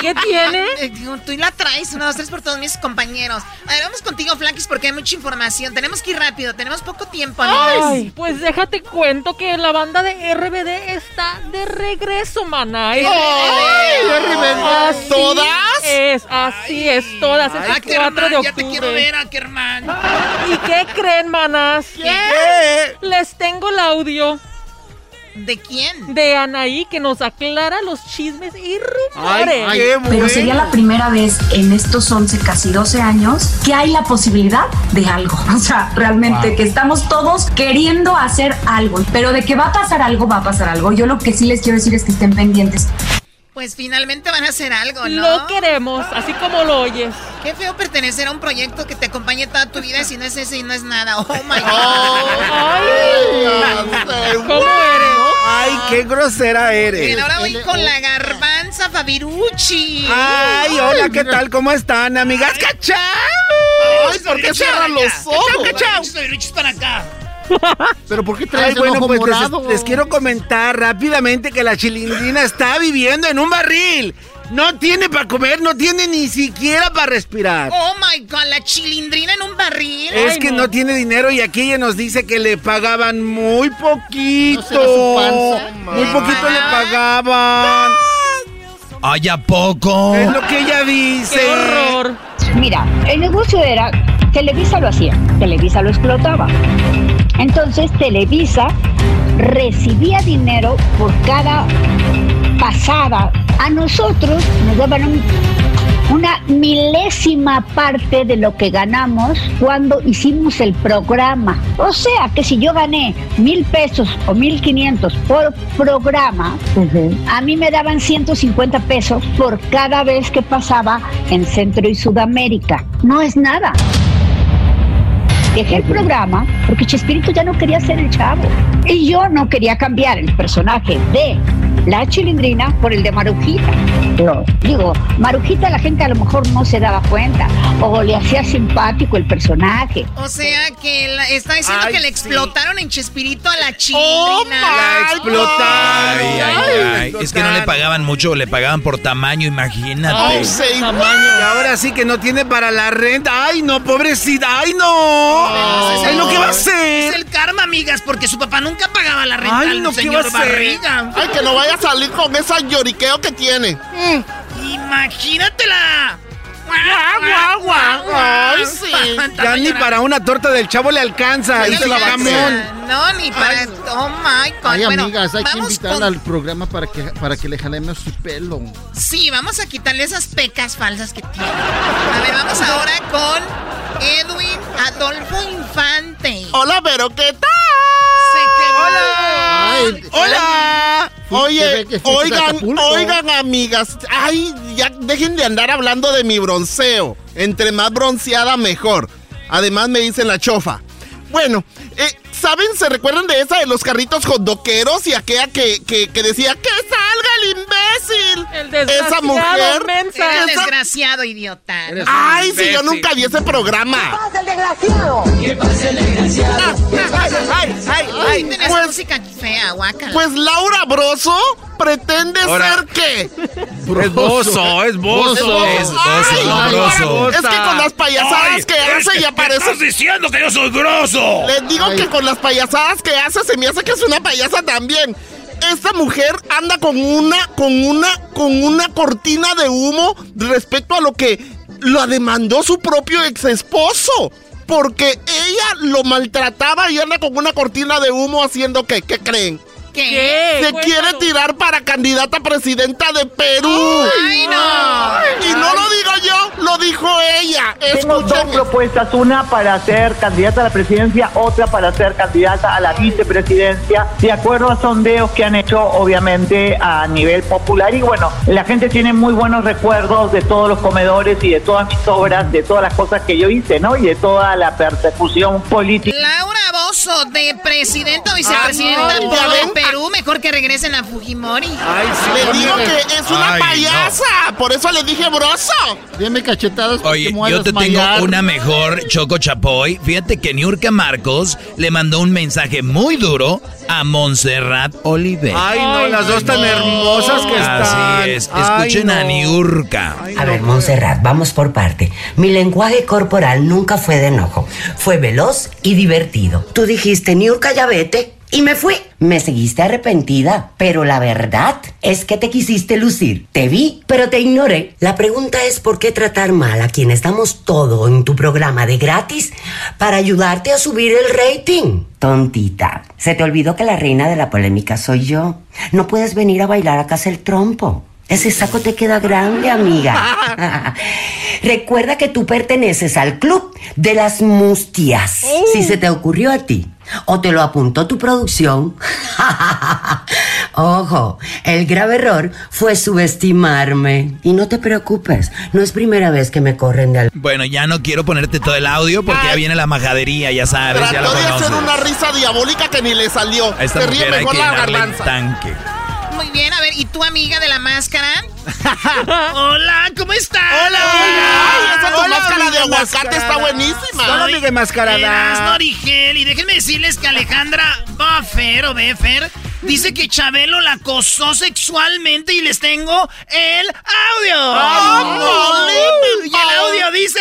¿Qué tiene? [LAUGHS] Tú la traes, una, dos, tres por todos mis compañeros. A ver, vamos contigo, Flaquis, porque hay mucha información. Tenemos que ir rápido, tenemos poco tiempo, amigas. Ay, pues déjate cuento que la banda de RBD está de regreso, mana. ¡Ay, RBD! Así ¿Todas? Es, así es, todas. Es Ay, el 4 de ya te quiero ver, Ackerman. ¿Y qué creen, manas? ¿Qué? Les tengo el audio ¿De quién? de Anaí que nos aclara los chismes y Ay, rumores. Pero sería la primera vez en estos 11, casi 12 años que hay la posibilidad de algo. [LAUGHS] O sea, realmente que estamos todos queriendo hacer algo. Pero de que va a pasar algo, va a pasar algo. Yo lo que sí les quiero decir es que estén pendientes. Pues finalmente van a hacer algo, ¿no? Lo queremos, así como lo oyes. Qué feo pertenecer a un proyecto que te acompañe toda tu vida si no es ese y no es nada. Oh my God. Ay, ¿Cómo eres? Ay, qué grosera eres. Y ahora voy con la garbanza Fabirucci. Ay, hola, ¿qué tal? ¿Cómo están, amigas? ¡Cachao! Ay, ¿por qué cierran los ojos? ¡Cachao, Fabiruchis para acá! ¿Pero por qué traes Ay, el bueno, ojo pues les, morado? les quiero comentar rápidamente que la chilindrina está viviendo en un barril. No tiene para comer, no tiene ni siquiera para respirar. Oh my god, la chilindrina en un barril. Es que no. tiene dinero y aquí ella nos dice que le pagaban muy poquito. será su panza? Muy poquito le pagaban. ¿Ay, a poco? Es lo que ella dice. ¡Qué horror! Mira, el negocio era, Televisa lo hacía, Televisa lo explotaba. Entonces Televisa recibía dinero por cada pasada. A nosotros nos daban un- una milésima parte de lo que ganamos cuando hicimos el programa. O sea que si yo gané mil pesos o mil quinientos por programa, a mí me daban 150 pesos por cada vez que pasaba en Centro y Sudamérica. No es nada. Dejé el programa porque Chespirito ya no quería ser el chavo. Y yo no quería cambiar el personaje de la chilindrina por el de Marujita. No. Digo, Marujita la gente a lo mejor no se daba cuenta o le hacía simpático el personaje. O sea que la- está diciendo Ay, que le sí. explotaron en Chespirito a la Oh, chilindrina. La explotaron. Ay, ay, ay. Es que no le pagaban mucho, le pagaban por tamaño, imagínate. Ay, sí. Y ahora sí que no tiene para la renta. Ay, no, pobrecita. Ay, no. Es Ay, el- no, ¿qué va a Es hacer? el karma, amigas, porque su papá nunca pagaba la renta Ay, no, ¿qué señor va a hacer? Barriga. Ay, que no vaya a salir con esa lloriqueo que tiene. Imagínatela. Guau, guau, guau. Ay, sí. Ya ni para una torta del chavo le alcanza. Ay, Y se la. No, ni para. Oh my God. Ay, bueno, amigas, hay que invitarla con- al programa para que, para que le jalemos su pelo. Sí, vamos a quitarle esas pecas falsas que tiene. A ver, vamos ahora con Edwin Adolfo Infante. Hola, pero ¿qué tal? Ay, Hola. ¿Se Oye, oigan, oigan, amigas. Ay, ya dejen de andar hablando de mi bronceo. Entre más bronceada, mejor. Además, me dicen la chofa. Bueno, ¿saben? ¿Se recuerdan de esa de los carritos hotdoqueros y aquella que, que, que decía que salga el imbécil? El desgraciado, Esa mujer. mensa. Eres esa- desgraciado, idiota. Ay, si yo nunca vi ese programa. Ay, ay, ay, Tienes Pues, música fea, guácala. pues Laura Broso pretende Ahora- ser qué? Es bozo, es bozo. Es bozo, Ay, no ay, broso. Es que con las payasadas que hace y aparece. diciendo que yo soy grosso! Les digo Ay. que con las payasadas que hace se me hace que es una payasa también. Esta mujer anda con una, con una, con una cortina de humo respecto a lo que lo demandó su propio ex esposo. Porque ella lo maltrataba y anda con una cortina de humo haciendo que, ¿qué creen? ¿Qué? Se quiere tirar para candidata presidenta de Perú. ¡Ay, no! Y no lo digo yo, lo dijo ella. Tengo dos propuestas, una para ser candidata a la presidencia, otra para ser candidata a la vicepresidencia, de acuerdo a sondeos que han hecho obviamente a nivel popular. Y bueno, la gente tiene muy buenos recuerdos de todos los comedores y de todas mis obras, de todas las cosas que yo hice, ¿no? Y de toda la persecución política. Laura Bozo, de presidenta o vicepresidenta ¿ya ven? Perú, mejor que regresen a Fujimori. Ay, sí. Le digo que es una Ay, no. payasa, por eso le dije broso. Deme cachetadas porque Oye, yo te tengo una mejor, Choco Chapoy. Fíjate que Niurka Marcos le mandó un mensaje muy duro a Montserrat Oliver. Ay, no, las dos tan hermosas que están. Así es. Ay, Escuchen a. Niurka. A ver, Montserrat, vamos por parte. Mi lenguaje corporal nunca fue de enojo. Fue veloz y divertido. Tú dijiste, Niurka, ya vete. Y me fui. Me seguiste arrepentida, pero la verdad es que te quisiste lucir. Te vi, pero te ignoré. La pregunta es por qué tratar mal a quienes damos todo en tu programa de gratis para ayudarte a subir el rating. Tontita, se te olvidó que la reina de la polémica soy yo. No puedes venir a bailar a casa el trompo. Ese saco te queda grande, amiga. [LAUGHS] [LAUGHS] Recuerda que tú perteneces al club de las mustias. Si se te ocurrió a ti o te lo apuntó tu producción [LAUGHS] Ojo, el grave error fue subestimarme. Y no te preocupes, no es primera vez que me corren de al... Bueno, ya no quiero ponerte todo el audio porque ya viene la majadería, ya sabes, ya lo Trató de hacer una risa diabólica que ni le salió. A esta Se ríe hay mejor que la garbanza. tanque. Muy bien, a ver, ¿y tu amiga de la máscara? [LAUGHS] Hola, ¿cómo estás? Hola, Ay, esa tu máscara de aguacate está buenísima. Hola, amiga enmascarada. Erasno Origel, y déjenme decirles que Alejandra Buffer o Beffer dice que Chabelo la acosó sexualmente y les tengo el audio. ¡Ándale! y el audio dice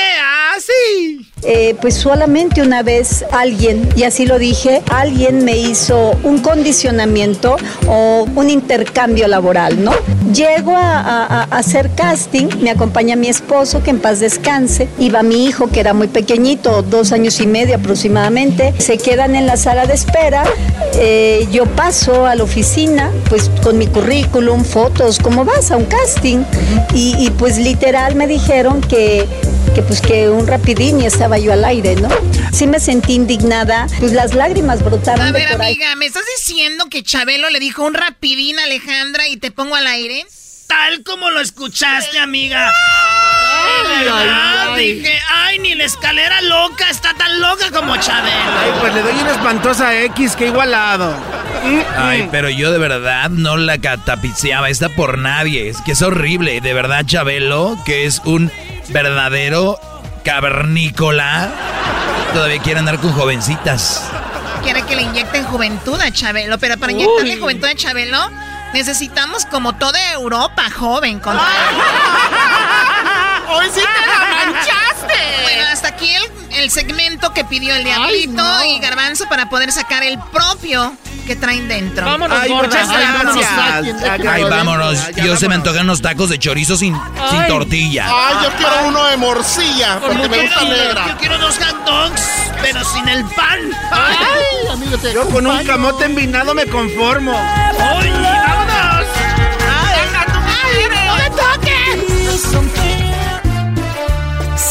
así. Eh, pues solamente una vez alguien, y así lo dije, alguien me hizo un condicionamiento o un intercambio laboral, ¿no? Llego a, a- a hacer casting, me acompaña mi esposo, que en paz descanse, iba mi hijo, que era muy pequeñito, dos años y medio aproximadamente, se quedan en la sala de espera, eh, yo paso a la oficina, pues con mi currículum, fotos, ¿cómo vas? A un casting, y, y pues literal me dijeron que que pues que un rapidín y estaba yo al aire, ¿no? Sí me sentí indignada, pues las lágrimas brotaron A de ver, por ahí. amiga, ¿me estás diciendo que Chabelo le dijo un rapidín a Alejandra y te pongo al aire? Tal como lo escuchaste, amiga. Ay, De verdad, ay, ay. Dije, ay, ni la escalera loca está tan loca como Chabelo. Ay, pues le doy una espantosa X que igualado. Ay, pero yo de verdad no la catapiceaba esta por nadie. Es que es horrible. De verdad, Chabelo, que es un verdadero cavernícola, todavía quiere andar con jovencitas. Quiere que le inyecten juventud a Chabelo, pero para inyectarle juventud a Chabelo necesitamos como toda Europa joven. Con... [LAUGHS] ¡Hoy sí te la manchaste! Bueno, hasta aquí el, el segmento que pidió el Diablito y Garbanzo para poder sacar el propio que traen dentro. Vámonos, Ay, muchas Ay, vámonos. gracias. Ay, vámonos. Ya, Yo se me antojan unos tacos de chorizo sin, sin Ay. tortilla. Ay, yo quiero uno de morcilla, porque me gusta Quiero- negra. Yo quiero dos hot dogs, pero sin el pan. Ay, amigo, te Yo con un camote envinado me conformo. ¡Oye,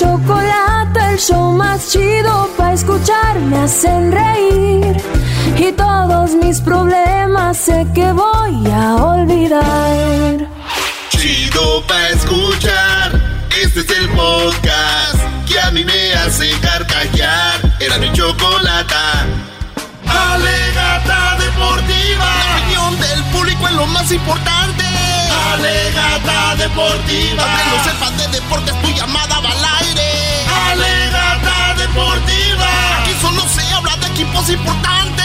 chocolate, el show más chido para escuchar. Me hacen reír y todos mis problemas sé que voy a olvidar. Chido pa' escuchar. Este es el podcast que a mí me hace carcajear. Era mi chocolata. Alegata deportiva. La opinión del público es lo más importante. Alegata deportiva. Que de deportes, tu llamada va al aire. Alegata deportiva. Aquí solo se habla de equipos importantes.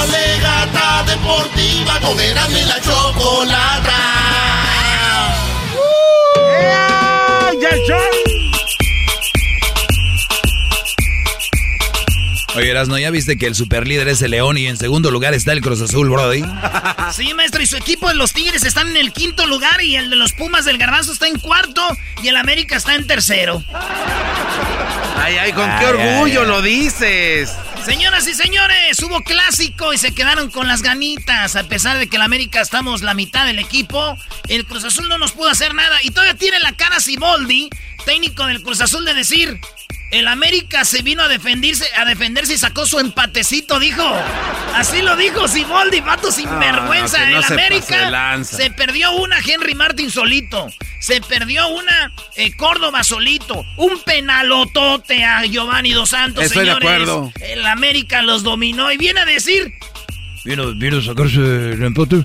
Alegata deportiva. Con y la chocolata. ¡Ea! ¡Ya el show! Oye, Erasno, ¿ya viste que el superlíder es el León y en segundo lugar está el Cruz Azul, Brody? [LAUGHS] Sí, maestro, y su equipo de los Tigres están en el quinto lugar y el de los Pumas del Garbanzo está en cuarto y el América está en tercero. Ay, ay, con Ay, qué orgullo ay, ay. lo dices. Señoras y señores, hubo clásico y se quedaron con las ganitas. A pesar de que el América estamos la mitad del equipo, el Cruz Azul no nos pudo hacer nada. Y todavía tiene la cara Siboldi, técnico del Cruz Azul, de decir: el América se vino a defenderse, a defenderse y sacó su empatecito, dijo. Así lo dijo Siboldi, vato sinvergüenza. no, que no el se América se perdió una Henry Martin solito. Se perdió una eh, Córdoba solito. Un penalotote a Giovanni Dos Santos, Estoy de señores. acuerdo. El América los dominó y viene a decir, Vino, vino a sacarse el empate.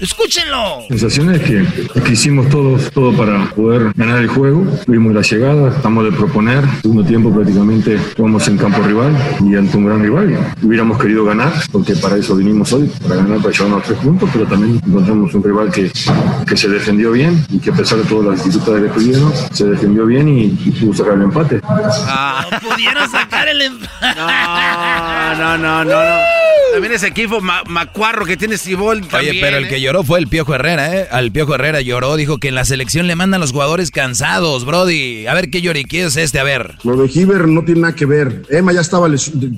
escúchenlo. sensación es que, que hicimos todo, todo para poder ganar el juego. Tuvimos la llegada, estamos de proponer. Segundo tiempo prácticamente jugamos en campo rival y ante un gran rival. Hubiéramos querido ganar, porque para eso vinimos hoy, para ganar, para llevarnos tres puntos, pero también encontramos un rival que, que se defendió bien y que a pesar de todas las dificultades que tuvieron, se defendió bien y, y pudo sacar el empate. No pudieron sacar el empate. No, no, no, no, no. También ese equipo macuarro que tiene Cibol Oye, pero el que ¿eh? lloró fue el Piojo Herrera, ¿eh? Al Piojo Herrera lloró, dijo que en la selección le mandan los jugadores cansados, Brody. A ver qué lloriqueo es este, a ver. Lo de Giver no tiene nada que ver. Emma ya estaba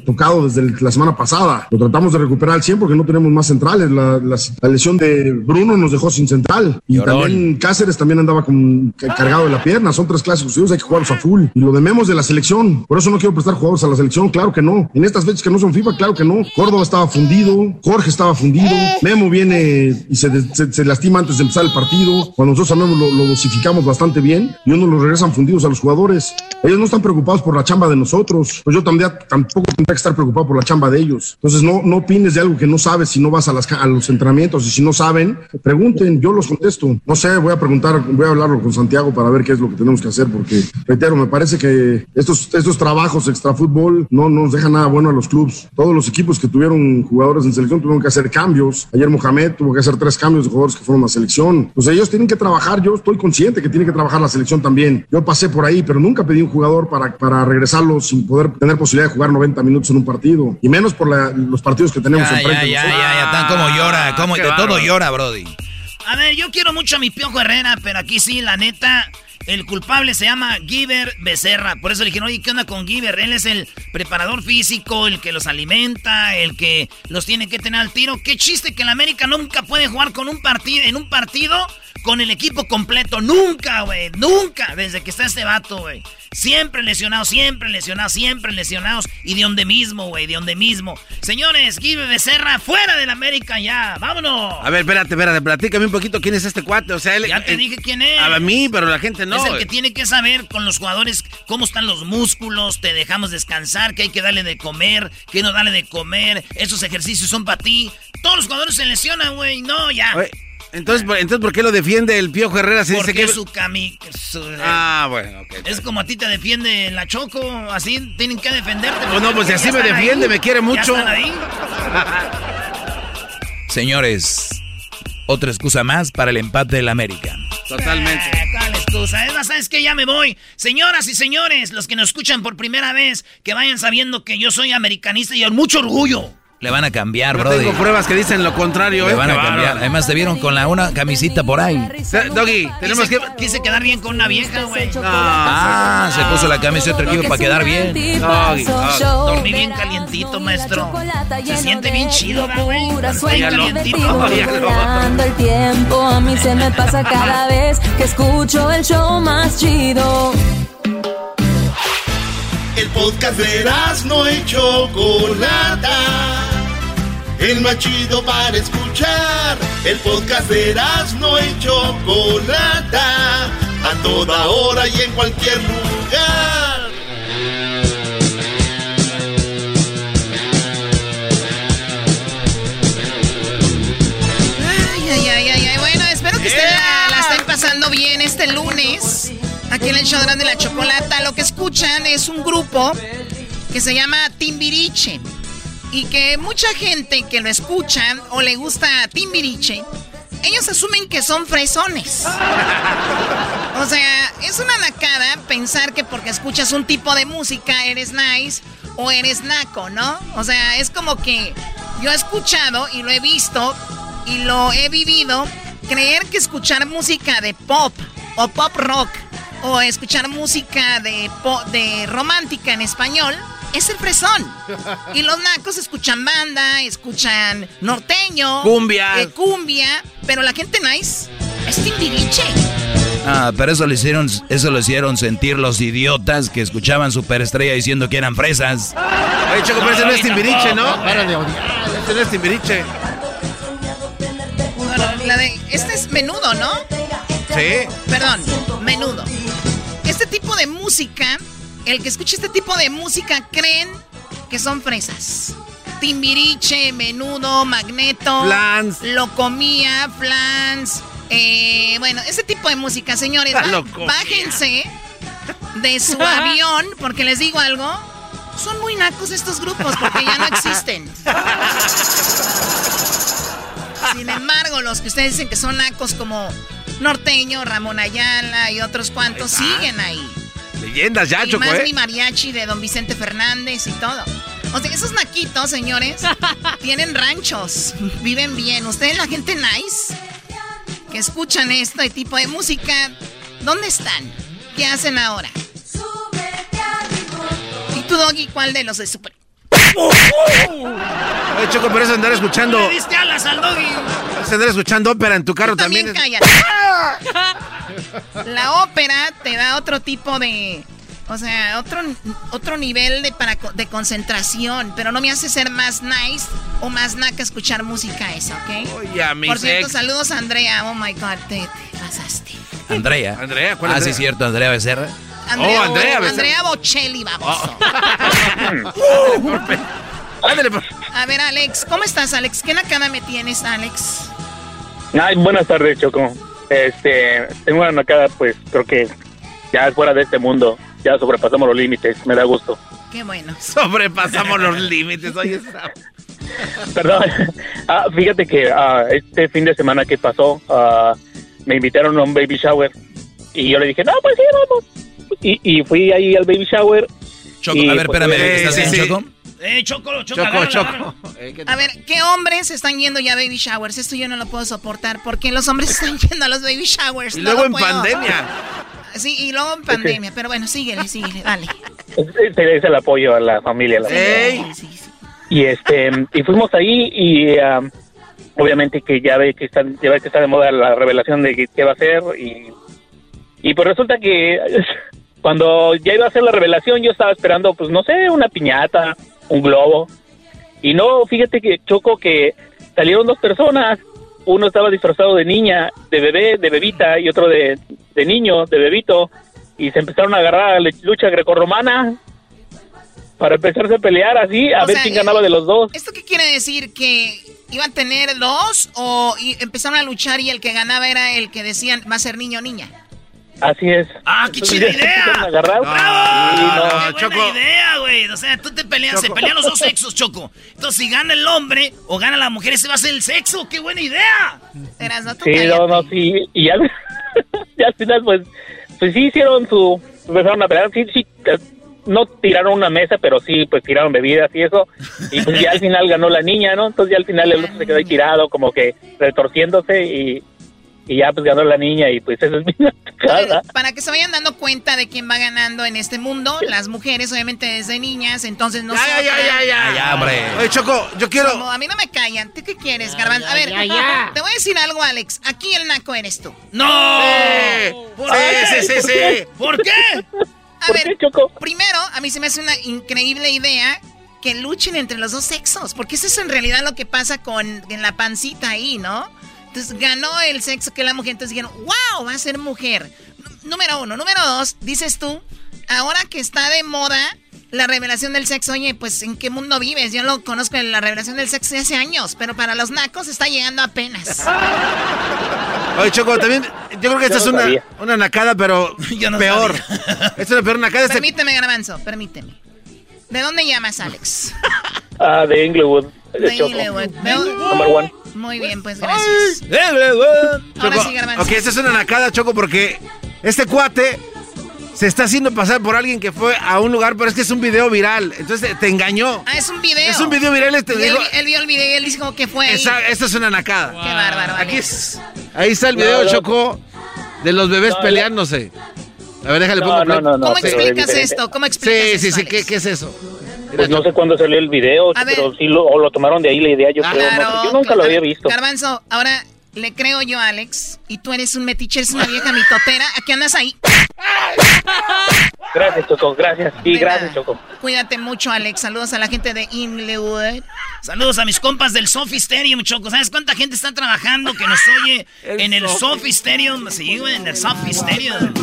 tocado desde la semana pasada. Lo tratamos de recuperar al 100 porque no tenemos más centrales. La, lesión de Bruno nos dejó sin central. Y también Cáceres también andaba con, cargado de la pierna. Son tres clásicos. Hay que jugarlos a full. Y lo de Memos de la selección. Por eso no quiero prestar jugadores a la selección. Claro que no. En estas fechas que no son FIFA, claro que no. Córdoba estaba fundido. Jorge estaba fundido. Memo viene y se, lastima antes de empezar el partido. Cuando nosotros a Memo lo, dosificamos bastante bien y uno lo regresan fundidos a los jugadores. Ellos no están preocupados por la chamba de nosotros. Pues yo también, tampoco tendría que estar preocupado por la chamba de ellos. Entonces no, no opines de algo que no sabes si no vas a, las, a los entrenamientos y si no saben, pregunten, yo los contesto. No sé, voy a preguntar, voy a hablarlo con Santiago para ver qué es lo que tenemos que hacer porque, reitero, me parece que estos, estos trabajos extra fútbol no nos dejan nada bueno a los clubes. Todos los equipos que tuvieron jugadores en selección tuvieron que hacer cambios. Ayer Mohamed tuvo que hacer tres cambios de jugadores que fueron a selección. Pues ellos tienen que trabajar, yo estoy consciente que tiene que trabajar la selección también. Yo pasé por ahí, pero nunca pedí un jugador para, para regresarlo sin poder tener posibilidad de jugar 90 minutos en un partido. Y menos por los partidos que tenemos ya, enfrente. Ya, ya, ya, ya, tan como llora, como, de todo llora, Brody. A ver, yo quiero mucho a mi Piojo Herrera, pero aquí sí, la neta, el culpable se llama Giver Becerra. Por eso le dijeron, oye, ¿qué onda con Giver? Él es el preparador físico, el que los alimenta, el que los tiene que tener al tiro. Qué chiste que el América nunca puede jugar con un partido, en un partido con el equipo completo. Nunca, güey. Nunca. Desde que está este vato, güey. Siempre lesionados, siempre lesionados, siempre lesionados. Y de donde mismo, güey, de donde mismo. Señores, Gibe Becerra, fuera del América ya. ¡Vámonos! A ver, espérate, espérate. Platícame un poquito quién es este cuate. O sea, él, ya te dije quién es. A mí, pero la gente no. Es el que tiene que saber con los jugadores cómo están los músculos. Te dejamos descansar, que hay que darle de comer, que no darle de comer. Esos ejercicios son para ti. Todos los jugadores se lesionan, güey. No, ya. Entonces, entonces, ¿por qué lo defiende el Piojo Herrera? Se Porque dice que... su cami... ah, bueno, ok. Es como a ti te defiende la Choco, así tienen que defenderte. Pues no, pues si así me defiende, me quiere mucho. [LAUGHS] Señores, otra excusa más para el empate del América. Totalmente. Eh, ¿Cuál excusa? Es más, ¿sabes que Ya me voy. Señoras y señores, los que nos escuchan por primera vez, que vayan sabiendo que yo soy americanista y con mucho orgullo. Le van a cambiar, bro. Tengo pruebas que dicen lo contrario. Le ¿eh? van a cambiar. Además, te vieron con la una camisita por ahí. Doggy, tenemos que. Quise quedar bien con una vieja, güey. Ah, se puso la camisa de otro equipo para quedar bien. Doggy, Dormí bien calientito, maestro. Se siente bien chido, güey. calientito. el tiempo a mí se me pasa cada [LAUGHS] vez que escucho el show más chido. El podcast de no y Chocolata. El más chido para escuchar. El podcast de no y Chocolata. A toda hora y en cualquier lugar. Ay, ay, ay, ay. Bueno, espero que estén, la estén pasando bien este lunes. Aquí en el show de la chocolata lo que escuchan es un grupo que se llama Timbiriche. Y que mucha gente que lo escucha o le gusta Timbiriche, ellos asumen que son fresones. O sea, es una nacada pensar que porque escuchas un tipo de música eres nice o eres naco, ¿no? O sea, es como que yo he escuchado y lo he visto y lo he vivido, creer que escuchar música de pop o pop rock o escuchar música de, de romántica en español es el fresón. Y los nacos escuchan banda, escuchan norteño, cumbia, eh, cumbia, pero la gente nice es timbiriche. Ah, pero eso lo hicieron, eso lo hicieron sentir los idiotas que escuchaban Superestrella diciendo que eran fresas. Oye, Choco, pero ese no es timbiriche, ¿no? Para de odiar. Este no es timbiriche. la de, este es menudo, ¿no? Sí. Perdón, menudo. Este tipo de música, el que escucha este tipo de música creen que son fresas. Timbiriche, menudo, magneto. Flans. Locomía, flans. Eh, bueno, ese tipo de música, señores. [LAUGHS] bájense de su [LAUGHS] avión, porque les digo algo. Son muy nacos estos grupos porque ya no existen. [LAUGHS] Sin embargo, los que ustedes dicen que son nacos como Norteño, Ramón Ayala y otros cuantos siguen ahí. Leyendas ya, y más ¿eh? mi mariachi de don Vicente Fernández y todo. O sea, esos naquitos, señores, [LAUGHS] tienen ranchos, viven bien. Ustedes, la gente nice, que escuchan este tipo de música, ¿dónde están? ¿Qué hacen ahora? ¿Y tú, Doggy, cuál de los de Super? Oye, Choco, pero es andar escuchando. ¿Le diste alas al Doggy? Es andar escuchando ópera en tu carro también. También cállate. La ópera te da otro tipo de o sea, otro, otro nivel de, para, de concentración, pero no me hace ser más nice o más naca escuchar música esa, ¿ok? Oye, mi Por cierto, saludos a Andrea. Oh my God, te, pasaste. Andrea. Andrea, ¿cuál Ah, Andrea? sí, cierto, Andrea Becerra. Andrea, Oh, Andrea. Andrea Bocelli, vamos. Ándale, por- A ver, Alex, ¿cómo estás, Alex? ¿Qué nacada me tienes, Alex? Ay, buenas tardes, Choco. Este, tengo una nacada, pues, creo que ya es fuera de este mundo. Ya sobrepasamos los límites, me da gusto. Qué bueno. [LAUGHS] Sobrepasamos los límites, oye. [LAUGHS] esa- Perdón. [LAUGHS] Ah, fíjate que ah, este fin de semana que pasó, ah, me invitaron a un baby shower. Y yo le dije, no, pues sí, vamos. Y, y fui ahí al baby shower. Choco, y, a ver, pues, espérame, eh, ¿estás sí, sí. Choco? Eh, Choco, Choco, Choco, agárralo, Choco. agárralo. [LAUGHS] A ver, ¿qué hombres están yendo ya a baby showers? Esto yo no lo puedo soportar. porque los hombres están [LAUGHS] yendo a los baby showers? Y No luego en puedo. pandemia. [LAUGHS] Sí, y luego en pandemia. Pero bueno, síguele, síguele, dale. Ese es el apoyo a la familia. la Ey. Y este y fuimos ahí y um, obviamente que ya ve que está ya ve que está de moda la revelación de qué- qué va a hacer y y pues resulta que cuando ya iba a hacer la revelación yo estaba esperando pues no sé una piñata un globo y no fíjate que choco que salieron dos personas uno estaba disfrazado de niña de bebé de bebita y otro de, de niño de bebito y se empezaron a agarrar a la lucha grecorromana para empezarse a pelear así a O ver sea, quién ganaba de los dos ¿Esto qué quiere decir? ¿Que iban a tener dos o empezaron a luchar y el que ganaba era el que decían va a ser niño o niña? Así es. ¡Ah, qué Entonces, chida se idea! agarrar. ¡Bravo! No. ¡Qué buena idea, güey! O sea, tú te peleas, se Choco. pelean los dos sexos, Choco. Entonces, si gana el hombre o gana la mujer, ese va a ser el sexo. ¡Qué buena idea! Eras, no, tú Sí, no, no, sí. Y ya, [LAUGHS] ya al final, pues, pues sí hicieron su. Empezaron a pelear. Sí, sí. No tiraron una mesa, pero sí, pues tiraron bebidas y eso. Y pues ya al final ganó la niña, ¿no? Entonces ya al final el otro se quedó ahí tirado, como que retorciéndose y, y ya pues ganó la niña y pues eso es mi [LAUGHS] nacada. Para que se vayan dando cuenta de quién va ganando en este mundo, las mujeres obviamente desde niñas, entonces no Ya, ya, ya, ya, ya. Ya, hombre. Oye, Choco, yo quiero. Como, a mí no me callan. ¿Tú qué quieres, Garbanzo? A ver, ya, [LAUGHS] ya. te voy a decir algo, Alex. Aquí el naco eres tú. ¡No! ¿Por Sí, qué? sí, sí, sí. ¿Por qué? A ver, primero, a mí se me hace una increíble idea que luchen entre los dos sexos, porque eso es en realidad lo que pasa con en la pancita ahí, ¿no? Entonces ganó el sexo que la mujer, entonces dijeron, wow, va a ser mujer. Número uno. Número dos, dices tú, ahora que está de moda la revelación del sexo, oye, pues ¿en qué mundo vives? Yo lo conozco en la revelación del sexo de hace años, pero para los nacos está llegando apenas. [LAUGHS] Oye, Choco, también. Yo creo que esta es una, sabía. una nacada, pero [LAUGHS] Yo no peor. Esta [LAUGHS] es una peor nacada. Este- Permíteme, Garbanzo, permíteme. ¿De dónde llamas, Alex? Ah, de Inglewood. De De Choco. Inglewood. Number one. Muy bien, pues gracias. Ahora Choco, sí, Garbanzo. ok, esta es una nacada, Choco, porque este cuate se está haciendo pasar por alguien que fue a un lugar, pero es que es un video viral. Entonces te engañó. Ah, es un video. Es un video viral, este Y él, dijo- él vio el video y él dijo que fue ahí. Esa- esta es una nacada. Qué bárbaro. Aquí es- ahí está el video, No, no. Choco, de los bebés No, peleándose. A ver, déjale No, pongo no, play. no, no, ¿Cómo explicas esto? ¿Cómo explicas Sí, sí, esto, sí, ¿qué, qué es eso? Pues no sé cuándo salió el video, A ver. pero sí lo, o lo tomaron de ahí la idea, yo Ah, creo. no yo nunca lo había visto. Garbanzo, ahora le creo yo a Alex y tú eres un metiche, eres una vieja mitotera. ¿A qué andas ahí? Gracias, Choco, gracias. Sí, gracias. Choco. Cuídate mucho, Alex. Saludos a la gente de Inglewood. Saludos a mis compas del Sophie Stadium, Choco. ¿Sabes cuánta gente está trabajando que nos oye El en el Stadium? Sí, güey, en el Sophie Stadium.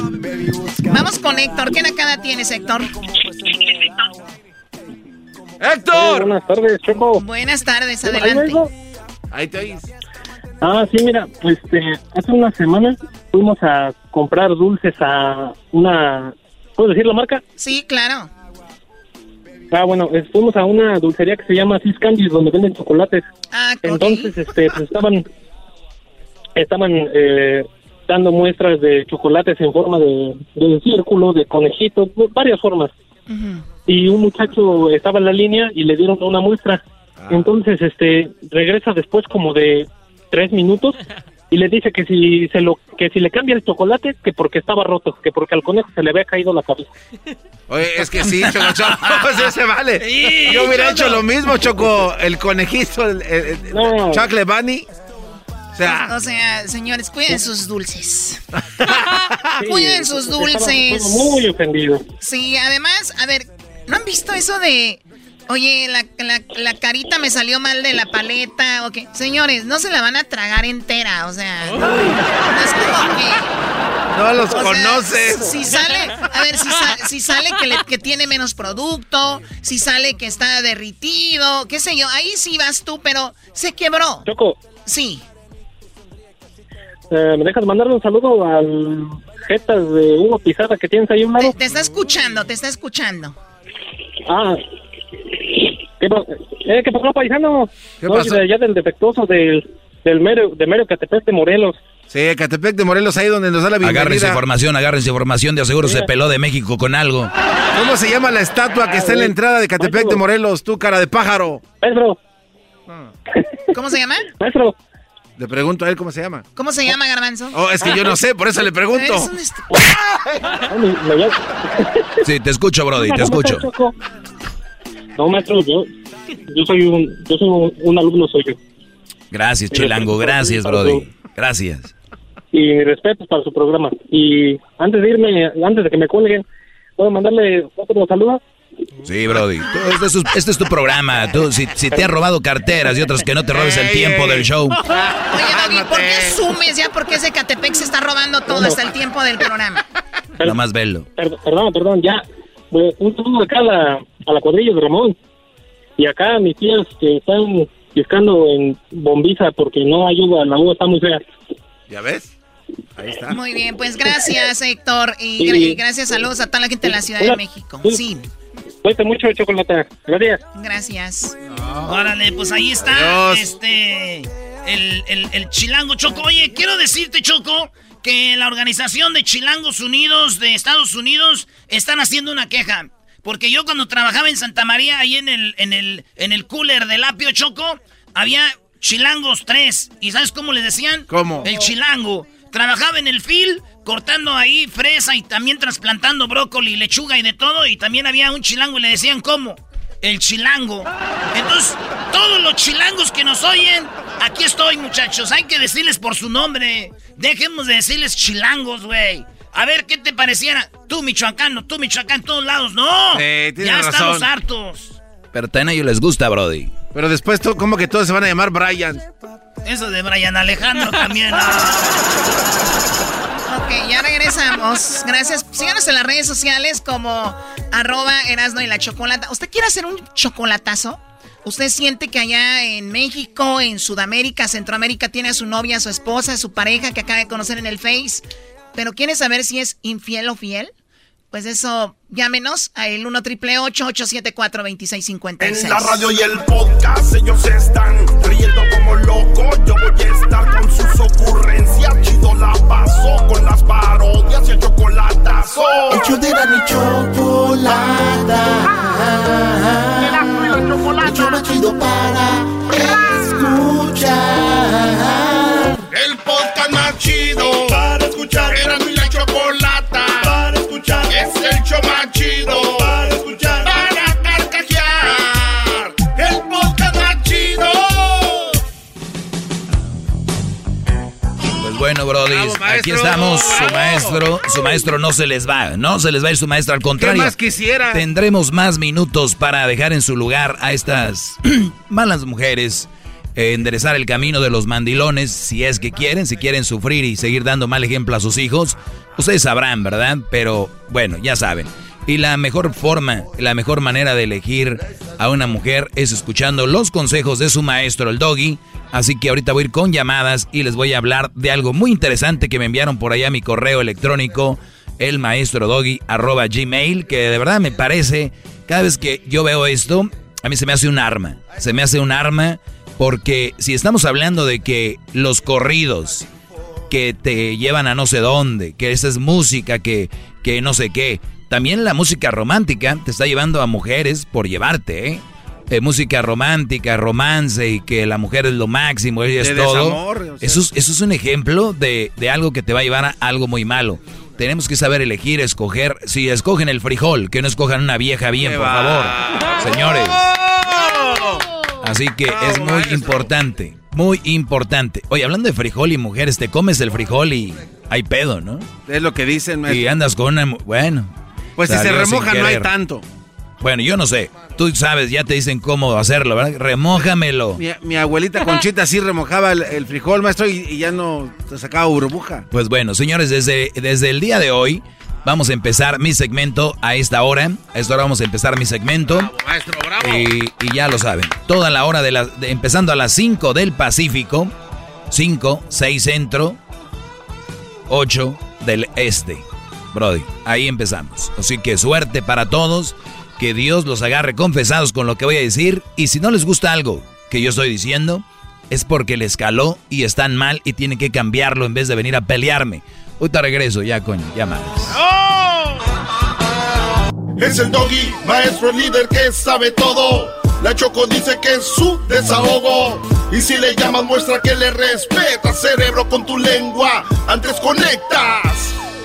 Vamos con Héctor. ¿Qué nacada tienes, Héctor? ¡Héctor! buenas tardes, Choco. Buenas tardes, Ahí adelante. Ahí te oís. Ah, sí, mira, este, hace unas semanas fuimos a comprar dulces a una... ¿Puedo decir la marca? Sí, claro. Ah, bueno, fuimos a una dulcería que se llama Sis Candies, donde venden chocolates. Ah. Entonces, este, pues estaban, estaban eh, dando muestras de chocolates en forma de, de círculo, de conejito, varias formas. Ujú. Y un muchacho estaba en la línea y le dieron una muestra. Entonces, este, regresa después como de tres minutos y le dice que si se lo que si le cambia el chocolate que porque estaba roto que porque al conejo se le había caído la cabeza Oye, es que sí, Choco, Choco, [LAUGHS] [LAUGHS] pues se vale. Yo hubiera hecho lo mismo, Choco, el conejito, el, el, el Chocolate Bunny. O sea, O sea, señores, cuiden sus dulces. [LAUGHS] cuiden sus dulces. muy ofendido Sí, además, a ver, ¿no han visto eso de, oye, la, la- la carita me salió mal de la paleta? o qué? Señores, no se la van a tragar entera, o sea, no, no es como que... no los o sea, conoces. Si sale, a ver, si, sa- si sale que, le- que tiene menos producto, si sale que está derritido, qué sé yo, ahí sí vas tú, pero se quebró. Choco Sí. eh, me dejas mandarle un saludo al jetas de Hugo Pizarra que tienes ahí un lado Te está escuchando, te está escuchando. Ah ¿qué, eh, ¿qué pasó paisano? ¿Qué Soy pasó? de allá del defectuoso del del mero de mero Catepec de Morelos Sí, Catepec de Morelos, ahí donde nos da la bienvenida. Agárrense información, agárrense información, de aseguro se peló de México con algo. ¿Cómo se llama la estatua que está en la entrada de Catepec de Morelos? Tú, cara de pájaro. Maestro. ¿Cómo se llama? Maestro. Le pregunto a él cómo se llama. ¿Cómo se llama, Garbanzo? Oh, es que yo no sé, por eso le pregunto. Un est- Sí, te escucho, Brody, te escucho. No, maestro, yo, yo soy un, yo soy un, un alumno suyo. Gracias, Chilango, gracias, Brody. Gracias. Y mi respeto para su programa. Y antes de irme, antes de que me cuelguen, ¿puedo mandarle otro saludo? Sí, Brody. Tú, este, es, tu- este es tu programa. Tú, si, si te has robado carteras y otras que no te robes el tiempo del show. [LAUGHS] Oye, Doggy, ¿por qué asumes ya porque ese Catepec se está robando todo hasta el tiempo del programa? Nomás velo. Per- perdón, perdón, ya. Pues, un saludo acá a la, a la cuadrilla de Ramón. Y acá a mis tías que están pescando en bombiza porque no ayuda, la uva está muy fea. ¿Ya ves? Ahí está. Muy bien, pues gracias, Héctor. Y, gra- Sí. y gracias, saludos a toda la gente de la Ciudad de. México. Sí, Cuídate mucho, chocolate. Gracias. gracias. Órale, pues ahí está. Este. El, el- el Chilango Choco. Oye, quiero decirte, Choco, que la organización de Chilangos Unidos de Estados Unidos están haciendo una queja. Porque yo cuando trabajaba en Santa María, ahí en el, en el, en el cooler del apio Choco, había Chilangos 3. ¿Y sabes cómo le decían? ¿Cómo? El Chilango. Trabajaba en el fil, cortando ahí fresa y también trasplantando brócoli, lechuga y de todo. Y también había un chilango y le decían, ¿cómo? El chilango. Entonces, todos los chilangos que nos oyen, aquí estoy, muchachos. Hay que decirles por su nombre. Dejemos de decirles chilangos, güey. A ver qué te pareciera. Tú, michoacano, tú, michoacán, en todos lados. ¡No! Ya estamos hartos. Pero también a ellos les gusta, Brody. Pero después, tú, ¿cómo que todos se van a llamar Brian? Eso de Brian Alejandro también. ¿no? [LAUGHS] Ok, ya regresamos. Gracias. Síganos en las redes sociales como arroba Erasno y la Chocolata. ¿Usted quiere hacer un chocolatazo? ¿Usted siente que allá en México, en Sudamérica, Centroamérica, tiene a su novia, a su esposa, a su pareja que acaba de conocer en el Face? ¿Pero quiere saber si es infiel o fiel? Pues eso, llámenos a el 1 triple 874 2656 En la radio y el podcast ellos están riendo como locos. Yo voy a estar con sus ocurrencias. Chido la paso con las parodias y el chocolatazo. Hecho de la ni chocolata. El show más chido para escuchar. El podcast más chido para escuchar. Era mi la chocolata para escuchar. Es el show más chido para bueno, Brody, aquí estamos. Su maestro, su maestro no se les va. No se les va a ir su maestro, al contrario. más quisiera? Tendremos más minutos para dejar en su lugar a estas [CLEARS THROAT] malas mujeres. eh, enderezar el camino de los mandilones, si es que quieren, si quieren sufrir y seguir dando mal ejemplo a sus hijos, ustedes sabrán, ¿verdad? Pero bueno, ya saben. Y la mejor forma, la mejor manera de elegir a una mujer es escuchando los consejos de su maestro, el doggy. Así que ahorita voy a ir con llamadas y les voy a hablar de algo muy interesante que me enviaron por allá a mi correo electrónico, el maestro doggy arroba gmail, que de verdad me parece, cada vez que yo veo esto, a mí se me hace un arma. Se me hace un arma porque si estamos hablando de que los corridos que te llevan a no sé dónde, que esa es música, que, que no sé qué, también la música romántica te está llevando a mujeres por llevarte, ¿eh? Eh música romántica, romance y que la mujer es lo máximo, ella es todo. eso, es, eso es un ejemplo de, de algo que te va a llevar a algo muy malo. Tenemos que saber elegir, escoger. Si escogen el frijol, que no escojan una vieja bien, por favor. Señores. Así que es muy importante, muy importante. Oye, hablando de frijol y mujeres, te comes el frijol y hay pedo, ¿no? Es lo que dicen, maestro. Y andas con una... Bueno. Pues si se remoja no hay tanto. Bueno, yo no sé. Tú sabes, ya te dicen cómo hacerlo, ¿verdad? Remójamelo. Mi, abuelita Conchita sí remojaba el, frijol, maestro, y, ya no sacaba burbuja. Pues bueno, señores, desde, desde el día de hoy Vamos a empezar mi segmento a esta hora. A esta hora vamos a empezar mi segmento. Bravo, maestro, bravo. Y, ya lo saben. Toda la hora de la. empezando a las 5 del Pacífico. 5, 6 centro. 8 del este. Brody, ahí empezamos. Así que suerte para todos. Que Dios los agarre confesados con lo que voy a decir. Y si no les gusta algo que yo estoy diciendo, es porque les caló y están mal y tienen que cambiarlo en vez de venir a pelearme. Ahorita regreso, ya coño, ya más. Es el doggy, maestro líder que sabe todo. La Choco dice que es su desahogo. Y si le llamas, muestra que le respeta, cerebro, con tu lengua. Antes conectas.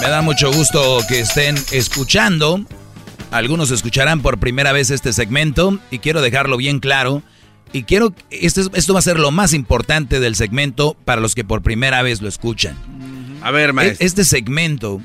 Me da mucho gusto que estén escuchando. Algunos escucharán por primera vez este segmento y quiero dejarlo bien claro. Y quiero, esto, esto va a ser lo más importante del segmento para los que por primera vez lo escuchan. A ver, maestro. Este segmento,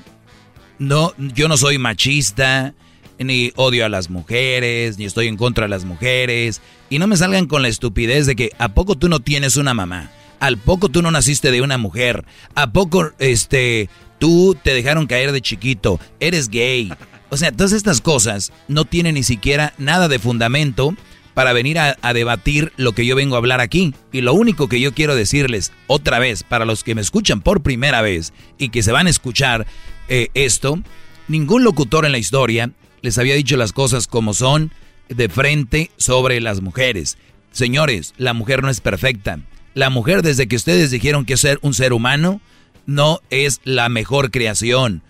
no, yo no soy machista, ni odio a las mujeres, ni estoy en contra de las mujeres. Y no me salgan con la estupidez de que ¿a poco tú no tienes una mamá? ¿Al poco tú no naciste de una mujer? ¿A poco este tú te dejaron caer de chiquito? ¿Eres gay? O sea, todas estas cosas no tienen ni siquiera nada de fundamento para venir a, debatir lo que yo vengo a hablar aquí. Y lo único que yo quiero decirles otra vez, para los que me escuchan por primera vez y que se van a escuchar eh, esto, ningún locutor en la historia les había dicho las cosas como son de frente sobre las mujeres. Señores, la mujer no es perfecta. La mujer desde que ustedes dijeron que ser un ser humano no es la mejor creación.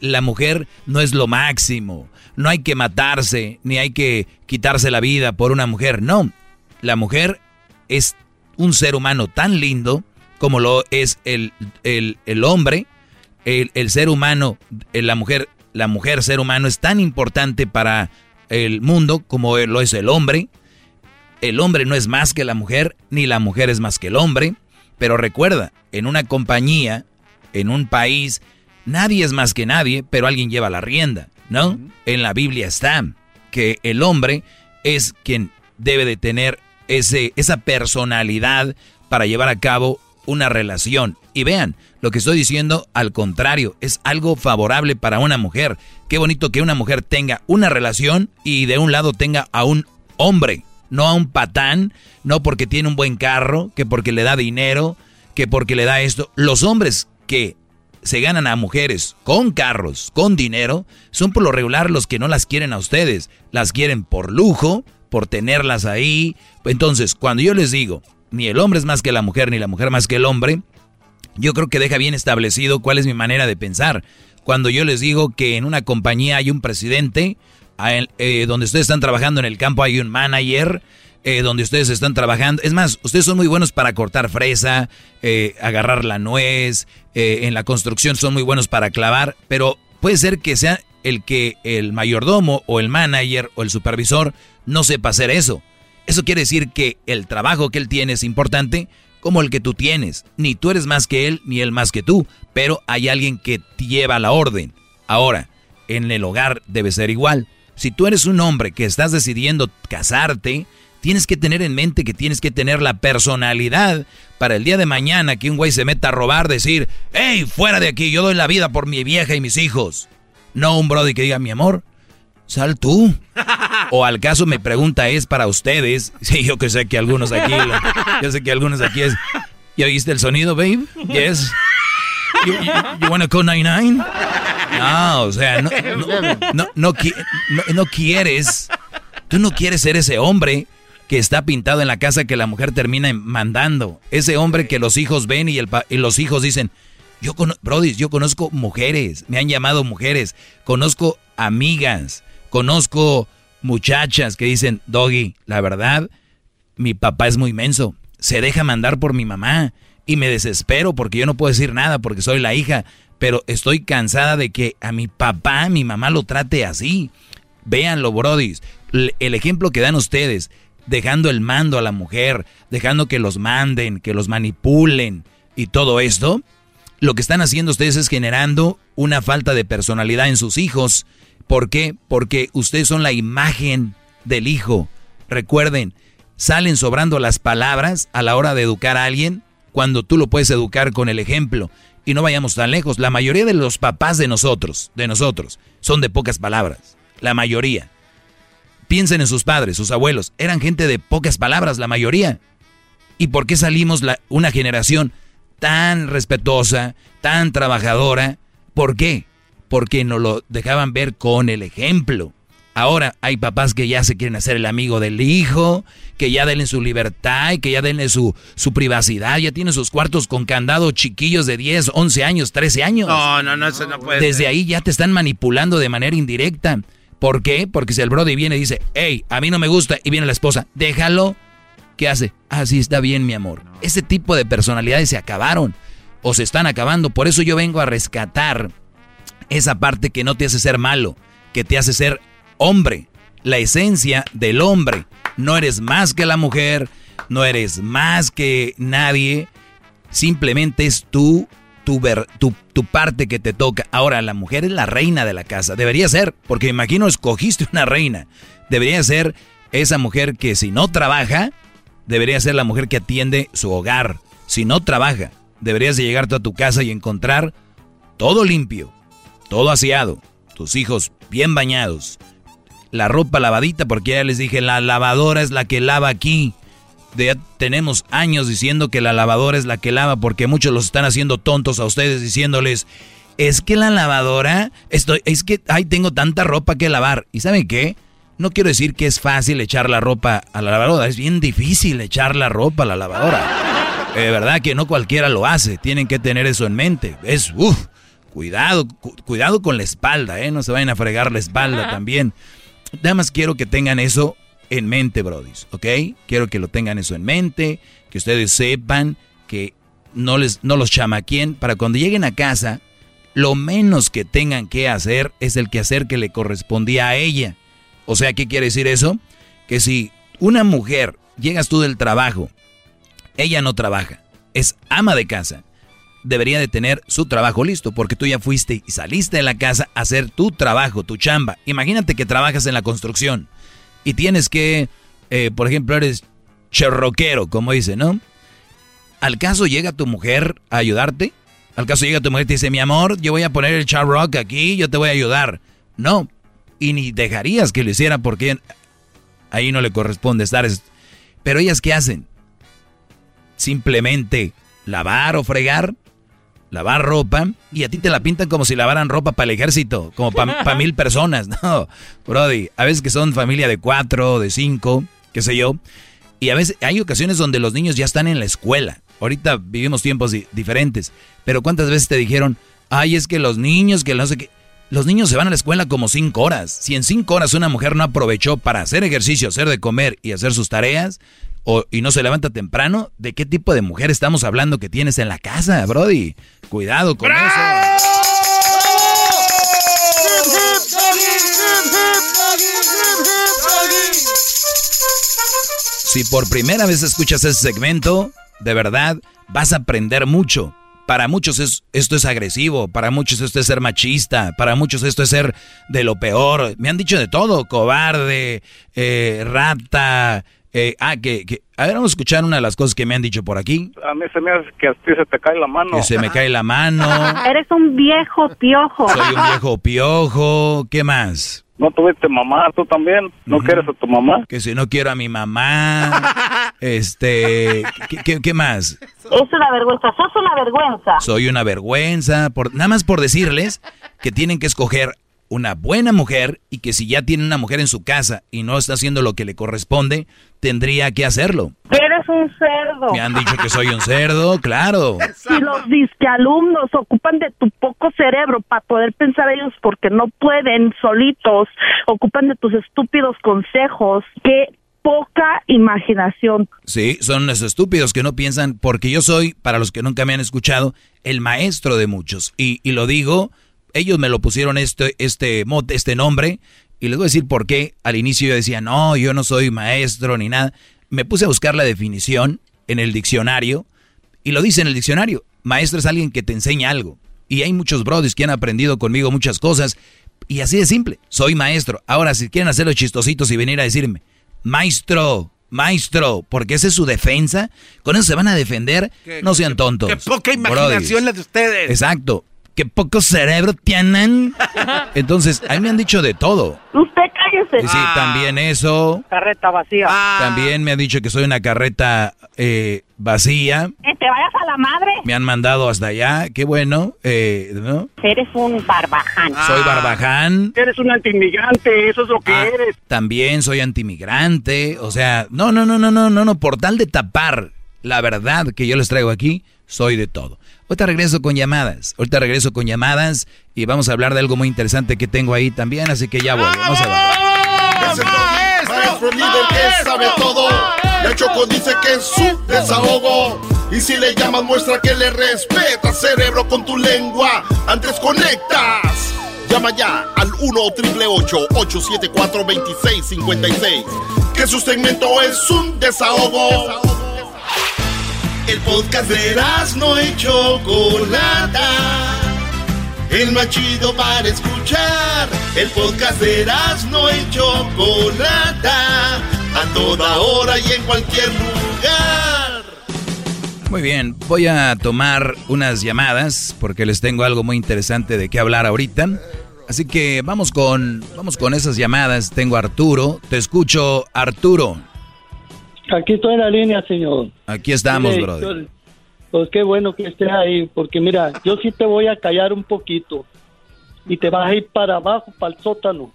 la mujer no es lo máximo no hay que matarse, ni hay que quitarse la vida por una mujer. No, la mujer es un ser humano tan lindo como lo es el, el, hombre. El, ser humano, eh, la mujer, la mujer ser humano es tan importante para el mundo como lo es el hombre. El hombre no es más que la mujer, ni la mujer es más que el hombre. Pero recuerda, en una compañía, en un país, nadie es más que nadie, pero alguien lleva la rienda. ¿no? En la Biblia está que el hombre es quien debe de tener ese, esa personalidad para llevar a cabo una relación. Y vean, lo que estoy diciendo, al contrario, es algo favorable para una mujer. Qué bonito que una mujer tenga una relación y de un lado tenga a un hombre, no a un patán, no porque tiene un buen carro, que porque le da dinero, que porque le da esto. Los hombres que se ganan a mujeres con carros, con dinero, son por lo regular los que no las quieren a ustedes. Las quieren por lujo, por tenerlas ahí. Entonces, cuando yo les digo, ni el hombre es más que la mujer, ni la mujer más que el hombre, yo creo que deja bien establecido cuál es mi manera de pensar. Cuando yo les digo que en una compañía hay un presidente, eh, donde ustedes están trabajando en el campo hay un manager, eh, donde ustedes están trabajando. Es más, ustedes son muy buenos para cortar fresa, eh, agarrar la nuez, en la construcción son muy buenos para clavar, pero puede ser que sea el que el mayordomo o el manager o el supervisor no sepa hacer eso. Eso quiere decir que el trabajo que él tiene es importante como el que tú tienes. Ni tú eres más que él, ni él más que tú, pero hay alguien que lleva la orden. Ahora, en el hogar debe ser igual. Si tú eres un hombre que estás decidiendo casarte, tienes que tener en mente que tienes que tener la personalidad para el día de mañana que un güey se meta a robar, decir, hey, fuera de aquí, yo doy la vida por mi vieja y mis hijos. No un brody que diga, mi amor, sal tú. O al caso mi pregunta es para ustedes. [LAUGHS] Sí, yo que sé que algunos aquí, yo sé que algunos aquí es. ¿Ya oíste el sonido, babe? Yes. You, you, wanna call 99? No, o sea, no, [LAUGHS] no, no, no, quieres, tú no quieres ser ese hombre que está pintado en la casa que la mujer termina mandando. Ese hombre que los hijos ven y, el, y los hijos dicen, yo, Brody, yo conozco mujeres, me han llamado mujeres, conozco amigas, conozco muchachas que dicen, Doggy, la verdad, mi papá es muy menso, se deja mandar por mi mamá y me desespero porque yo no puedo decir nada porque soy la hija, pero estoy cansada de que a mi papá, mi mamá lo trate así. Véanlo, brodis, el ejemplo que dan ustedes, dejando el mando a la mujer, dejando que los manden, que los manipulen y todo esto, lo que están haciendo ustedes es generando una falta de personalidad en sus hijos. ¿Por qué? Porque ustedes son la imagen del hijo. Recuerden, salen sobrando las palabras a la hora de educar a alguien cuando tú lo puedes educar con el ejemplo. Y no vayamos tan lejos. La mayoría de los papás de nosotros, de nosotros, son de pocas palabras. La mayoría. Piensen en sus padres, sus abuelos. Eran gente de pocas palabras, la mayoría. ¿Y por qué salimos la, una generación tan respetuosa, tan trabajadora? ¿Por qué? Porque nos lo dejaban ver con el ejemplo. Ahora hay papás que ya se quieren hacer el amigo del hijo, que ya denle su libertad y que ya denle su, su privacidad. Ya tienen sus cuartos con candado chiquillos de 10, 11 años, 13 años. No, no, no, eso no puede Desde ahí ya te están manipulando de manera indirecta. ¿Por qué? Porque si el brody viene y dice, hey, a mí no me gusta, y viene la esposa, déjalo, ¿qué hace? Ah, sí, está bien, mi amor. Ese tipo de personalidades se acabaron o se están acabando. Por eso yo vengo a rescatar esa parte que no te hace ser malo, que te hace ser hombre, la esencia del hombre. No eres más que la mujer, no eres más que nadie, simplemente es tú, tu, tu, tu, parte que te toca. Ahora, la mujer es la reina de la casa, debería ser, porque imagino escogiste una reina, debería ser esa mujer que si no trabaja, debería ser la mujer que atiende su hogar. Si no trabaja, deberías de llegar a tu casa y encontrar todo limpio, todo aseado, tus hijos bien bañados, la ropa lavadita, porque ya les dije, la lavadora es la que lava aquí. Ya tenemos años diciendo que la lavadora es la que lava, porque muchos los están haciendo tontos a ustedes diciéndoles, es que la lavadora, estoy, es que, ay, tengo tanta ropa que lavar. ¿Y saben qué? No quiero decir que es fácil echar la ropa a la lavadora, es bien difícil echar la ropa a la lavadora. De verdad que no cualquiera lo hace, tienen que tener eso en mente. Es, uff, cuidado, cuidado con la espalda, ¿eh? No se vayan a fregar la espalda también. Nada más quiero que tengan eso en mente, brodis, ¿ok? Quiero que lo tengan eso en mente, que ustedes sepan que no, les, no los chamaquien para cuando lleguen a casa, lo menos que tengan que hacer es el quehacer que le correspondía a ella. O sea, ¿qué quiere decir eso? Que si una mujer, llegas tú del trabajo, ella no trabaja, es ama de casa, debería de tener su trabajo listo, porque tú ya fuiste y saliste de la casa a hacer tu trabajo, tu chamba. Imagínate que trabajas en la construcción y tienes que, eh, por ejemplo, eres cherroquero, como dice, ¿no? ¿Al caso llega tu mujer a ayudarte? ¿Al caso llega tu mujer y te dice, mi amor, yo voy a poner el charrock aquí, yo te voy a ayudar? No, y ni dejarías que lo hiciera porque ahí no le corresponde estar. Pero ellas, ¿qué hacen? Simplemente lavar o fregar lavar ropa y a ti te la pintan como si lavaran ropa para el ejército, como para [LAUGHS] mil personas. No, Brody, a veces que son familia de cuatro, de cinco, qué sé yo. Y a veces hay ocasiones donde los niños ya están en la escuela. Ahorita vivimos tiempos diferentes. Pero ¿cuántas veces te dijeron, ay, es que los niños, que no sé qué. Los niños se van a la escuela como cinco horas. Si en cinco horas una mujer no aprovechó para hacer ejercicio, hacer de comer y hacer sus tareas, o, y no se levanta temprano, ¿de qué tipo de mujer estamos hablando que tienes en la casa, Brody? Cuidado con eso. Si por primera vez escuchas ese segmento, de verdad vas a aprender mucho. Para muchos esto es agresivo, para muchos esto es ser machista, para muchos esto es ser de lo peor. Me han dicho de todo, cobarde, eh, rata, eh, ah, que, que, a ver, vamos a escuchar una de las cosas que me han dicho por aquí. A mí se me hace que a ti se te cae la mano. Que se me cae la mano. [LAUGHS] Eres un viejo piojo. Soy un viejo piojo. ¿Qué más? no tuviste mamá, tú también. ¿No quieres a tu mamá? Que si no quiero a mi mamá. [LAUGHS] este. ¿qué, qué, más? Es una vergüenza, sos una vergüenza. Soy una vergüenza. Por, nada más por decirles que tienen que escoger una buena mujer y que si ya tiene una mujer en su casa y no está haciendo lo que le corresponde, tendría que hacerlo. Eres un cerdo. Me han dicho que soy un cerdo, claro. [LAUGHS] Si los disque alumnos ocupan de tu poco cerebro para poder pensar ellos porque no pueden solitos, ocupan de tus estúpidos consejos, qué poca imaginación. Sí, son los estúpidos que no piensan, porque yo soy, para los que nunca me han escuchado, el maestro de muchos. Y, y lo digo ellos me lo pusieron este, este, este nombre y les voy a decir por qué. Al inicio yo decía, no, yo no soy maestro ni nada. Me puse a buscar la definición en el diccionario y lo dice en el diccionario. Maestro es alguien que te enseña algo. Y hay muchos brothers que han aprendido conmigo muchas cosas. Y así de simple, soy maestro. Ahora, si quieren hacer los chistositos y venir a decirme, maestro, maestro, porque esa es su defensa, con eso se van a defender, no sean tontos. Qué poca imaginación la de ustedes. Exacto qué poco cerebro tienen. Entonces, a mí me han dicho de todo. Usted cállese. Sí, también eso. Carreta vacía. Ah. También me han dicho que soy una carreta eh, vacía. Eh, te vayas a la madre. Me han mandado hasta allá, qué bueno, eh, ¿no? Eres un barbaján. Soy ah. barbaján. Eres un antimigrante, eso es lo que ah, eres. También soy antimigrante, o sea, no, no, no, no, no, no, no, por tal de tapar la verdad que yo les traigo aquí, soy de todo. Ahorita regreso con llamadas. Ahorita regreso con llamadas y vamos a hablar de algo muy interesante que tengo ahí también, así que ya vuelvo. Vamos a ver. Maestro líder que sabe todo. Ya Choco dice que es su desahogo. Y si le llamas, muestra que le respeta, cerebro, con tu lengua. Antes conectas. Llama ya al 1-888-874-2656. Que su segmento es un desahogo. El podcast de no y Chocolata. El más chido para escuchar. El podcast de no y Chocolata. A toda hora y en cualquier lugar. Muy bien, voy a tomar unas llamadas porque les tengo algo muy interesante de qué hablar ahorita. Así que vamos con, vamos con esas llamadas. Tengo a Arturo. Te escucho, Arturo. Aquí estoy en la línea, señor. Aquí estamos, brother. Pues qué bueno que estés ahí, porque mira, yo sí te voy a callar un poquito y te vas a ir para abajo, para el sótano.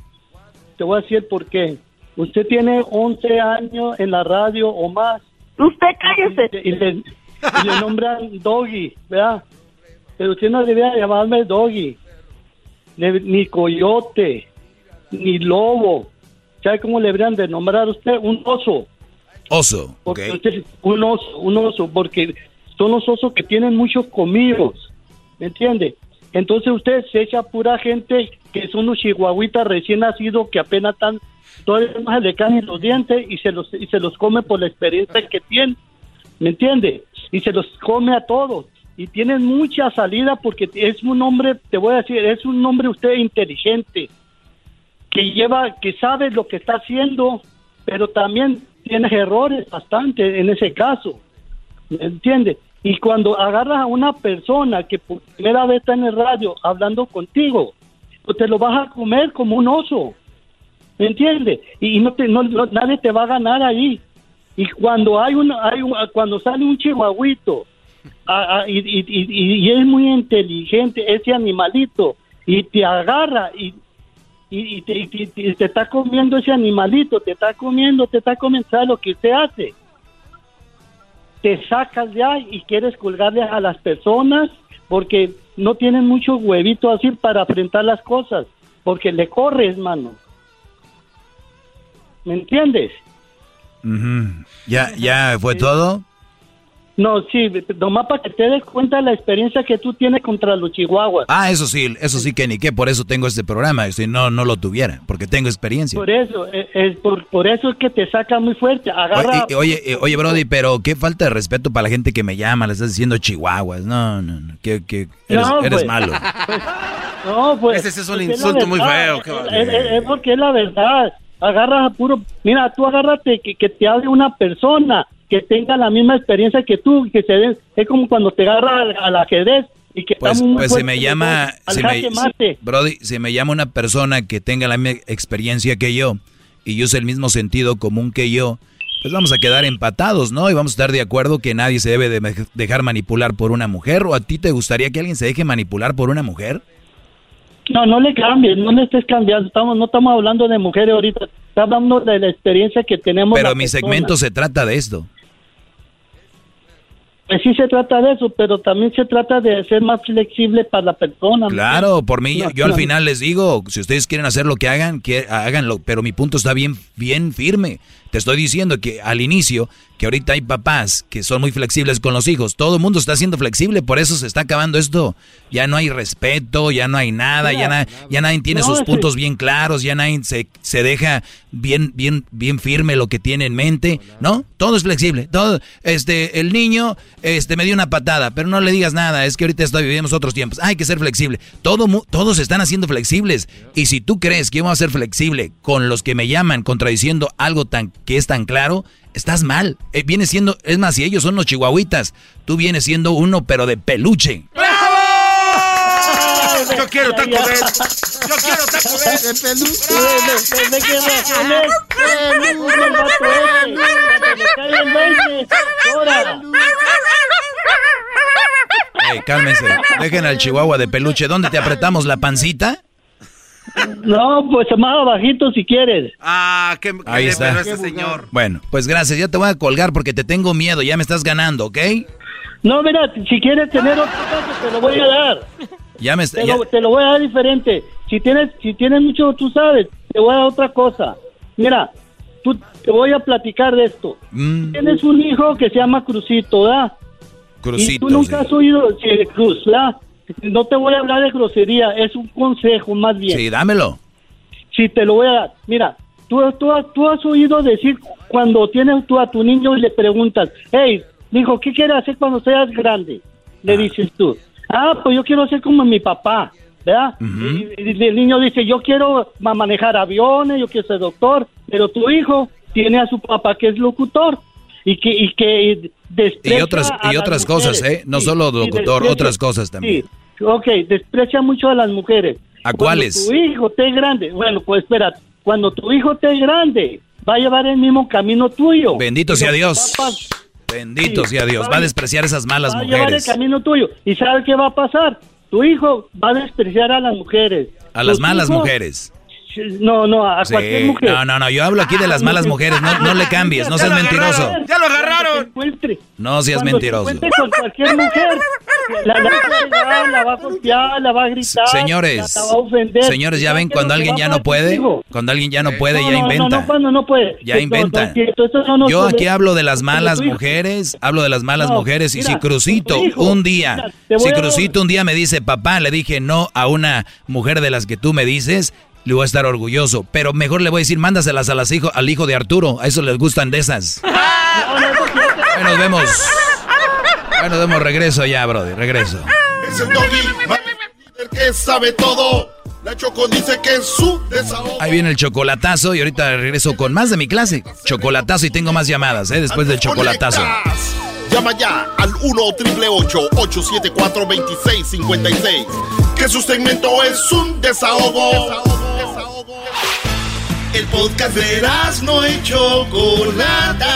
Te voy a decir por qué. Usted tiene 11 años en la radio o más. Usted cállese. Y, le, nombran Doggy, ¿verdad? Pero usted no debía llamarme Doggy, ni Coyote, ni Lobo. ¿Sabe cómo le deberían de nombrar a usted? Un oso. Oso, un oso, un oso, porque son los osos que tienen muchos comidos, ¿me entiende? Entonces usted se echa pura gente que son unos chihuahuitas recién nacidos que apenas están, todavía no le caen los dientes y se los, y se los come por la experiencia que tienen, ¿me entiende? Y se los come a todos. Y tienen mucha salida porque es un hombre, te voy a decir, es un hombre usted inteligente, que lleva, que sabe lo que está haciendo, pero también tienes errores bastante en ese caso. ¿Me entiendes? Y cuando agarras a una persona que por primera vez está en el radio hablando contigo, pues te lo vas a comer como un oso. ¿Me entiendes? Y no, te, no, nadie te va a ganar ahí. Y cuando hay un, hay cuando sale un chihuahuito y, y, es muy inteligente ese animalito y te agarra y, y, te, te, está comiendo ese animalito, te está comiendo, te está comiendo, ¿sabes lo que usted hace? Te sacas ya y quieres colgarle a las personas porque no tienen mucho huevito así para enfrentar las cosas, porque le corres, mano. ¿Me entiendes? ¿Ya, ¿Ya fue todo? No, sí, nomás para que te des cuenta de la experiencia que tú tienes contra los chihuahuas. Ah, eso sí, eso sí que ni qué, por eso tengo este programa, si no, no lo tuviera, porque tengo experiencia. Por eso, es, eh, por, eso es que te saca muy fuerte, agarra... Oye, oye, eh, oye, Brody, pero qué falta de respeto para la gente que me llama, le estás diciendo chihuahuas, no, no, no, que, que eres, pues. malo. [LAUGHS] no, pues... Ese es un insulto muy feo. es, porque es la verdad, agarra puro... Mira, tú agárrate que, que te hable una persona que tenga la misma experiencia que tú, que se den, es como cuando te agarra al, ajedrez y que pues, muy pues me llama, al me, mate. Brody, se me llama una persona que tenga la misma experiencia que yo y use el mismo sentido común que yo, pues vamos a quedar empatados, ¿no? Y vamos a estar de acuerdo que nadie se debe de dejar manipular por una mujer. ¿O a ti te gustaría que alguien se deje manipular por una mujer? No, no le cambies, no le estés cambiando. Estamos, no estamos hablando de mujeres ahorita. Estamos hablando de la experiencia que tenemos. Pero mi persona. segmento se trata de esto. Pues sí se trata de eso, pero también se trata de ser más flexible para la persona. Claro, por mí, No, yo al final les digo, si ustedes quieren hacer lo que hagan, que háganlo, pero mi punto está bien, bien firme. Te estoy diciendo que al inicio, que ahorita hay papás que son muy flexibles con los hijos, todo el mundo está siendo flexible, por eso se está acabando esto. Ya no hay respeto, ya no hay nada, ya, na- ya nadie tiene No, sus puntos bien claros, ya nadie se, se deja bien, bien, bien firme lo que tiene en mente, ¿no? Todo es flexible, todo, este, el niño, este, me dio una patada, pero no le digas nada, es que ahorita estoy, vivimos otros tiempos, hay que ser flexible. Todo, todos están haciendo flexibles, y si tú crees que voy a ser flexible con los que me llaman contradiciendo algo tan, que es tan claro, estás mal. Eh, viene siendo, es más, si ellos son los chihuahuitas, tú vienes siendo uno, pero de peluche. Yo quiero taco de. Yo quiero taco de. De peluche. ¿De? Peluche, el vato ese. Cuando le cae el 20. Ahora. Ey, cálmense, dejen al chihuahua de peluche. ¿Dónde te apretamos la pancita? No, pues más abajito si quieres. Ah, qué, Ahí qué está. ese señor. Bueno, pues gracias, ya te voy a colgar porque te tengo miedo, ya me estás ganando, ¿ok? No, mira, si quieres tener otro caso, te lo voy a dar. Ya me está, Te ya- lo, te lo voy a dar diferente. Si tienes, si tienes mucho, tú sabes, te voy a dar otra cosa. Mira, tú, te voy a platicar de esto. Mm, Tienes un hijo que se llama Crucito, ¿verdad? y Crucito, tú nunca sí. has oído de Cruz, ¿verdad? No te voy a hablar de grosería, es un consejo más bien. Sí, dámelo. Sí, te lo voy a dar. Mira, tú, tú, tú has oído decir cuando tienes tú a tu niño y le preguntas, hey, dijo, ¿qué quieres hacer cuando seas grande? Le dices tú, ah, pues yo quiero ser como mi papá, ¿verdad? y, y el niño dice, yo quiero ma- manejar aviones, yo quiero ser doctor, pero tu hijo tiene a su papá que es locutor y que y que Y desprecia otras, a y las otras mujeres. cosas, ¿eh? No Sí, solo sí, locutor, desprecia- otras cosas también. Sí, ok, desprecia mucho a las mujeres. ¿A Cuando cuáles? tu hijo esté grande, bueno, pues espera, cuando tu hijo esté grande, va a llevar el mismo camino tuyo. Bendito Y sea Dios. Bendito Sí, sea Dios. Va a despreciar esas malas va a llevar el mujeres. camino tuyo. ¿Y sabes qué va a pasar? Tu hijo va a despreciar a las mujeres. A las malas hijos- mujeres. No, no, a Sí, cualquier mujer. no, no, no, yo hablo aquí de las malas mujeres, no, no le [LAUGHS] cambies, no seas mentiroso. ¡Ya lo agarraron! No seas Cuando mentiroso. encuentre con cualquier mujer, la, la va a pegar, la va a golpear, la va a gritar, Señores, la va a ofender. señores, ya ¿Sabes ven cuando alguien ya no puede, cuando alguien ya no puede, ya inventa. No, no, cuando no puede. Ya inventa. Yo aquí hablo de las malas mujeres, hablo de las malas mujeres y si Crucito un día, si Crucito un día me dice, papá, le dije no a una mujer de las que tú me dices, le voy a estar orgulloso, pero mejor le voy a decir, mándaselas a las hijo, al hijo de Arturo, a eso les gustan de esas. Bueno, nos vemos. Bueno, nos vemos, regreso ya, brother, regreso. Es el doggy, que sabe todo. La Choco dice que es su desahogo. Ahí viene el chocolatazo y ahorita regreso con más de mi clase. Chocolatazo y tengo más llamadas, ¿eh? Después del chocolatazo. Llama ya al 1 888 874 2656 Que su segmento es un desahogo. El podcast de no y Chocolata.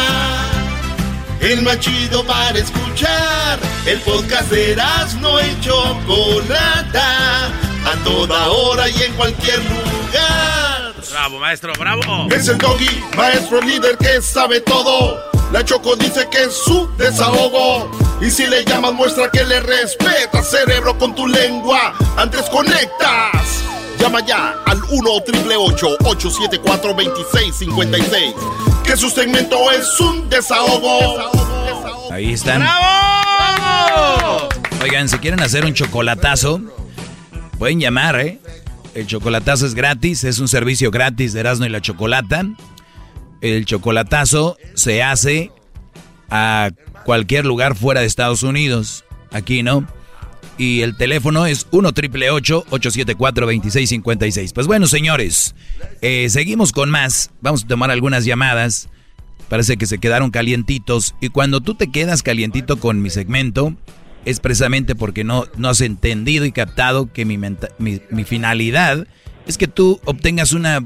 El más chido para escuchar. El podcast de no y Chocolata. A toda hora y en cualquier lugar. Bravo, maestro, bravo. Es el doggy, maestro líder que sabe todo. La Choco dice que es su desahogo. Y si le llamas, muestra que le respeta, cerebro, con tu lengua. Antes conectas. Llama ya al 1 888 874 2656 Que su segmento es un desahogo. Ahí están. Oigan, si quieren hacer un chocolatazo, pueden llamar, ¿eh? El chocolatazo es gratis, es un servicio gratis de Erasmo y la Chocolata. El chocolatazo se hace a cualquier lugar fuera de Estados Unidos. Aquí, ¿no? Y el teléfono es 1 triple 874 2656 Pues bueno, señores, eh, seguimos con más. Vamos a tomar algunas llamadas. Parece que se quedaron calientitos. Y cuando tú te quedas calientito con mi segmento, es precisamente porque no, no has entendido y captado que mi, mi, finalidad es que tú obtengas una,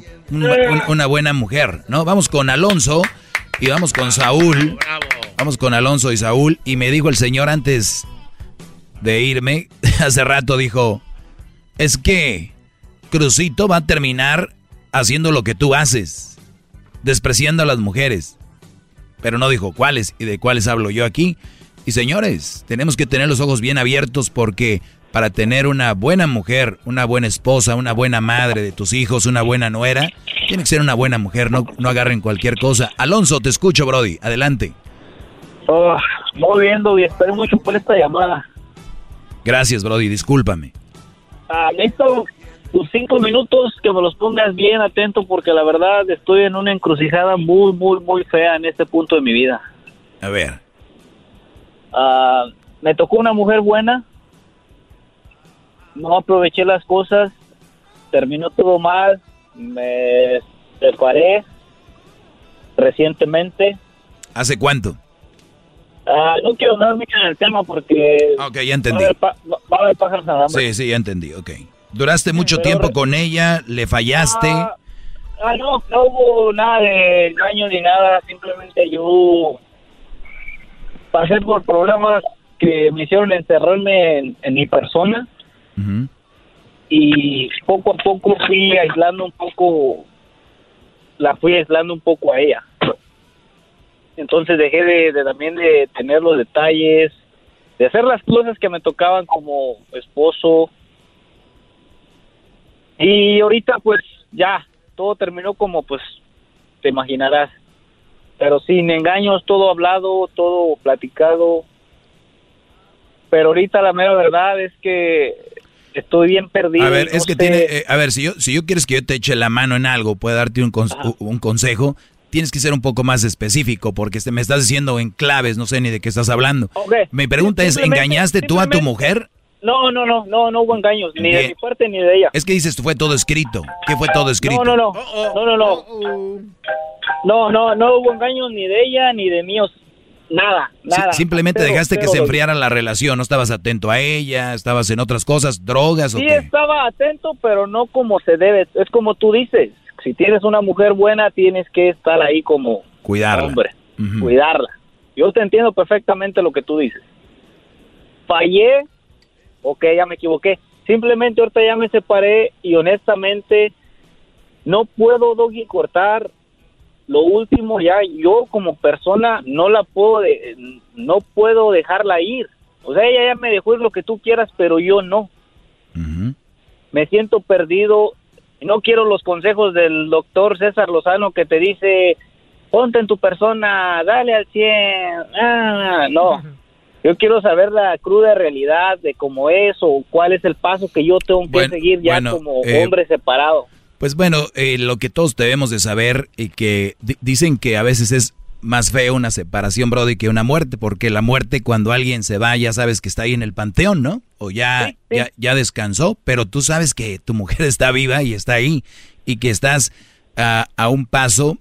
una, buena mujer, ¿no? Vamos con Alonso y vamos con Saúl. Vamos con Alonso y Saúl. Y me dijo el señor antes de irme, [LAUGHS] hace rato dijo, es que Crucito va a terminar haciendo lo que tú haces, despreciando a las mujeres. Pero no dijo cuáles y de cuáles hablo yo aquí. Y señores, tenemos que tener los ojos bien abiertos porque para tener una buena mujer, una buena esposa, una buena madre de tus hijos, una buena nuera, tiene que ser una buena mujer, no, no agarren cualquier cosa. Alonso, te escucho, Brody, adelante. Oh, muy bien, Brody, espero mucho por esta llamada. Gracias, Brody, discúlpame. Ah, listo, tus cinco minutos que me los pongas bien atento porque la verdad estoy en una encrucijada muy, muy, muy fea en este punto de mi vida. A ver. Ah, me tocó una mujer buena, no aproveché las cosas, terminó todo mal, me separé recientemente. ¿Hace cuánto? Ah, no quiero hablar mucho en el tema porque... Ok, ya entendí. Va a haber, pájaros Sí, sí, ya entendí, ok. ¿Duraste mucho tiempo con ella? ¿Le fallaste? Ah, ah, no, no hubo nada de engaño ni nada, simplemente yo pasé por problemas que me hicieron encerrarme en, mi persona y poco a poco fui aislando un poco, la fui aislando un poco a ella. Entonces dejé de, también de tener los detalles, de hacer las cosas que me tocaban como esposo. Y ahorita pues ya, todo terminó como pues te imaginarás pero sin engaños, todo hablado, todo platicado. Pero ahorita la mera verdad es que estoy bien perdido. A ver, es que tiene, eh, a ver, si yo, si yo quieres que yo te eche la mano en algo, puedo darte un, un consejo, tienes que ser un poco más específico, porque me estás diciendo en claves, no sé ni de qué estás hablando. Mi pregunta es, ¿engañaste tú a tu mujer? No, no, no, no, no hubo engaños, ni de mi parte ni de ella. Es que dices, fue todo escrito. ¿Qué fue todo escrito? No, no, no, no, no, no. No, no, no hubo engaños ni de ella ni de míos. Nada, nada. simplemente dejaste que se enfriara la relación, no estabas atento a ella, estabas en otras cosas, drogas o qué? Sí, estaba atento, pero no como se debe. Es como tú dices, si tienes una mujer buena, tienes que estar ahí como cuidarla. hombre, cuidarla. Yo te entiendo perfectamente lo que tú dices. Fallé, ok, ya me equivoqué. Simplemente ahorita ya me separé y honestamente no puedo, Doggy, cortar lo último. Ya yo como persona no la puedo no puedo dejarla ir. O sea ella ya me dejó ir lo que tú quieras pero yo no. Me siento perdido. No quiero los consejos del doctor César Lozano que te dice ponte en tu persona dale al 100 ah, no [LAUGHS] yo quiero saber la cruda realidad de cómo es o cuál es el paso que yo tengo que seguir ya como eh, hombre separado pues bueno, eh, lo que todos debemos de saber y que dicen que a veces es más feo una separación, Brody, que una muerte, porque la muerte cuando alguien se va ya sabes que está ahí en el panteón, ¿no? O ya, ya, ya descansó, pero tú sabes que tu mujer [LAUGHS] está viva y está ahí y que estás a un paso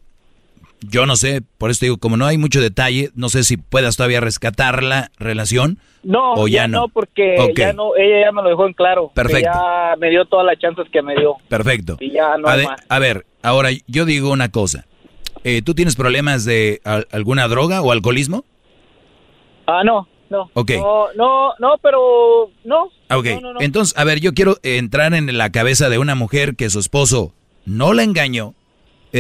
yo no sé, por eso digo, como no hay mucho detalle, no sé si puedas todavía rescatar la relación. No, o ya, no. porque ya no, ella ya me lo dejó en claro. Perfecto. Ya me dio todas las chances que me dio. Perfecto. Y ya no a, más. a ver, ahora yo digo una cosa. Eh, ¿Tú tienes problemas de alguna droga o alcoholismo? Ah, no, no. Ok. No, no, no pero no. Ok, entonces, a ver, yo quiero entrar en la cabeza de una mujer que su esposo no la engañó,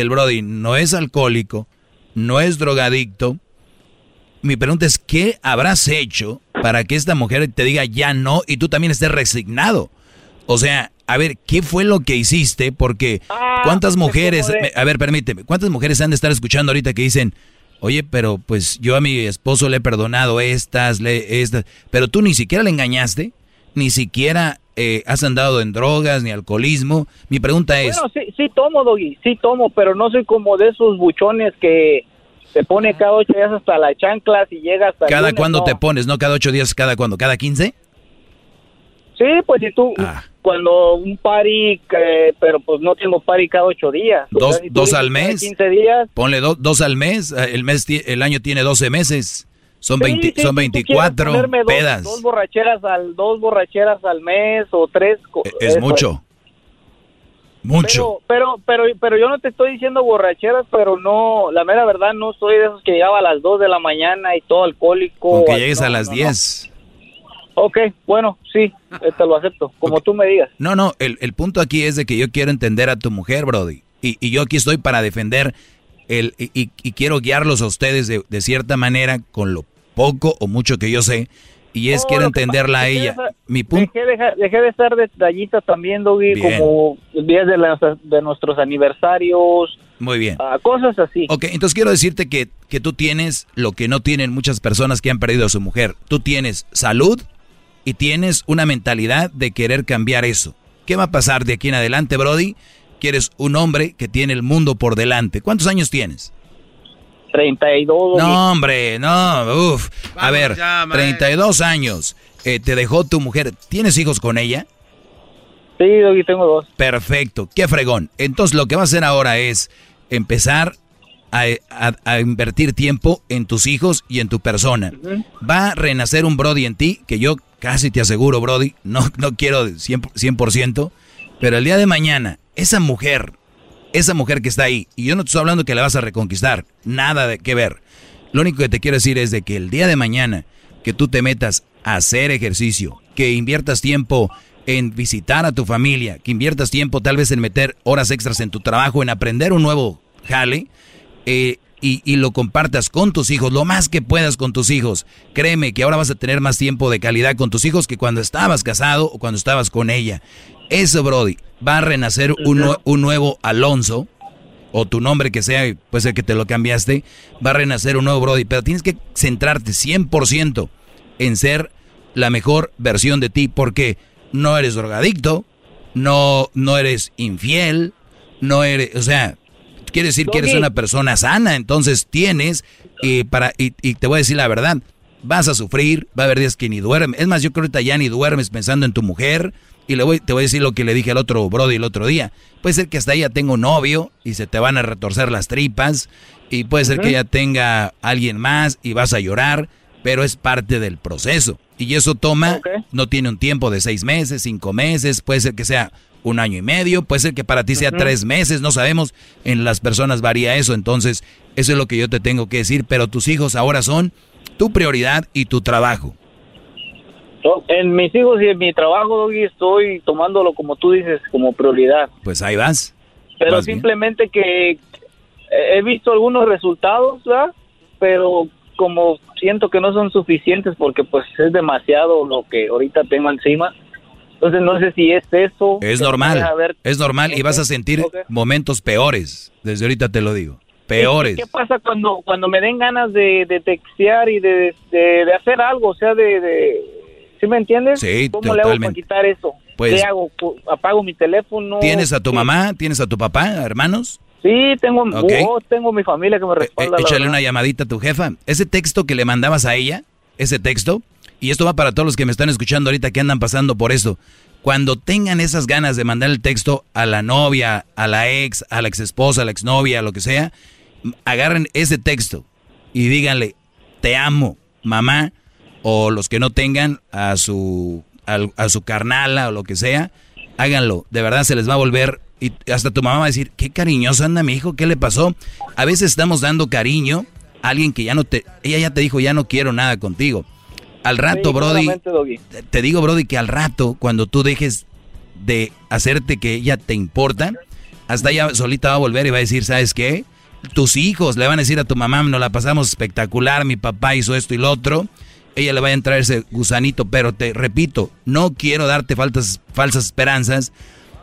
el Brody no es alcohólico, no es drogadicto. Mi pregunta es, ¿qué habrás hecho para que esta mujer te diga ya no y tú también estés resignado? O sea, a ver, ¿qué fue lo que hiciste? Porque ah, ¿cuántas mujeres, a ver, permíteme, ¿cuántas mujeres han de estar escuchando ahorita que dicen, oye, pero pues yo a mi esposo le he perdonado estas, le, estas, pero tú ni siquiera le engañaste, ni siquiera eh, has andado en drogas ni alcoholismo. Mi pregunta es... Bueno, sí, sí tomo, Doggy, sí tomo, pero no soy como de esos buchones que se pone cada ocho días hasta las chanclas y llega hasta... ¿Cada cuándo te pones? ¿No cada ocho días? ¿Cada cuándo? ¿Cada quince? Sí, pues si tú... Ah. Cuando un pari, pero pues no tengo pari cada ocho días. ¿Dos, dos al mes? Quince días. Ponle dos al mes. Eh, el, mes el año tiene doce meses. Son, 20, son 24 pedas. Dos, borracheras al, dos borracheras al mes o tres. E, es mucho. Mucho. Pero, pero, pero, yo no te estoy diciendo borracheras, pero no, la mera verdad no soy de esos que llegaba a las 2 de la mañana y todo alcohólico. Aunque llegues a las 10. Ok, bueno, sí, te lo acepto, como tú me digas. No, no, el, el, punto aquí es de que yo quiero entender a tu mujer, Brody. Y, y yo aquí estoy para defender el, y, y, quiero guiarlos a ustedes de, de, cierta manera con lo poco o mucho que yo sé. Y es, quiero entenderla a ella. Mi punto... Dejé, de estar detallita también, Doggy, como días de, de nuestros aniversarios. Muy bien. cosas así. Ok, entonces quiero decirte que, que tú tienes lo que no tienen muchas personas que han perdido a su mujer. Tú tienes salud y tienes una mentalidad de querer cambiar eso. ¿Qué va a pasar de aquí en adelante, Brody? Quieres un hombre que tiene el mundo por delante. ¿Cuántos años tienes? 32. No, hombre, no, uf. a ver, 32 años. Eh, ¿Te dejó tu mujer? ¿Tienes hijos con ella? Sí, y tengo dos. Perfecto, qué fregón. Entonces lo que va a hacer ahora es empezar a, invertir tiempo en tus hijos y en tu persona. Va a renacer un Brody en ti, que yo casi te aseguro, Brody, no, no quiero 100%, 100%, pero el día de mañana, esa mujer esa mujer que está ahí, y yo no te estoy hablando que la vas a reconquistar, nada de que ver. Lo único que te quiero decir es de que el día de mañana que tú te metas a hacer ejercicio, que inviertas tiempo en visitar a tu familia, que inviertas tiempo tal vez en meter horas extras en tu trabajo, en aprender un nuevo jale, eh, y, lo compartas con tus hijos, lo más que puedas con tus hijos. Créeme que ahora vas a tener más tiempo de calidad con tus hijos que cuando estabas casado o cuando estabas con ella. Eso, Brody, va a renacer un, un nuevo Alonso, o tu nombre que sea, puede ser que te lo cambiaste, va a renacer un nuevo Brody, pero tienes que centrarte 100% en ser la mejor versión de ti, porque no eres drogadicto, no, no eres infiel, no eres, o sea, quiere decir que eres una persona sana, entonces tienes, y, para, y, y te voy a decir la verdad, vas a sufrir, va a haber días que ni duermes, es más, yo creo que ya ni duermes pensando en tu mujer, y le voy, te voy a decir lo que le dije al otro Brody el otro día. Puede ser que hasta ella tenga un novio y se te van a retorcer las tripas. Y puede ser que ella tenga alguien más y vas a llorar. Pero es parte del proceso. Y eso toma, no tiene un tiempo de seis meses, cinco meses. Puede ser que sea un año y medio. Puede ser que para ti sea tres meses. No sabemos. En las personas varía eso. Entonces, eso es lo que yo te tengo que decir. Pero tus hijos ahora son tu prioridad y tu trabajo. En mis hijos y en mi trabajo, Doggy, estoy tomándolo como tú dices, como prioridad. Pues ahí vas. Pero simplemente que he visto algunos resultados, ¿verdad? Pero como siento que no son suficientes porque pues es demasiado lo que ahorita tengo encima. Entonces no sé si es eso. Es normal. Es normal y vas a sentir momentos peores. Desde ahorita te lo digo. Peores. ¿Qué, pasa cuando cuando me den ganas de, de textear y de, de, hacer algo? O sea, de ¿Sí me entiendes? Sí, ¿Cómo le hago para quitar eso? Pues, ¿Qué hago? ¿Apago mi teléfono? ¿Tienes a tu mamá? ¿Tienes a tu papá, hermanos? Sí, tengo, oh, tengo mi familia que me eh, respalda. Eh, échale una llamadita a tu jefa. Ese texto que le mandabas a ella, ese texto, y esto va para todos los que me están escuchando ahorita que andan pasando por eso. Cuando tengan esas ganas de mandar el texto a la novia, a la ex, a la ex esposa, a la exnovia, a lo que sea, agarren ese texto y díganle, te amo, mamá, o los que no tengan a su, a, su carnala o lo que sea, háganlo. De verdad se les va a volver y hasta tu mamá va a decir, qué cariñoso anda mi hijo, ¿qué le pasó? A veces estamos dando cariño a alguien que ya no te, ella ya te dijo, ya no quiero nada contigo. Al rato, Brody, te digo, Brody, que al rato, cuando tú dejes de hacerte que ella te importa, hasta ella solita va a volver y va a decir, ¿sabes qué? Tus hijos le van a decir a tu mamá, nos la pasamos espectacular, mi papá hizo esto y lo otro, ella le va a entrar ese gusanito, pero te repito, no quiero darte faltas, falsas esperanzas,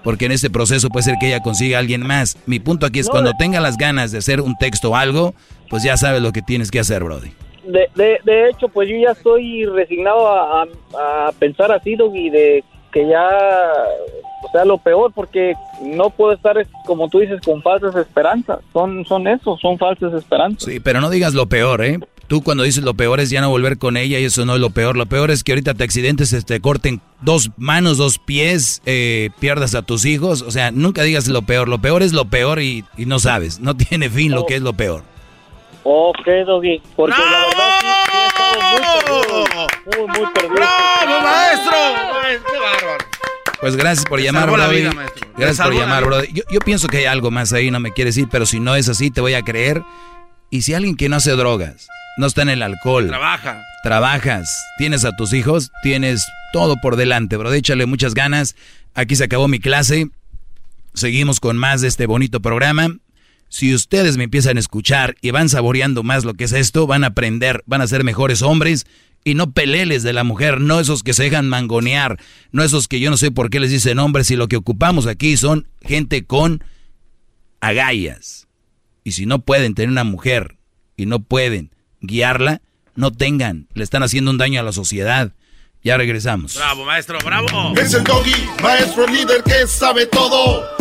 porque en este proceso puede ser que ella consiga a alguien más. Mi punto aquí es cuando tenga las ganas de hacer un texto o algo, pues ya sabes lo que tienes que hacer, Brody. De, de, de hecho, pues yo ya estoy resignado a, a, pensar así, y de que ya o sea lo peor porque no puedo estar como tú dices con falsas esperanzas son son eso son falsas esperanzas sí pero no digas lo peor eh Tú cuando dices lo peor es ya no volver con ella y eso no es lo peor. Lo peor es que ahorita te accidentes, te corten dos manos, dos pies, eh, pierdas a tus hijos. O sea, nunca digas lo peor. Lo peor es lo peor y, no sabes. No tiene fin lo que es lo peor. Ok, Doggy. Porque la verdad sí, he estado Muy, muy perdido. ¡Bravo, maestro! ¡Qué bárbaro! Pues gracias por llamar, Brody. Gracias por llamar, Brody. Yo, yo, pienso que hay algo más ahí, no me quiere decir, pero si no es así, te voy a creer. Y si alguien que no hace drogas, no está en el alcohol. Trabaja. Trabajas, tienes a tus hijos, tienes todo por delante, bro. Échale muchas ganas. Aquí se acabó mi clase. Seguimos con más de este bonito programa. Si ustedes me empiezan a escuchar y van saboreando más lo que es esto, van a aprender, van a ser mejores hombres y no peleles de la mujer, no esos que se dejan mangonear, no esos que yo no sé por qué les dicen hombres y lo que ocupamos aquí son gente con agallas. Y si no pueden tener una mujer y no pueden guiarla, no tengan, le están haciendo un daño a la sociedad. Ya regresamos. Bravo, maestro, bravo. Es el doggy, maestro líder que sabe todo.